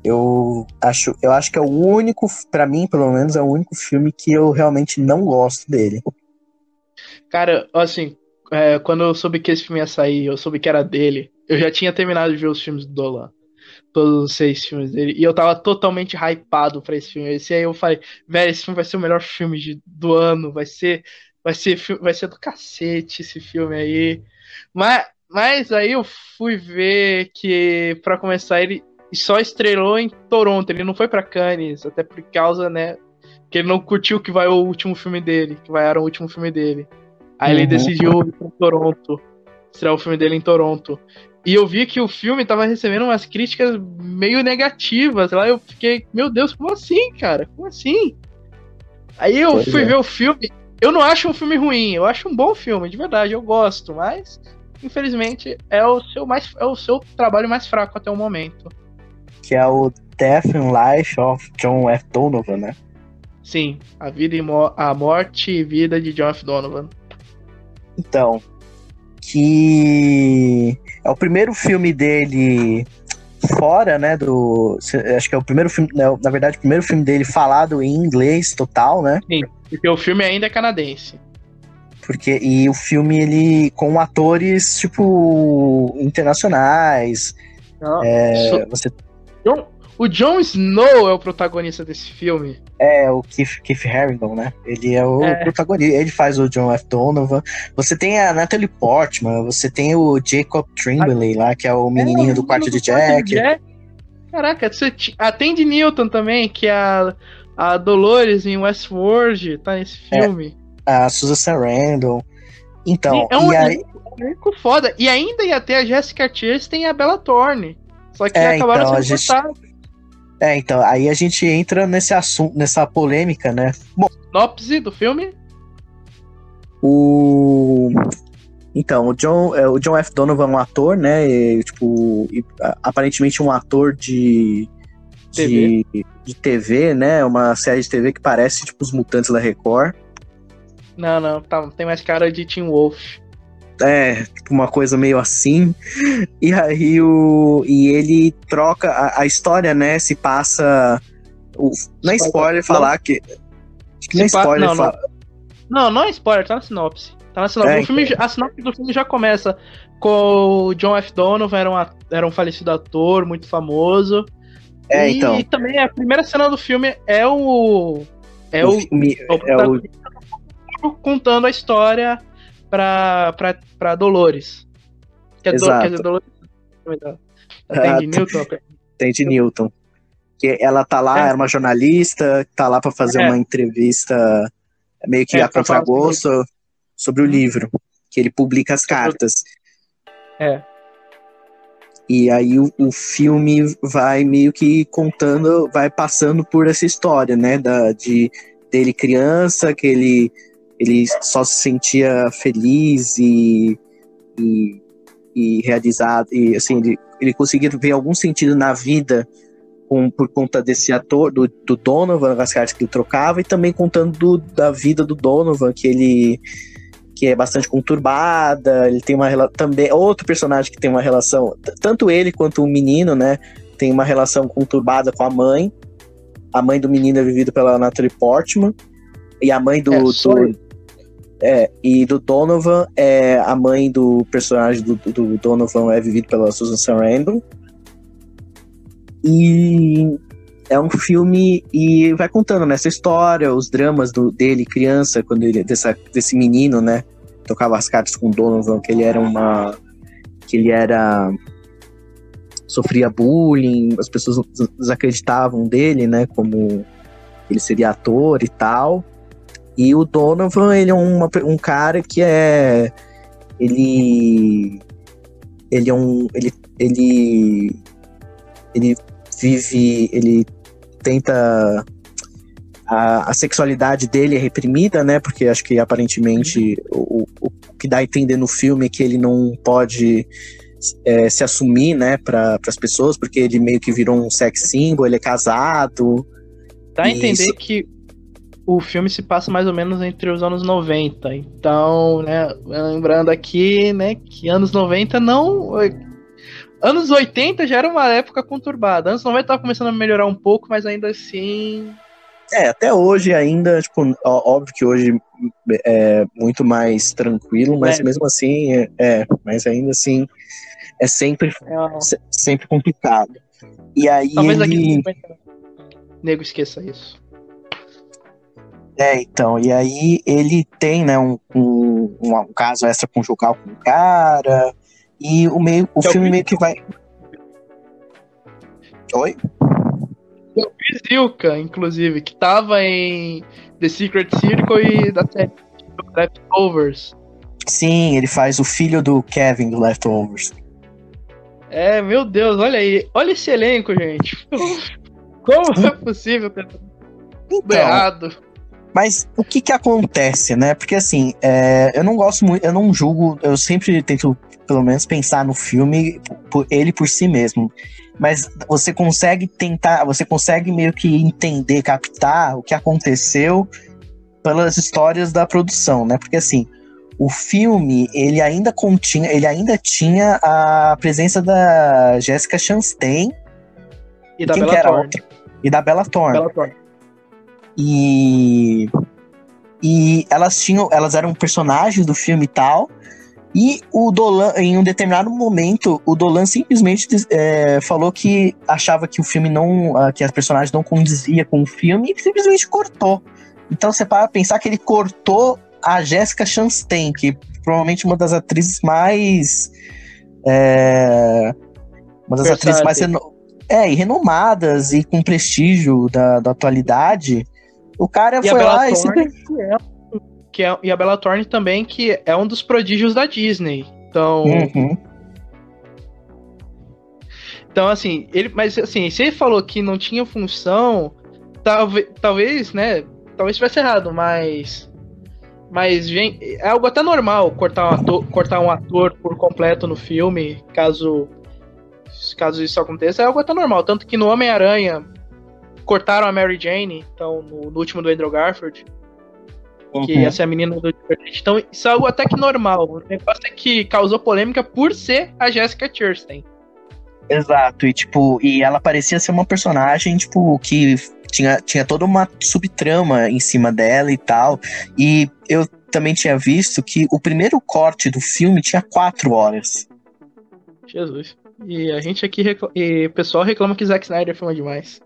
eu acho, eu acho que é o único, para mim, pelo menos, é o único filme que eu realmente não gosto dele. Cara, assim, é, quando eu soube que esse filme ia sair, eu soube que era dele, eu já tinha terminado de ver os filmes do Dolan. Todos os seis filmes dele. E eu tava totalmente hypado pra esse filme. Esse aí eu falei, velho, esse filme vai ser o melhor filme de, do ano. Vai ser. Vai ser, vai ser do cacete esse filme aí. Mas, mas aí eu fui ver que, para começar, ele só estrelou em Toronto. Ele não foi para Cannes, até por causa, né? Que ele não curtiu que vai o último filme dele. Que vai era o último filme dele. Aí uhum. ele decidiu ir pra Toronto. Estrear o filme dele em Toronto. E eu vi que o filme tava recebendo umas críticas meio negativas. Lá eu fiquei, meu Deus, como assim, cara? Como assim? Aí eu pois fui é. ver o filme. Eu não acho um filme ruim, eu acho um bom filme, de verdade, eu gosto, mas infelizmente, é o seu mais é o seu trabalho mais fraco até o momento. Que é o Death and Life of John F. Donovan, né? Sim, a vida e mo a morte e vida de John F. Donovan. Então, que é o primeiro filme dele fora, né, do acho que é o primeiro filme, né, na verdade, o primeiro filme dele falado em inglês total, né? Sim, porque o filme ainda é canadense. Porque e o filme ele com atores tipo internacionais. Não, é, so- você John- o Jon Snow é o protagonista desse filme. É, o Keith, Keith Harington, né? Ele é o É. protagonista, ele faz o John F. Donovan. Você tem a Natalie Portman, você tem o Jacob Tremblay lá, que é o menininho É, do quarto de quarto Jack. Caraca, você ti- a Tandy Newton também, que é a, a Dolores em Westworld, tá nesse É. filme. A Susan Sarandon. Então, é um e aí, um foda. E ainda ia ter a Jessica Chastain e a Bella Thorne. Só que É, acabaram então, sendo gente- cortados. é, então, aí a gente entra nesse assunto, nessa polêmica, né? Bom, Sinopse do filme? o então, o John, é, o John F. Donovan é um ator, né? e, tipo, e, aparentemente um ator de de, de TV, né? Uma série de TV que parece tipo os mutantes da Record. Não, não, tá, tem mais cara de Tim Wolf. É, tipo uma coisa meio assim. E aí o. E ele troca. A, a história, né? Se passa. O, não é spoiler falar que. Acho que não é spoiler não, não. falar. Não, não é spoiler, tá na sinopse. Tá na sinopse. É, O filme, já- a sinopse do filme já começa com o John F. Donovan, era um, era um falecido ator muito famoso. É, e então. também a primeira cena do filme é o. É o, filme- o é o, contando a história pra, pra, pra Dolores. Que é Do, Exato. quer dizer, Dolores. Da, Ah, da Tandy Newton. tem de Newton. Que ela tá lá, É. é uma jornalista, tá lá pra fazer É. uma entrevista meio que É, a contragosto sobre o Hum. livro. Que ele publica as Sobre cartas. É. E aí o, o filme vai meio que contando, vai passando por essa história, né? Da, de dele criança, que ele, ele só se sentia feliz e, e, e realizado, e assim, ele, ele conseguia ver algum sentido na vida com, por conta desse ator, do, do Donovan, das cartas que ele trocava, e também contando do- da vida do Donovan, que ele que é bastante conturbada, ele tem uma relação também outro personagem que tem uma relação, tanto ele quanto o menino, né, tem uma relação conturbada com a mãe. A mãe do menino é vivida pela Natalie Portman e a mãe do, É, do-. É, e do Donovan é a mãe do personagem do, do Donovan é vivido pela Susan Sarandon. E é um filme e vai contando nessa história os dramas do, dele criança quando ele dessa, desse menino né tocava as cartas com Donovan que ele era uma que ele era sofria bullying as pessoas des- desacreditavam dele né como ele seria ator e tal e o Donovan ele é uma, um cara que é ele ele é um ele ele ele vive ele tenta a, a sexualidade dele é reprimida, né? Porque acho que aparentemente o, o, o que dá a entender no filme é que ele não pode é, se assumir, né, para as pessoas, porque ele meio que virou um sex symbol, ele é casado. Dá a entender Isso. que o filme se passa mais ou menos entre os anos 90. Então, né, lembrando aqui, né, que anos 90 não. Anos 80 já era uma época conturbada. Anos 90 tava começando a melhorar um pouco, mas ainda assim. É, até hoje ainda, tipo, óbvio que hoje é muito mais tranquilo, mas É. mesmo assim, é, é, mas ainda assim é sempre, É se- sempre complicado. E aí Talvez daqui a ele... 50 anos. Nego esqueça isso. É, então, e aí ele tem, né, um, um, um, caso extraconjugal com o cara, e o, meio, o Que é o filme Chris- meio que vai... Oi? Zilka, inclusive, que tava em The Secret Circle e da série Leftovers. Sim, ele faz o filho do Kevin do Leftovers. É, meu Deus, olha aí. Olha esse elenco, gente. Como é possível Então, errado? Mas o que que acontece, né? Porque assim, é, eu não gosto muito, eu não julgo, eu sempre tento, pelo menos, pensar no filme por ele por si mesmo. Mas você consegue tentar, você consegue meio que entender, captar o que aconteceu pelas histórias da produção, né? Porque assim, o filme, ele ainda continha, ele ainda tinha a presença da Jessica Chastain E da Bella Thorne. e da Bella Thorne. Bella Thorne. E e elas tinham, elas eram personagens do filme e tal. E o Dolan, em um determinado momento, o Dolan simplesmente é, falou que achava que o filme não, ah, que as personagens não condizia com o filme e simplesmente cortou. Então você para pensar que ele cortou a Jessica Chastain, que provavelmente uma das atrizes mais é, uma das atrizes mais é, e renomadas e com prestígio da, da atualidade. O cara E foi lá e simplesmente que é, e a Bella Thorne também, que é um dos prodígios da Disney. Então, Uhum. então assim, ele, mas assim, se ele falou que não tinha função, talvez, talvez, né, talvez estivesse errado, mas mas gente, é algo até normal cortar um ator, cortar um ator por completo no filme, caso caso isso aconteça, é algo até normal, tanto que no Homem-Aranha cortaram a Mary Jane, então no, no último do Andrew Garfield, que Uhum. ia ser a menina do Divergente. Então, isso é algo até que normal. O negócio é que causou polêmica por ser a Jessica Chastain. Exato, e tipo, e ela parecia ser uma personagem, tipo, que tinha, tinha toda uma subtrama em cima dela e tal. E eu também tinha visto que o primeiro corte do filme tinha quatro horas. Jesus. E a gente aqui, recla- e o pessoal reclama que Zack Snyder filma demais.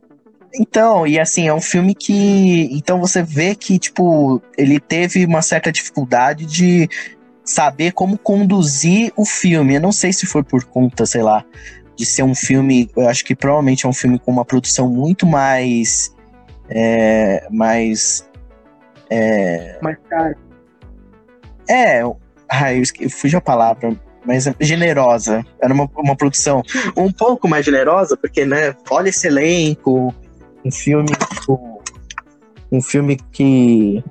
Então, e assim, é um filme que. Então você vê que, tipo, ele teve uma certa dificuldade de saber como conduzir o filme. Eu não sei se foi por conta, sei lá, de ser um filme. Eu acho que provavelmente é um filme com uma produção muito mais. é, mais. Mas, cara, É. Ai, eu esque- fugiu a palavra. Mas é generosa. Era uma, uma produção um pouco mais generosa, porque, né, olha esse elenco. Um filme, tipo, Um filme que.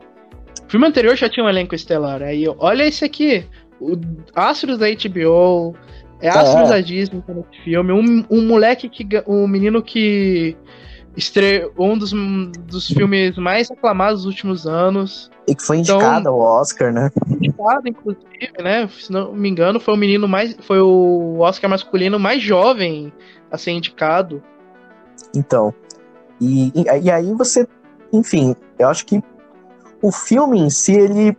o filme anterior já tinha um elenco estelar. Aí, olha esse aqui. O Astros da HBO. É Astros É. da Disney tá nesse filme. Um, um moleque que. Um menino que. Estreou um dos, dos filmes mais aclamados dos últimos anos. E que foi Então- indicado ao Oscar, né? indicado, inclusive, né? Se não me engano, foi o menino mais. Foi o Oscar masculino mais jovem a ser indicado. Então. E, e, aí você. Enfim, eu acho que o filme em si, ele.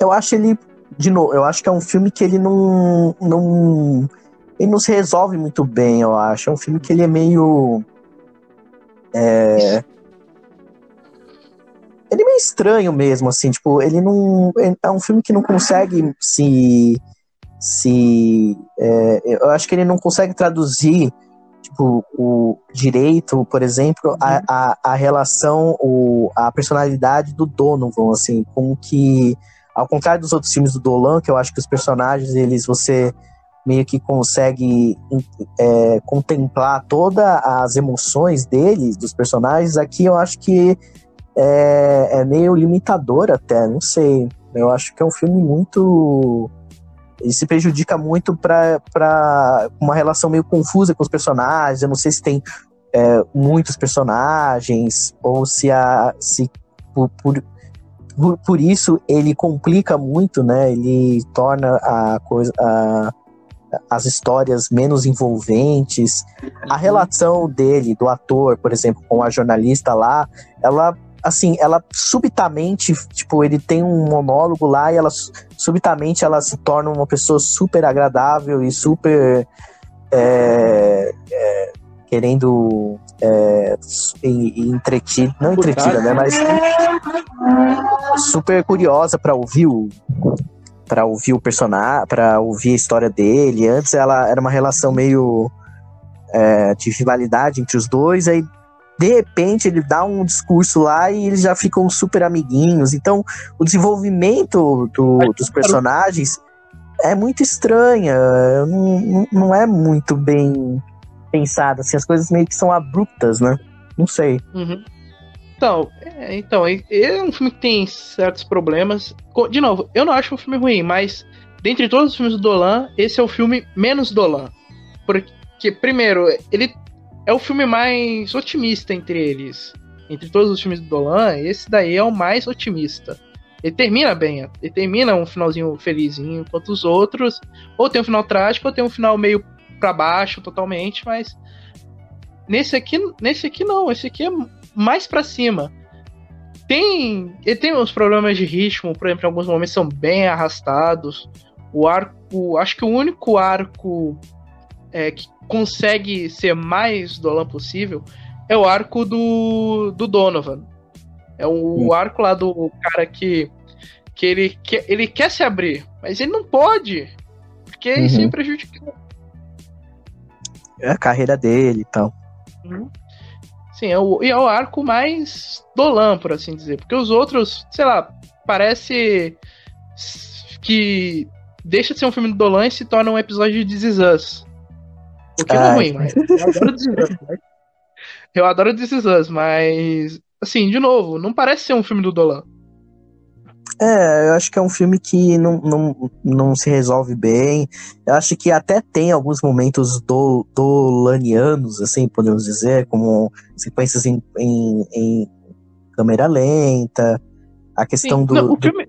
Eu acho ele. De novo, eu acho que é um filme que ele não. não ele não se resolve muito bem, eu acho. É um filme que ele é meio. É. Ele é meio estranho mesmo, assim, tipo, ele não. É um filme que não consegue se. se. é, eu acho que ele não consegue traduzir tipo, o direito, por exemplo, a, a, a relação, o, a personalidade do Donovan, assim, com que, ao contrário dos outros filmes do Dolan, que eu acho que os personagens, eles, você meio que consegue é, contemplar todas as emoções deles, dos personagens, aqui eu acho que é, é meio limitador até, não sei, eu acho que é um filme muito ele se prejudica muito para uma relação meio confusa com os personagens. Eu não sei se tem é, muitos personagens ou se a se por, por, por, por isso ele complica muito, né? Ele torna a coisa a, as histórias menos envolventes. A relação dele, do ator, por exemplo, com a jornalista lá, ela assim, ela subitamente, tipo, ele tem um monólogo lá e ela subitamente ela se torna uma pessoa super agradável e super é, é, querendo é, entretida, não entretida, né, mas super curiosa para ouvir o para ouvir o personagem, para ouvir a história dele. Antes ela era uma relação meio é, de rivalidade entre os dois, aí de repente ele dá um discurso lá e eles já ficam super amiguinhos. Então, o desenvolvimento do, dos personagens é muito estranha, não, não, é muito bem pensada, assim, as coisas meio que são abruptas, né? Não sei. Uhum. Então, é, então, é um filme que tem certos problemas. De novo, eu não acho um filme ruim, mas dentre todos os filmes do Dolan, esse é o filme menos Dolan. Porque, primeiro, ele é o filme mais otimista entre eles. Entre todos os filmes do Dolan, esse daí é o mais otimista. Ele termina bem, ele termina um finalzinho felizinho, enquanto os outros ou tem um final trágico ou tem um final meio para baixo totalmente, mas nesse aqui, nesse aqui não, esse aqui é mais para cima. Tem, ele tem uns problemas de ritmo, por exemplo, em alguns momentos são bem arrastados. O arco, acho que o único arco é, que consegue ser mais Dolan possível é o arco do, do Donovan. É o hum. arco lá do cara que, que, ele, que ele quer se abrir, mas ele não pode, porque uhum. isso ia prejudicar. É a carreira dele e tal. Uhum. Sim, é o, é o arco mais Dolan, por assim dizer. Porque os outros, sei lá, parece que deixa de ser um filme do Dolan e se torna um episódio de This Is Us. O que é ruim, mas eu adoro This Is Us. Né? Eu adoro This Is Us, mas assim, de novo, não parece ser um filme do Dolan. É, eu acho que é um filme que não, não, não se resolve bem. Eu acho que até tem alguns momentos do, dolanianos, assim, podemos dizer, como sequências em, em, em câmera lenta, a questão Sim, do, não, do... Filme,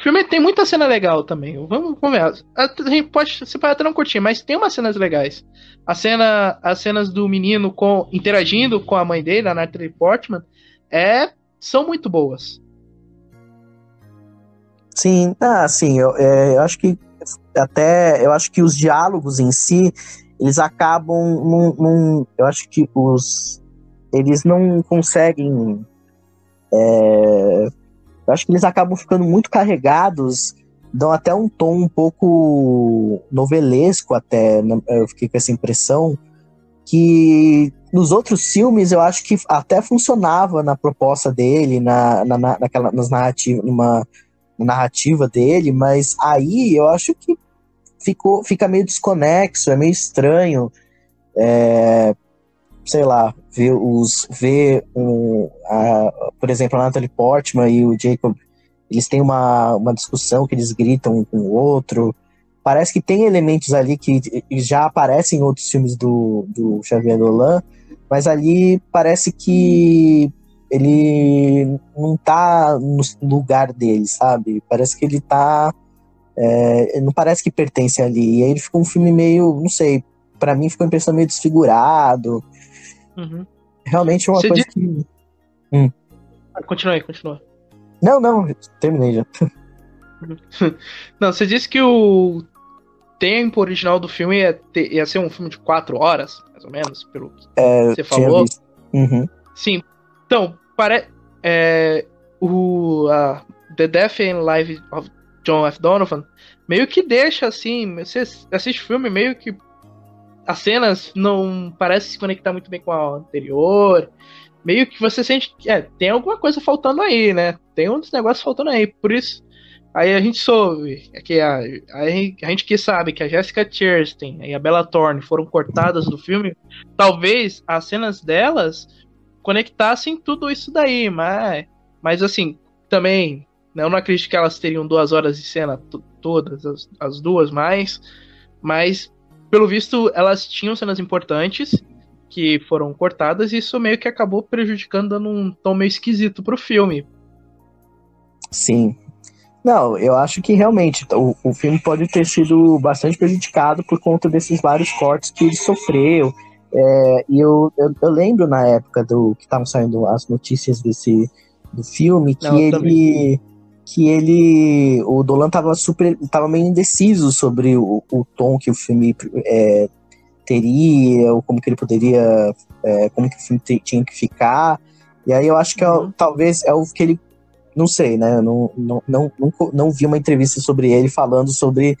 o filme tem muita cena legal também. Vamos, ver. A gente pode, pode até não curtir, mas tem umas cenas legais. A cena, as cenas do menino com, interagindo com a mãe dele, a Natalie Portman, é, são muito boas. Sim, ah, sim, eu, é, eu acho que até eu acho que os diálogos em si eles acabam num, num, eu acho que os eles não conseguem é, eu acho que eles acabam ficando muito carregados dão até um tom um pouco novelesco até né, eu fiquei com essa impressão que nos outros filmes eu acho que até funcionava na proposta dele na, na, naquela nas narrativas numa narrativa dele, mas aí eu acho que ficou, fica meio desconexo, é meio estranho. É, sei lá, ver os. ver um, a, por exemplo, a Natalie Portman e o Jacob, eles têm uma, uma discussão que eles gritam um com o outro. Parece que tem elementos ali que já aparecem em outros filmes do, do Xavier Dolan, mas ali parece que ele não tá no lugar dele, sabe? Parece que ele tá. É, não parece que pertence ali. E aí ele ficou um filme meio, não sei, para mim ficou uma impressão meio desfigurado. Uhum. Realmente é uma Você coisa diz... que. Hum. Ah, continua aí, continua. Não, não, terminei já. não, você disse que o tempo original do filme ia, ter, ia ser um filme de quatro horas, mais ou menos, pelo que é, você falou. Uhum. Sim. Então, pare... É, o a The Death and Life of John F. Donovan meio que deixa assim, você assiste o filme meio que as cenas não parecem se conectar muito bem com a anterior. Meio que você sente que é, tem alguma coisa faltando aí, né? Tem uns negócios faltando aí. Por isso, aí a gente soube que a, a, a gente que sabe que a Jessica Chastain e a Bella Thorne foram cortadas do filme. Talvez as cenas delas conectassem tudo isso daí, mas, mas assim, também, né, eu não acredito que elas teriam duas horas de cena todas, as, as duas mais, mas pelo visto elas tinham cenas importantes que foram cortadas e isso meio que acabou prejudicando, dando um tom meio esquisito pro filme. Sim. Não, eu acho que realmente o, o filme pode ter sido bastante prejudicado por conta desses vários cortes que ele sofreu é, e eu, eu, eu, lembro na época do que estavam saindo as notícias desse do filme que Não, ele que ele o Dolan tava super tava meio indeciso sobre o, o tom que o filme é, teria ou como que ele poderia é, como que o filme tinha que ficar e aí eu acho que é, uhum. talvez é o que ele não sei né não, não, não, não, não vi uma entrevista sobre ele falando sobre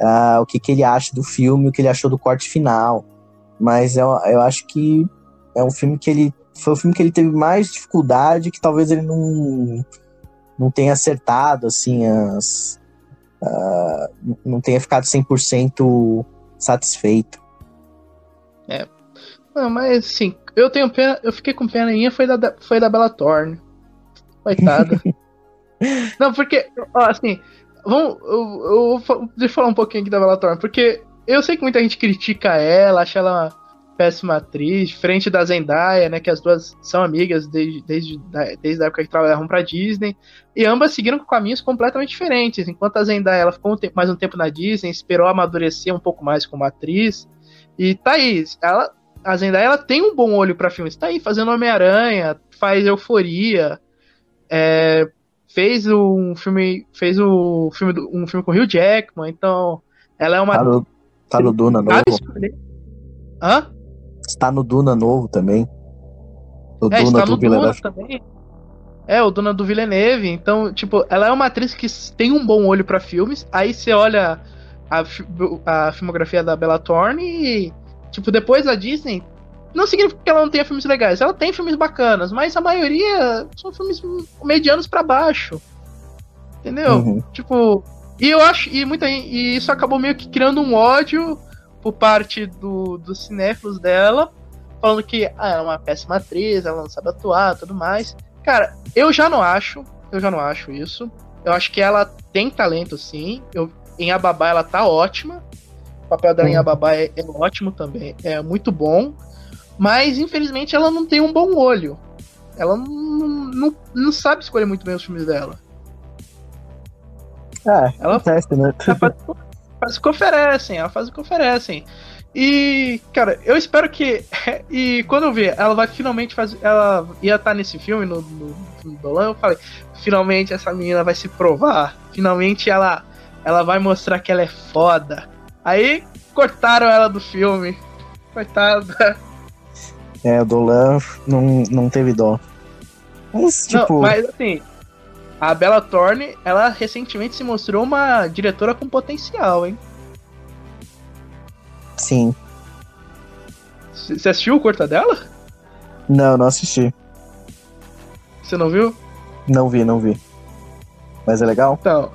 uh, o que, que ele acha do filme o que ele achou do corte final mas eu, eu acho que é um filme que ele. Foi o filme que ele teve mais dificuldade, que talvez ele não, não tenha acertado, assim, as. Uh, não tenha ficado 100% satisfeito. É. Não, mas assim, eu tenho pena, eu fiquei com pena minha foi da, foi da Bella Thorne. Coitada. Não, porque, ó, assim, vamos, eu, eu, deixa eu falar um pouquinho aqui da Bella Thorne, porque eu sei que muita gente critica ela, acha ela péssima atriz, frente da Zendaya, né, que as duas são amigas desde, desde, desde a época que trabalhavam pra Disney, e ambas seguiram caminhos completamente diferentes, enquanto a Zendaya ela ficou um tempo, mais um tempo na Disney, esperou amadurecer um pouco mais como atriz, e tá aí, ela, a Zendaya ela tem um bom olho para filmes, tá aí fazendo Homem-Aranha, faz Euforia, é, fez um filme, fez o filme, um filme com o Hugh Jackman, então ela é uma... Tá no, tá no Duna novo. Hã? Está no Duna novo também. O é, Duna está no Duna também. É, o Duna do Villeneuve. Então, tipo, ela é uma atriz que tem um bom olho para filmes. Aí você olha a, a filmografia da Bella Thorne e, tipo, depois da Disney, não significa que ela não tenha filmes legais. Ela tem filmes bacanas, mas a maioria são filmes medianos para baixo. Entendeu? Uhum. Tipo, e eu acho e muita e isso acabou meio que criando um ódio por parte do, dos cinéfilos dela, falando que ah, ela é uma péssima atriz, ela não sabe atuar, tudo mais. Cara, eu já não acho, eu já não acho isso. Eu acho que ela tem talento, sim. Eu, em Ababá ela tá ótima. O papel dela em Ababá é, é ótimo também, é muito bom. Mas infelizmente ela não tem um bom olho. Ela não, não, não sabe escolher muito bem os filmes dela. É, ela acontece, né? Ela faz, faz o que oferecem, ela faz o que oferecem. E, cara, eu espero que. E quando eu ver, ela vai finalmente fazer. Ela ia estar nesse filme, no, no, no Dolan, eu falei, finalmente essa menina vai se provar. Finalmente ela, ela vai mostrar que ela é foda. Aí cortaram ela do filme. Coitada. É, o Dolan não, não teve dó. Mas, tipo... Não, mas assim, a Bella Thorne, ela recentemente se mostrou uma diretora com potencial, hein? Sim. Você assistiu o curta dela? Não, não assisti. Você não viu? Não vi, não vi. Mas é legal? Então.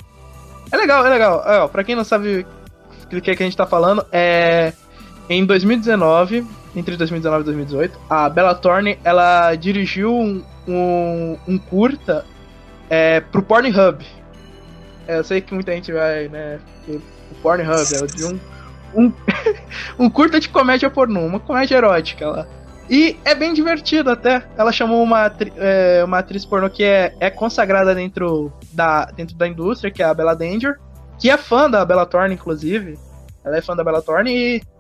É legal, é legal. É, pra quem não sabe do que, é que a gente tá falando, é. Em 2019, entre 2019 e 2018, a Bella Thorne ela dirigiu um, um, um curta é, pro Pornhub. É, eu sei que muita gente vai, né? O Pornhub é de um, um, um curta de comédia pornô, uma comédia erótica lá. E é bem divertido até. Ela chamou uma, é, uma atriz pornô que é, é consagrada dentro da, dentro da indústria, que é a Bella Danger, que é fã da Bella Thorne, inclusive. Ela é fã da Bella Thorne e.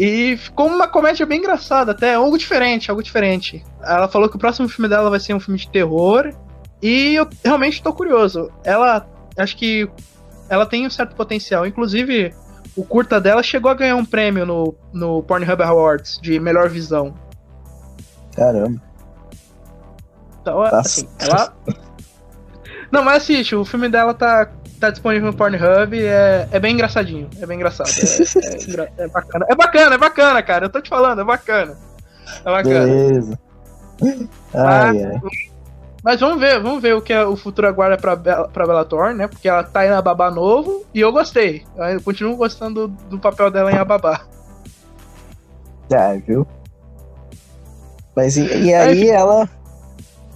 E ficou uma comédia bem engraçada, até algo diferente, algo diferente. Ela falou que o próximo filme dela vai ser um filme de terror e eu realmente tô curioso. Ela, acho que ela tem um certo potencial. Inclusive, o curta dela chegou a ganhar um prêmio no, no Pornhub Awards de melhor visão. Caramba. Então, assim, ela. Não, mas assiste, o filme dela tá, tá disponível no Pornhub, é, é bem engraçadinho, é bem engraçado. É, é, é, bacana. É bacana, é bacana, cara. Eu tô te falando, é bacana. É bacana. Beleza. Ai, ai. Mas vamos ver, vamos ver o que o futuro aguarda pra, Bella, pra Bellator, né? Porque ela tá aí na Babá novo e eu gostei. Eu continuo gostando do, do papel dela em Ababá. É, viu? Mas e, e aí é, ela.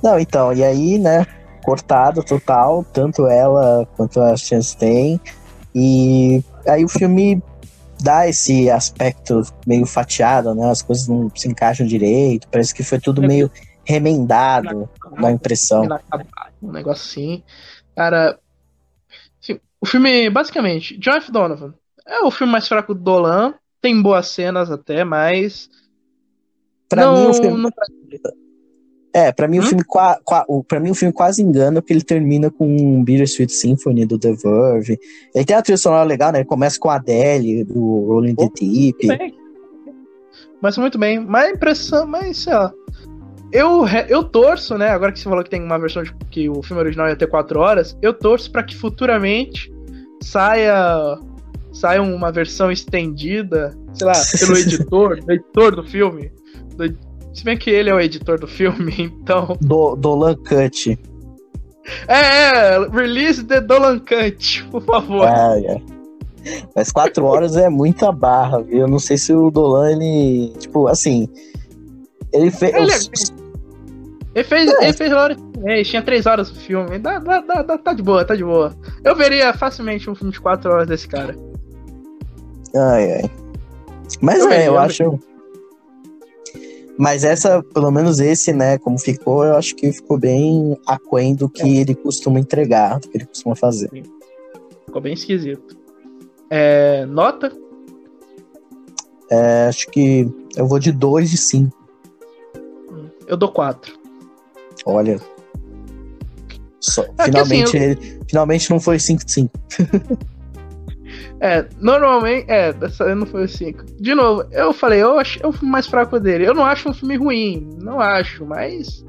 Não, então, e aí, né? Cortado total, tanto ela quanto a Chastain. E aí o filme dá esse aspecto meio fatiado, né? As coisas não se encaixam direito, parece que foi tudo é meio remendado na impressão. Um negócio assim. Cara. Assim, o filme, basicamente, John F. Donovan é o filme mais fraco do Dolan. Tem boas cenas até, mas. Pra não, mim, o filme. Não... É, pra mim, hum? o filme qua, qua, pra mim o filme quase engana, porque ele termina com um Bittersweet Symphony do The Verve. Ele tem a trilha sonora legal, né? Ele começa com a Adele, do Rolling the Deep. Mas muito bem. Mas a impressão, mas sei lá. Eu, eu torço, né? Agora que você falou que tem uma versão de que o filme original ia ter 4 horas, eu torço para que futuramente saia saia uma versão estendida, sei lá, pelo editor, editor do filme. Do, se bem que ele é o editor do filme, então. Do, Dolan Cut. É, é, release the Dolan Cut, por favor. É, é. Mas quatro horas é muita barra, viu? Eu não sei se o Dolan, ele. Tipo, assim Ele fez. Ele, é... ele fez. É. Ele fez horas. É, tinha três horas o filme. Dá, dá, dá, tá de boa, tá de boa. Eu veria facilmente um filme de quatro horas desse cara. Ai, ai. Mas eu é, vejo, eu, eu acho. Mas essa, pelo menos esse, né, como ficou, eu acho que ficou bem aquém do que é. ele costuma entregar, do que ele costuma fazer. Sim. Ficou bem esquisito. É, nota? É, acho que eu vou de 2 de 5. Eu dou 4. Olha. Só, é finalmente, assim, eu... ele, finalmente não foi 5 de 5. É, normalmente. É, dessa vez não foi 5. De novo, eu falei, eu acho o filme mais fraco dele. Eu não acho um filme ruim, não acho, mas.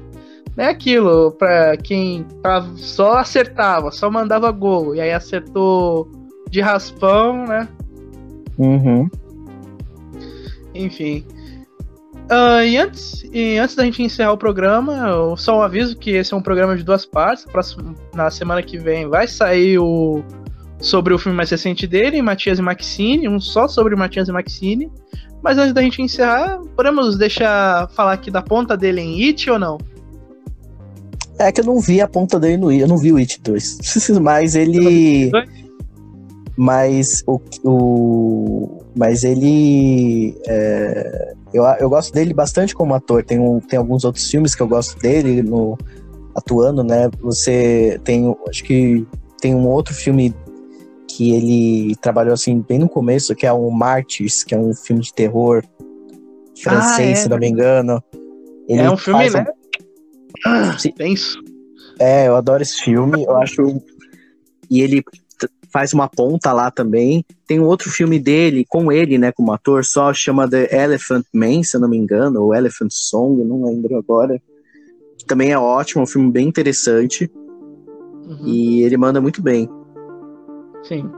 Não é aquilo, pra quem tava, só acertava, só mandava gol, e aí acertou de raspão, né? Uhum. Enfim. Uh, e, antes, e antes da gente encerrar o programa, só um aviso que esse é um programa de duas partes. Próximo, na semana que vem vai sair o sobre o filme mais recente dele, Matias e Maxine, um só sobre Matias e Maxine. Mas antes da gente encerrar, podemos deixar falar aqui da ponta dele em It ou não? É que eu não vi a ponta dele no It, eu não vi o It 2. mas ele. Mas o. o mas ele. É, eu, eu gosto dele bastante como ator. Tem, um, tem alguns outros filmes que eu gosto dele no, atuando, né? Você tem. Acho que tem um outro filme que ele trabalhou assim bem no começo, que é o Martyrs, que é um filme de terror francês, ah, é, se não me engano. Ele é um filme, né? Um... Tenso. É, eu adoro esse filme, eu acho. E ele faz uma ponta lá também. Tem um outro filme dele, com ele, né, como ator, só chama The Elephant Man, se eu não me engano, ou Elephant Song, não lembro agora. Que também é ótimo, é um filme bem interessante. Uhum. E ele manda muito bem. Sim.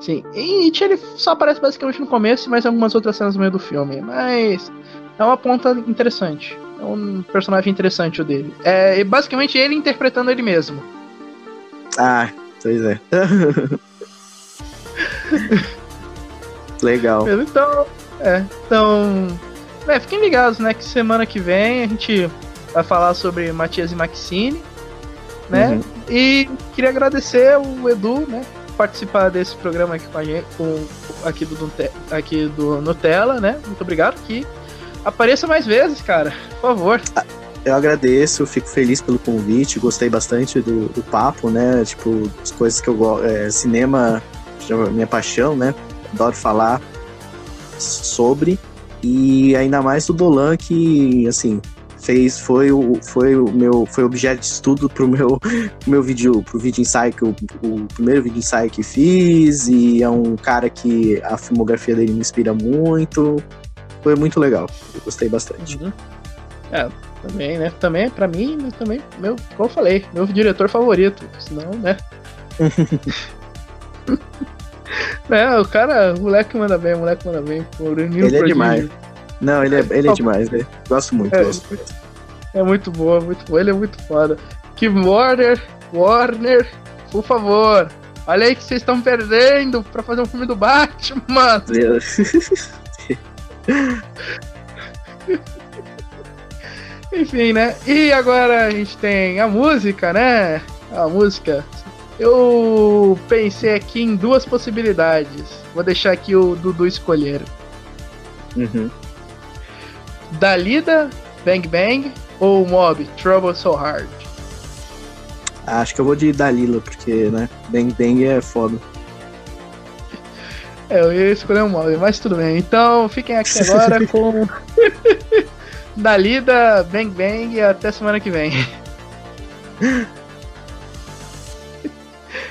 Sim. E It ele só aparece basicamente no começo, mas algumas outras cenas no meio do filme. Mas é uma ponta interessante. É um personagem interessante o dele. É basicamente ele interpretando ele mesmo. Ah, pois é. Legal. Então, é. Então. É, fiquem ligados, né? Que semana que vem a gente vai falar sobre Matias e Maxine, né? Uhum. E queria agradecer o Edu, né? participar desse programa aqui com a gente, com, aqui, do, aqui do Nutella, né? Muito obrigado que apareça mais vezes, cara, por favor. Ah, eu agradeço, fico feliz pelo convite, gostei bastante do, do papo, né? Tipo, as coisas que eu gosto. É, cinema, minha paixão, né? Adoro falar sobre. E ainda mais do Dolan, que, assim, fez foi o, foi o meu foi objeto de estudo pro meu meu vídeo pro vídeo ensaio que eu, o primeiro vídeo ensaio que fiz e é um cara que a filmografia dele me inspira muito foi muito legal eu gostei bastante uhum. é também né também para mim também meu como eu falei meu diretor favorito senão né É, o cara, o moleque manda bem, o moleque manda bem. Por ele é demais. Não, ele é, ele é demais, né? Gosto muito, é, gosto muito. É muito boa, muito boa. Ele é muito foda. Que Warner, Warner, por favor. Olha aí que vocês estão perdendo pra fazer um filme do Batman. Enfim, né? E agora a gente tem a música, né? A música. Eu pensei aqui em duas possibilidades. Vou deixar aqui o Dudu escolher. Uhum. Dalida, Bang Bang ou Mob, Trouble So Hard? Acho que eu vou de Dalila, porque, né, Bang Bang é foda. É, eu ia escolher o Mob, mas tudo bem. Então, fiquem aqui agora com Dalida, Bang Bang e até semana que vem.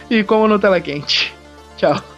e como no tela quente. Tchau.